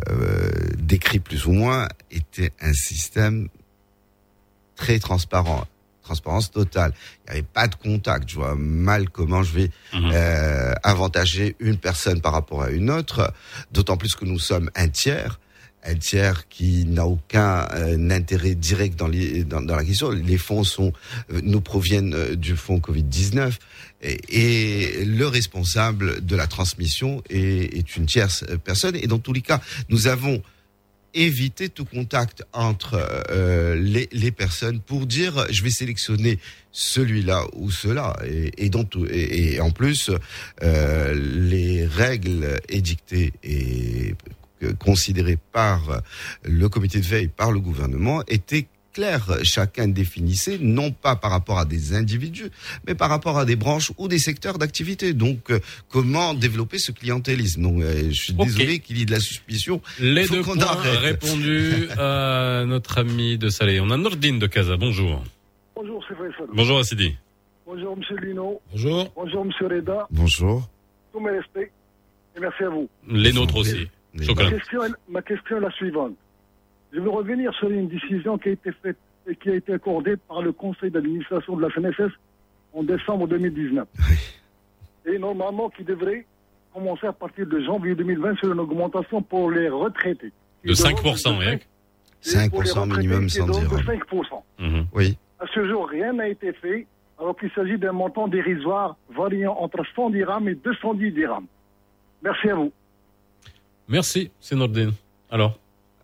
décrit plus ou moins, était un système très transparent. Transparence totale. Il n'y avait pas de contact. Je vois mal comment je vais euh, avantager une personne par rapport à une autre. D'autant plus que nous sommes un tiers. Un tiers qui n'a aucun euh, intérêt direct dans, les, dans, dans la question. Les fonds sont, euh, nous proviennent euh, du fonds Covid-19 et, et le responsable de la transmission est, est une tierce personne. Et dans tous les cas, nous avons éviter tout contact entre euh, les, les personnes pour dire je vais sélectionner celui-là ou cela. Et, et, en plus euh, les règles édictées et considérées par le comité de veille par le gouvernement étaient claires chacun définissait non pas par rapport à des individus mais par rapport à des branches ou des secteurs d'activité donc euh, comment développer ce clientélisme? Donc euh, je suis désolé qu'il y ait de la suspicion Les Faut deux points arrête. répondus à notre ami de Salé. On a Nordine de Casa. Bonjour. Bonjour, c'est Faisal. Bonjour Assidi. Bonjour, monsieur Lino. Bonjour. Bonjour, monsieur Reda. Bonjour. Tous mes respects. Et merci à vous. Les nôtres aussi. Ma Chocolat. question, est, ma question est la suivante. Je veux revenir sur une décision qui a été faite et qui a été accordée par le conseil d'administration de la FNSS en décembre 2019. Et normalement qui devrait commencer à partir de janvier 2020 sur une augmentation pour les retraités. De 5%, Eric. 5% minimum sans dire. de 5%. Oui. À ce jour, rien n'a été fait, alors qu'il s'agit d'un montant dérisoire variant entre 110 dirhams et 210 dirhams. Merci à vous. Merci, c'est Nordine. Alors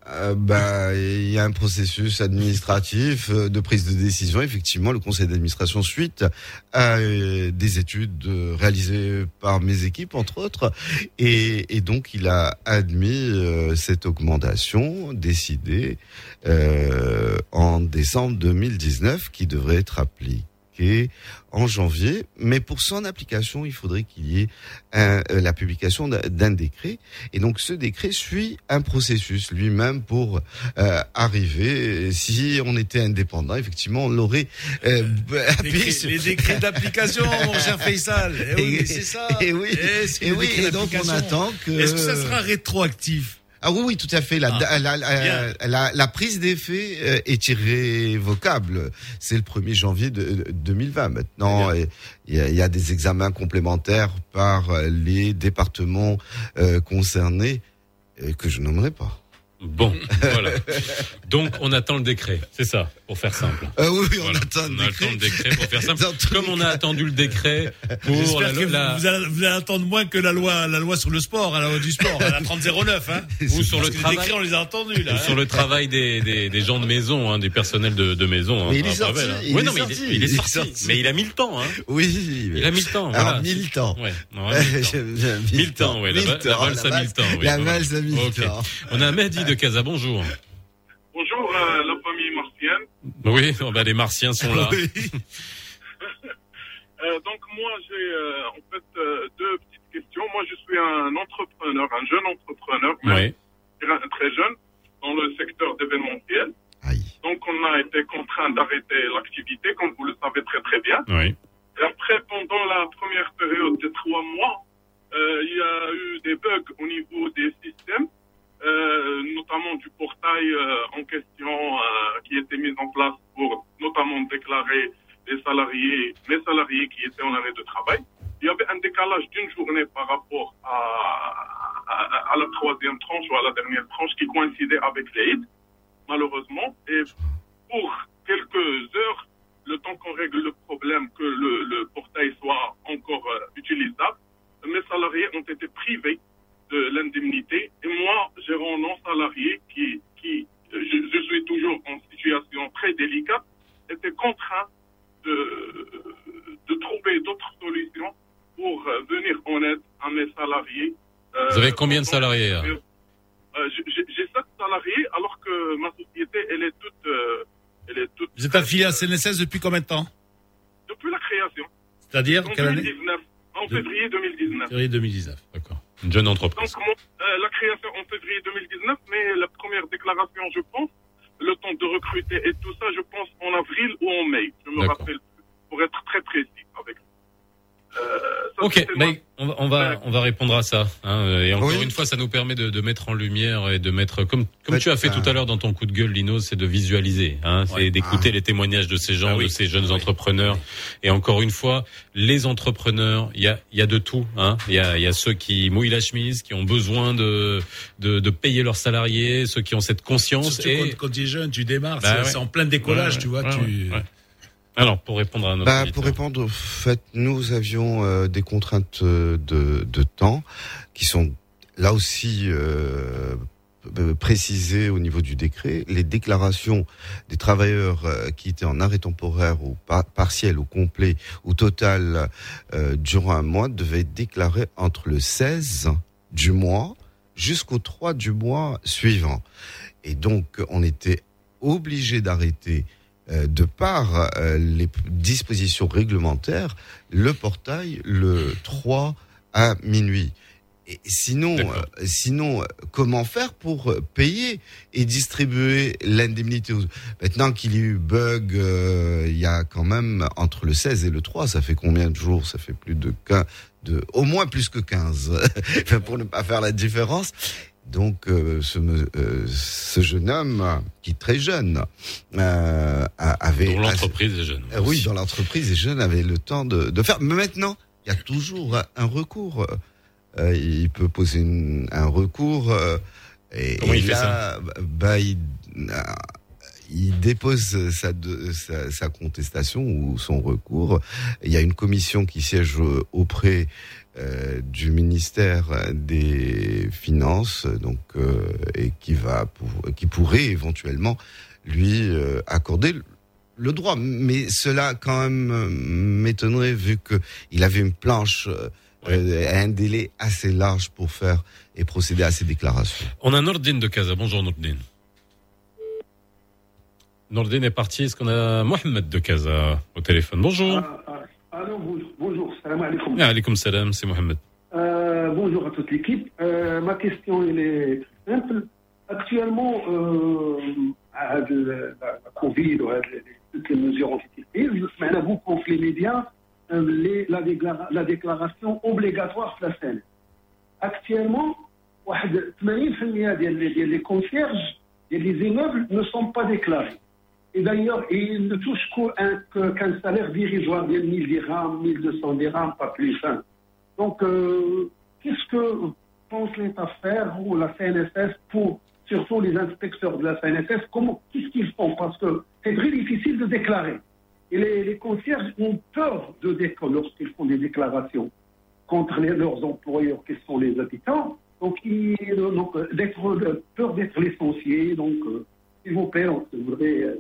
Euh, bah, il y a un processus administratif euh, de prise de décision. Effectivement, le conseil d'administration suite à euh, des études euh, réalisées par mes équipes, entre autres, et, donc il a admis cette augmentation décidée euh, en décembre 2019, qui devrait être appliquée en janvier. Mais pour son application, il faudrait qu'il y ait un- euh, la publication d'un- décret. Et donc ce décret suit un processus lui-même pour euh, arriver. Si on était indépendant, effectivement, on l'aurait euh, appuyé sur- les décrets d'application, mon cher Faisal. Eh oui, c'est ça. Et oui, Eh, et oui, et donc on attend que. Est-ce que ça sera rétroactif? Ah oui, oui, tout à fait. La, Ah, la, la, la- la prise d'effet euh, est irrévocable. C'est le 1er janvier de, de 2020. Maintenant, et il y, a, il y a des examens complémentaires par euh, les départements euh, concernés euh, que je nommerai pas. Bon, voilà. Donc on attend le décret, c'est ça, pour faire simple. Euh, oui, on Voilà. attend le On attend le décret pour faire simple. Comme on a attendu le décret pour J'espère la, que la- vous, allez, vous allez attendre moins que la loi, la loi sur le sport, à la loi du sport, à la 3009, hein. ou sur le travail. Les décrets, on les a entendus, là. ou hein. sur le travail des, des, des gens de maison, hein, du personnel de, de maison. hein, Mais il est sorti, hein. il est non, mais sorti, il est, il est il est sorti. sorti. Mais il a mis le temps. Hein. Oui. Il a mis le temps. Alors, voilà. mille temps. Ouais, non, mille temps. J'aime bien Mille temps, ouais. La, valse à mille temps. oui, la valse à mille temps. On a Mehdi de Casa. Bonjour. Bonjour, euh, la famille martienne. Oui, oh, bah, les martiens sont là. Euh, donc moi, j'ai euh, en fait euh, deux petites questions. Moi, je suis un entrepreneur, un jeune entrepreneur, Oui. très jeune, dans le secteur d'événementiel. Donc on a été contraint d'arrêter l'activité, comme vous le savez très très bien. Oui. Et après, pendant la première période de trois mois, euh, il y a eu des bugs au niveau des systèmes, notamment du portail euh, en question euh, qui était mis en place pour notamment déclarer les salariés, mes salariés qui étaient en arrêt de travail. Il y avait un décalage d'une journée par rapport à, à, à la troisième tranche ou à la dernière tranche qui coïncidait avec l'Aïd, malheureusement. Et pour quelques heures, le temps qu'on règle le problème, que le, le portail soit encore euh, utilisable, mes salariés ont été privés de l'indemnité. Et moi, gérant non salarié, qui, qui je, je suis toujours en situation très délicate, était contraint de, de trouver d'autres solutions pour euh, venir en aide à mes salariés. Euh, Vous avez combien de salariés hein euh, j'ai- J'ai j'ai sept salariés, alors que ma société, elle est toute, euh, elle est toute Vous êtes affilié à CNSS depuis combien de temps depuis la création. C'est-à-dire En quelle année 2019, en février 2019. Février 2019. D'accord. Une jeune entreprise. Donc, euh, la création en février 2019, mais la première déclaration, je pense, le temps de recruter et tout ça, je pense en avril ou en mai. Je me rappelle plus, pour être très précis avec ça, Ok, c'était mais on va, on va, on va répondre à ça. hein, et encore Oui. une fois, ça nous permet de, de mettre en lumière et de mettre, comme, comme tu as fait euh, tout à l'heure dans ton coup de gueule, Lino, c'est de visualiser, hein, c'est d'écouter les témoignages de ces gens, de ces jeunes entrepreneurs. Et encore une fois, les entrepreneurs, il y a, il y a de tout. Hein. Il y a, il y a ceux qui mouillent la chemise, qui ont besoin de, de, de payer leurs salariés, ceux qui ont cette conscience. Surtout et... quand, quand tu es jeune, tu démarres, Bah c'est ouais. en plein décollage, Ouais, tu vois. ouais, tu... Alors, pour répondre à notre Bah, pour répondre au fait, nous avions euh, des contraintes euh, de, de temps qui sont là aussi euh, euh, précisées au niveau du décret. Les déclarations des travailleurs euh, qui étaient en arrêt temporaire ou par- partiel ou complet ou total euh, durant un mois devaient être déclarées entre le 16 du mois jusqu'au 3 du mois suivant. Et donc, on était obligé d'arrêter de par euh, les dispositions réglementaires, le portail le 3 à minuit. Et sinon, euh, sinon, euh, comment faire pour euh, payer et distribuer l'indemnité. Maintenant qu'il y a eu bug, euh, il y a quand même entre le 16 et le 3, ça fait combien de jours? Ça fait plus de 15, de, au moins plus que 15, Enfin, pour ne pas faire la différence. Donc, euh, ce, euh, ce jeune homme, qui est très jeune, euh, a- avait... Dont l'entreprise est jeune. Oui, dans l'entreprise, les jeunes avaient le temps de, de faire. Mais maintenant, il y a toujours un- recours. Il peut poser une- un recours. et, Comment et il fait là, bah, il, euh, il dépose sa, de- sa, sa contestation ou son recours. Il y a une commission qui siège auprès euh, du ministère des Finances, donc euh, et qui va pour- qui pourrait éventuellement lui euh, accorder le- droit. Mais cela quand même m'étonnerait vu que il avait une planche. euh, euh, un délai assez large pour faire et procéder à ces déclarations. On a Nordine de Casa. Bonjour Nordine. Nordine est parti. Est-ce qu'on a Mohamed de Casa au téléphone? Bonjour. Allô, bonjour. Salam alaikum. Ah, alaikum salam, c'est Mohamed. Euh, bonjour à toute l'équipe. Euh, ma question est simple. Actuellement, euh, à la, Covid, ouais, de, toutes les mesures ont été prises. Maintenant, vous contre les médias euh, les, la, la, déclaration obligatoire de la scène. Actuellement, 80% concierges et les immeubles ne sont pas déclarés. Et d'ailleurs, ils ne touchent qu'un qu'un salaire dérisoire de 1000 dirhams, 1200 dirhams, pas plus. hein. Donc, euh, qu'est-ce que pense l'État faire ou la CNSS pour, surtout les inspecteurs de la CNSS, qu'est-ce qu'ils font? Parce que c'est très difficile de déclarer. Et les, concierges ont peur de déclarer lorsqu'ils font des déclarations contre leurs employeurs, qui sont les habitants. Donc, ils, donc euh, d'être, euh, peur d'être licenciés. Donc, euh, s'il vous plaît, on voudrait. euh,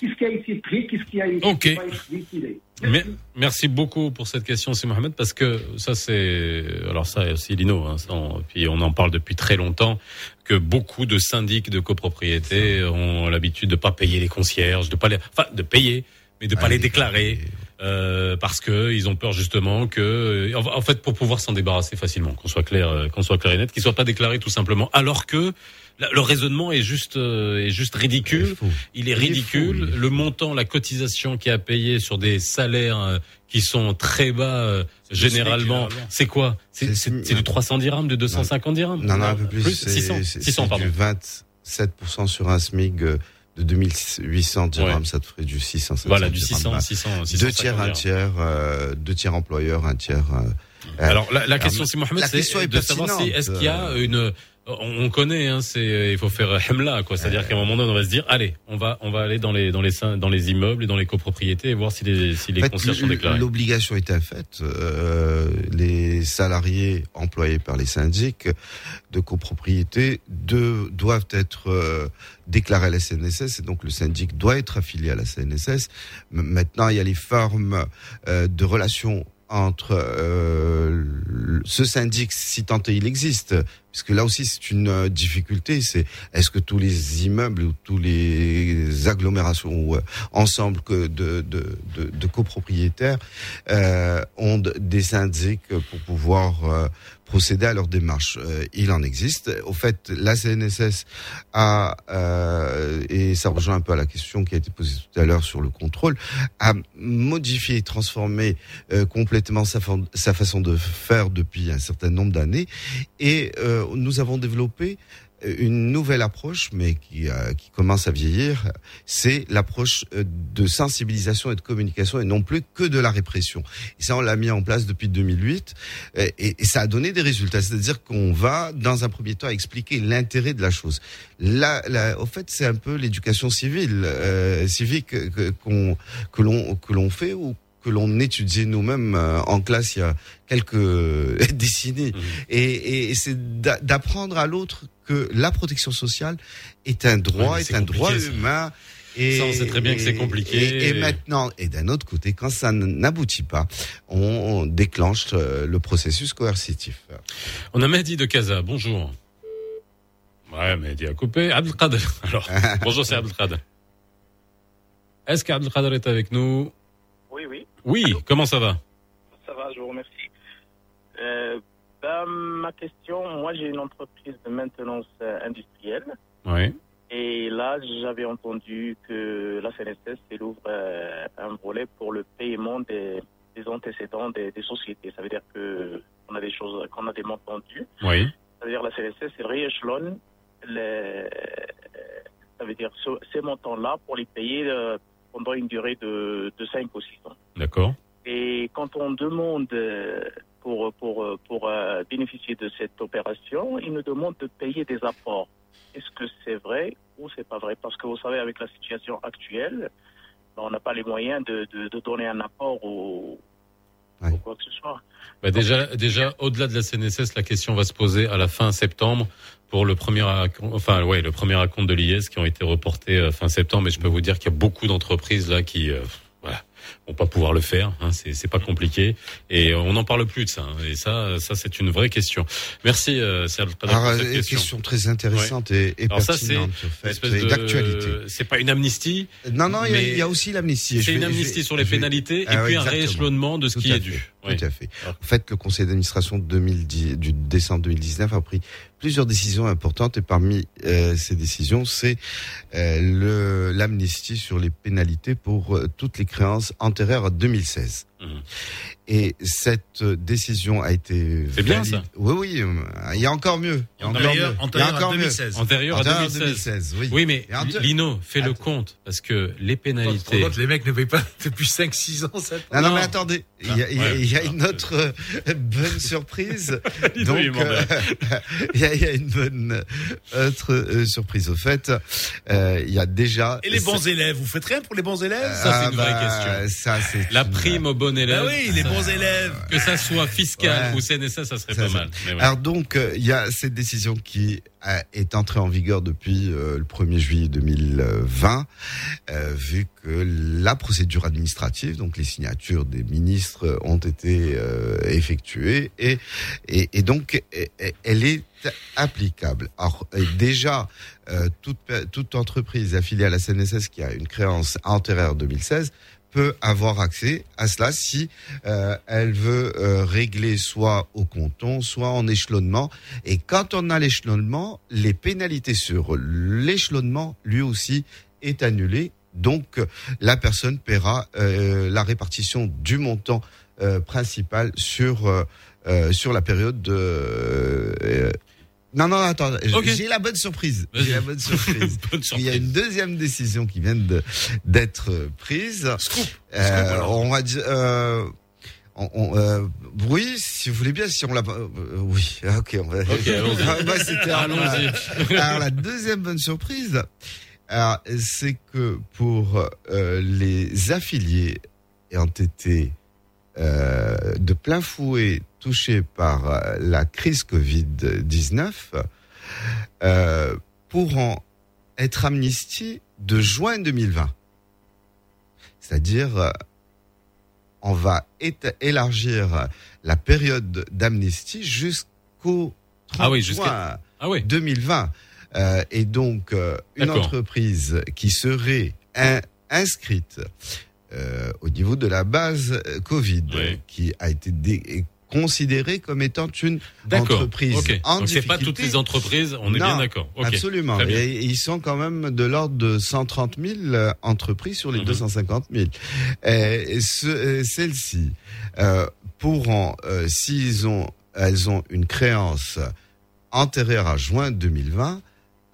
qu'est-ce qui a été pris, qu'est-ce qui a été Ok. pas été décidé. Mais- merci beaucoup pour cette question, c'est Mohamed, parce que ça c'est, alors ça aussi Lino, hein, ça, on- puis on en parle depuis très longtemps, que beaucoup de syndics de copropriété ont l'habitude de pas payer les concierges, de pas les, enfin de payer, mais de pas les déclarer. euh, parce que ils ont peur justement que, en en fait, pour pouvoir s'en débarrasser facilement, qu'on soit clair, euh, qu'on soit clair et net, qu'ils soient pas déclarés tout simplement, alors que le raisonnement est juste, euh, est juste ridicule. Il est ridicule. Le montant, la cotisation qui a payé sur des salaires euh, qui sont très bas, euh, le généralement, c'est quoi? C'est c'est- c'est du 300 dirhams, de 250 dirhams? Non, non, un peu plus? c'est- 600, c'est- 600 c'est pardon. du 27% sur un euh, de 2800 dirhams, ça te ferait du 600. 700 Voilà, du dirhams. 600, Bah, 600, Deux tiers, un 650 tiers, euh, deux tiers employeur, un tiers. euh, Alors la, la question, si Mohamed, c'est est de savoir si est-ce qu'il y a une on, on connaît, hein, c'est il faut faire hemla, quoi. C'est-à-dire qu'à un moment donné, on va se dire, allez, on va on va aller dans les dans les dans les immeubles et dans les copropriétés et voir si les si les fait, concierges sont déclarés. L'obligation était faite. Euh, les salariés employés par les syndics de copropriété de, doivent être euh, déclarés à la CNSS et donc le syndic doit être affilié à la CNSS. Maintenant, il y a les formes euh, de relations entre euh, ce syndic, si tant est il existe, puisque là aussi c'est une euh, difficulté, c'est est-ce que tous les immeubles ou tous les agglomérations ou euh, ensembles que de, de, de, de copropriétaires euh, ont des syndics pour pouvoir euh, procéder à leur démarche. Euh, il en existe. Au fait, la CNSS a, euh, et ça rejoint un peu à la question qui a été posée tout à l'heure sur le contrôle, a modifié, transformé euh, complètement sa, sa façon de faire depuis un certain nombre d'années. Et euh, nous avons développé une nouvelle approche, mais qui, euh, qui commence à vieillir, c'est l'approche euh, de sensibilisation et de communication et non plus que de la répression. Et ça, on l'a mis en place depuis 2008 euh, et, ça a donné des résultats. C'est-à-dire qu'on va, dans un premier temps, expliquer l'intérêt de la chose. Là, au fait, c'est un peu l'éducation civile, euh, civique que, qu'on, l'on que l'on fait que l'on étudiait nous-mêmes euh, en classe il y a quelques décennies. Et, et c'est d'a- d'apprendre à l'autre que la protection sociale est un droit, Ouais, est un droit ça. humain. Et, Ça, on sait très bien que c'est compliqué. Et, et maintenant, et d'un autre côté, quand ça n'aboutit pas, on, on déclenche euh, le processus coercitif. On a Mehdi de Casa. Bonjour. Ouais, Mehdi a coupé. Abdelkader. Alors, bonjour, c'est Abdelkader. Est-ce qu'Abdelkader est avec nous? Oui. Comment ça va ça va, je vous remercie. Euh, ben, ma question, moi j'ai une entreprise de maintenance euh, industrielle Oui. et là j'avais entendu que la CNSS elle ouvre euh, un volet pour le paiement des, des antécédents des, des sociétés. Ça veut dire que on a des choses, qu'on a des montants dus. Oui. Ça veut dire la CNSS elle rééchelonne les, ça veut dire ce- ces montants-là pour les payer euh, pendant une durée de, de 5 ou 6 ans. D'accord. Et quand on demande euh, pour, pour, pour euh, bénéficier de cette opération, ils nous demandent de payer des apports. Est-ce que c'est vrai ou c'est pas vrai? Parce que vous savez, avec la situation actuelle, on n'a pas les moyens de, de, de donner un apport ou, ou quoi que ce soit. Bah déjà, déjà, au-delà de la CNSS, la question va se poser à la fin septembre pour le premier, enfin ouais, le premier acompte de l'IS qui ont été reportés euh, fin septembre. Mais je peux vous dire qu'il y a beaucoup d'entreprises là qui, euh, voilà, vont pas pouvoir le faire. Hein, c'est c'est pas compliqué et on n'en parle plus de ça. hein, et ça, ça c'est une vraie question. Merci, euh, Serge Alors, pour cette une question. question très intéressante et, et Alors ça, pertinente, en une fait, d'actualité. C'est pas une amnistie. Non, non, il y a- y, aussi l'amnistie. C'est une vais- amnistie sur les vais- pénalités et Ah ouais, puis un exactement. rééchelonnement de ce Tout qui est fait, dû. Tout à fait. En fait, le conseil d'administration de 2010, du décembre 2019 a pris plusieurs décisions importantes et parmi euh, ces décisions, c'est euh, le l'amnistie sur les pénalités pour euh, toutes les créances antérieures à 2016. Mhm. Et cette décision a été C'est bien, ça. Oui, oui, euh, il y a encore mieux. Il y a encore Antérieur- mieux. Il y a antérieur à encore mieux. 2016. Antérieur à 2016. oui. mais Et ante- Lino, fais le compte parce que les pénalités. Les mecs ne payent pas depuis 5-6 ans, 7 ans. Non, non, mais attendez, il y a, il y a- Ouais. il y a une autre euh, bonne surprise. Donc, euh, il y, a, il y a une bonne autre euh, surprise. Au fait, euh, il y a déjà. Et les bons élèves, vous faites rien pour les bons élèves? Ça, c'est une vraie bah, question. Ça, c'est La prime au bon élève. Bah oui, les bons élèves. Que ça soit fiscal Ouais. ou CNSS, ça serait Ça, pas mal. Ouais. Alors donc, euh, il y a cette décision qui est entré en vigueur depuis euh, le 1er juillet 2020, euh, vu que la procédure administrative, donc les signatures des ministres ont été effectuées et, et, et donc e- e- elle est applicable. Alors déjà, euh, toute, toute entreprise affiliée à la CNSS qui a une créance antérieure 2016 peut avoir accès à cela si euh, elle veut euh, régler soit au canton, soit en échelonnement. Et quand on a l'échelonnement, les pénalités sur l'échelonnement, lui aussi, est annulée. Donc, la personne paiera euh, la répartition du montant euh, principal sur euh, euh, sur la période de. Euh, non, non, attends, Ok. j'ai la bonne surprise. J'ai la bonne surprise. Bonne Il y a une deuxième décision qui vient d'être euh, prise. Euh, on va dire. Euh, on, on, euh, oui, si vous voulez bien, si on l'a pas. euh, oui, ok, on va. Ok, allons-y. Ah, bah, c'était. Alors la deuxième bonne surprise, alors, c'est que pour euh, les affiliés ayant été euh, de plein fouet touchés par euh, la crise Covid-19 euh, pourront être amnistiés de juin 2020. C'est-à-dire, euh, on va élargir la période d'amnistie jusqu'au 30 Ah oui, juin jusqu'à- ah oui. 2020. Euh, et donc, une entreprise qui serait in- inscrite euh, au niveau de la base euh, Covid, qui a été dé- considérée comme étant une entreprise Ok. en Donc c'est pas difficulté. toutes les entreprises, on est Non, bien d'accord. Absolument. Bien. Et, ils sont quand même de l'ordre de 130 000 euh, entreprises sur les Mhm. 250 000. Et ce- euh, Celles-ci euh, pourront, euh, s'ils ont, elles ont une créance antérieure à juin 2020,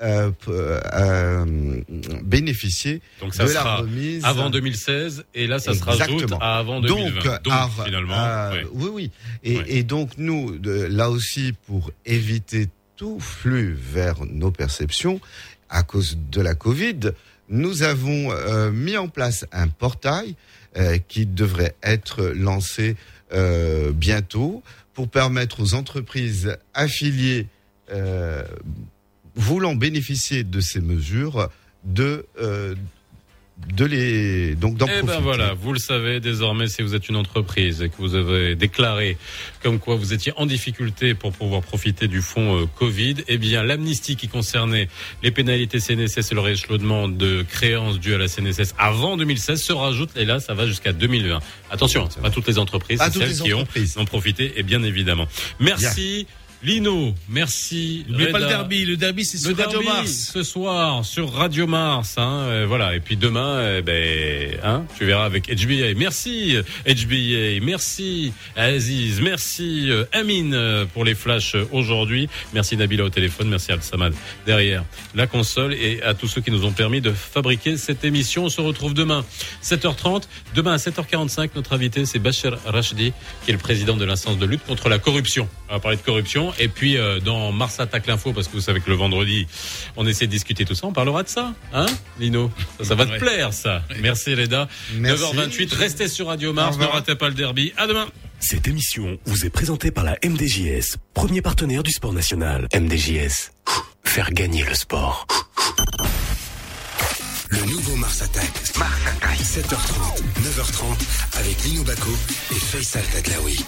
euh, euh, bénéficier Donc ça de la sera remise avant 2016 et là ça se rajoute Exactement. à avant 2020. Donc, finalement, ouais. oui, oui. Et, et donc nous, de- là aussi, pour éviter tout flux vers nos perceptions à cause de la Covid, nous avons euh, mis en place un portail euh, qui devrait être lancé euh, bientôt pour permettre aux entreprises affiliées voulant bénéficier de ces mesures de euh, de les donc d'en Eh ben voilà, vous le savez désormais si vous êtes une entreprise et que vous avez déclaré comme quoi vous étiez en difficulté pour pouvoir profiter du fonds euh, Covid, eh bien l'amnistie qui concernait les pénalités CNSS et le rééchelonnement de créances dues à la CNSS avant 2016 se rajoute et là ça va jusqu'à 2020. Attention, c'est pas toutes les entreprises, c'est celles les qui ont, en profité et bien évidemment. Merci. Lino, merci. N'oubliez pas le derby. Le derby, c'est sur Radio Mars. ce soir sur Radio Mars, hein, euh, voilà. Et puis demain, eh ben, hein, tu verras avec HBA. Merci HBA, merci Aziz, merci euh, Amine euh, pour les flashs euh, aujourd'hui. Merci Nabila au téléphone, merci Al Samad derrière la console et à tous ceux qui nous ont permis de fabriquer cette émission. On se retrouve demain 7h30. Demain à 7h45, notre invité c'est Bachir Rachdi, qui est le président de l'instance de lutte contre la corruption. On va parler de corruption. Et puis euh, dans Mars attaque l'info, parce que vous savez que le vendredi, on essaie de discuter tout ça. On parlera de ça, hein, Lino Ça, ça va te Ouais. plaire, ça. Merci Reda. Merci. 9h28. Restez sur Radio Mars. Ne ratez pas le derby. À demain. Cette émission vous est présentée par la MDJS, premier partenaire du sport national. MDJS, faire gagner le sport. Le nouveau Mars Attack. Mars Attack. 7h30, 9h30 avec Lino Baco et Faisal Tadlaoui.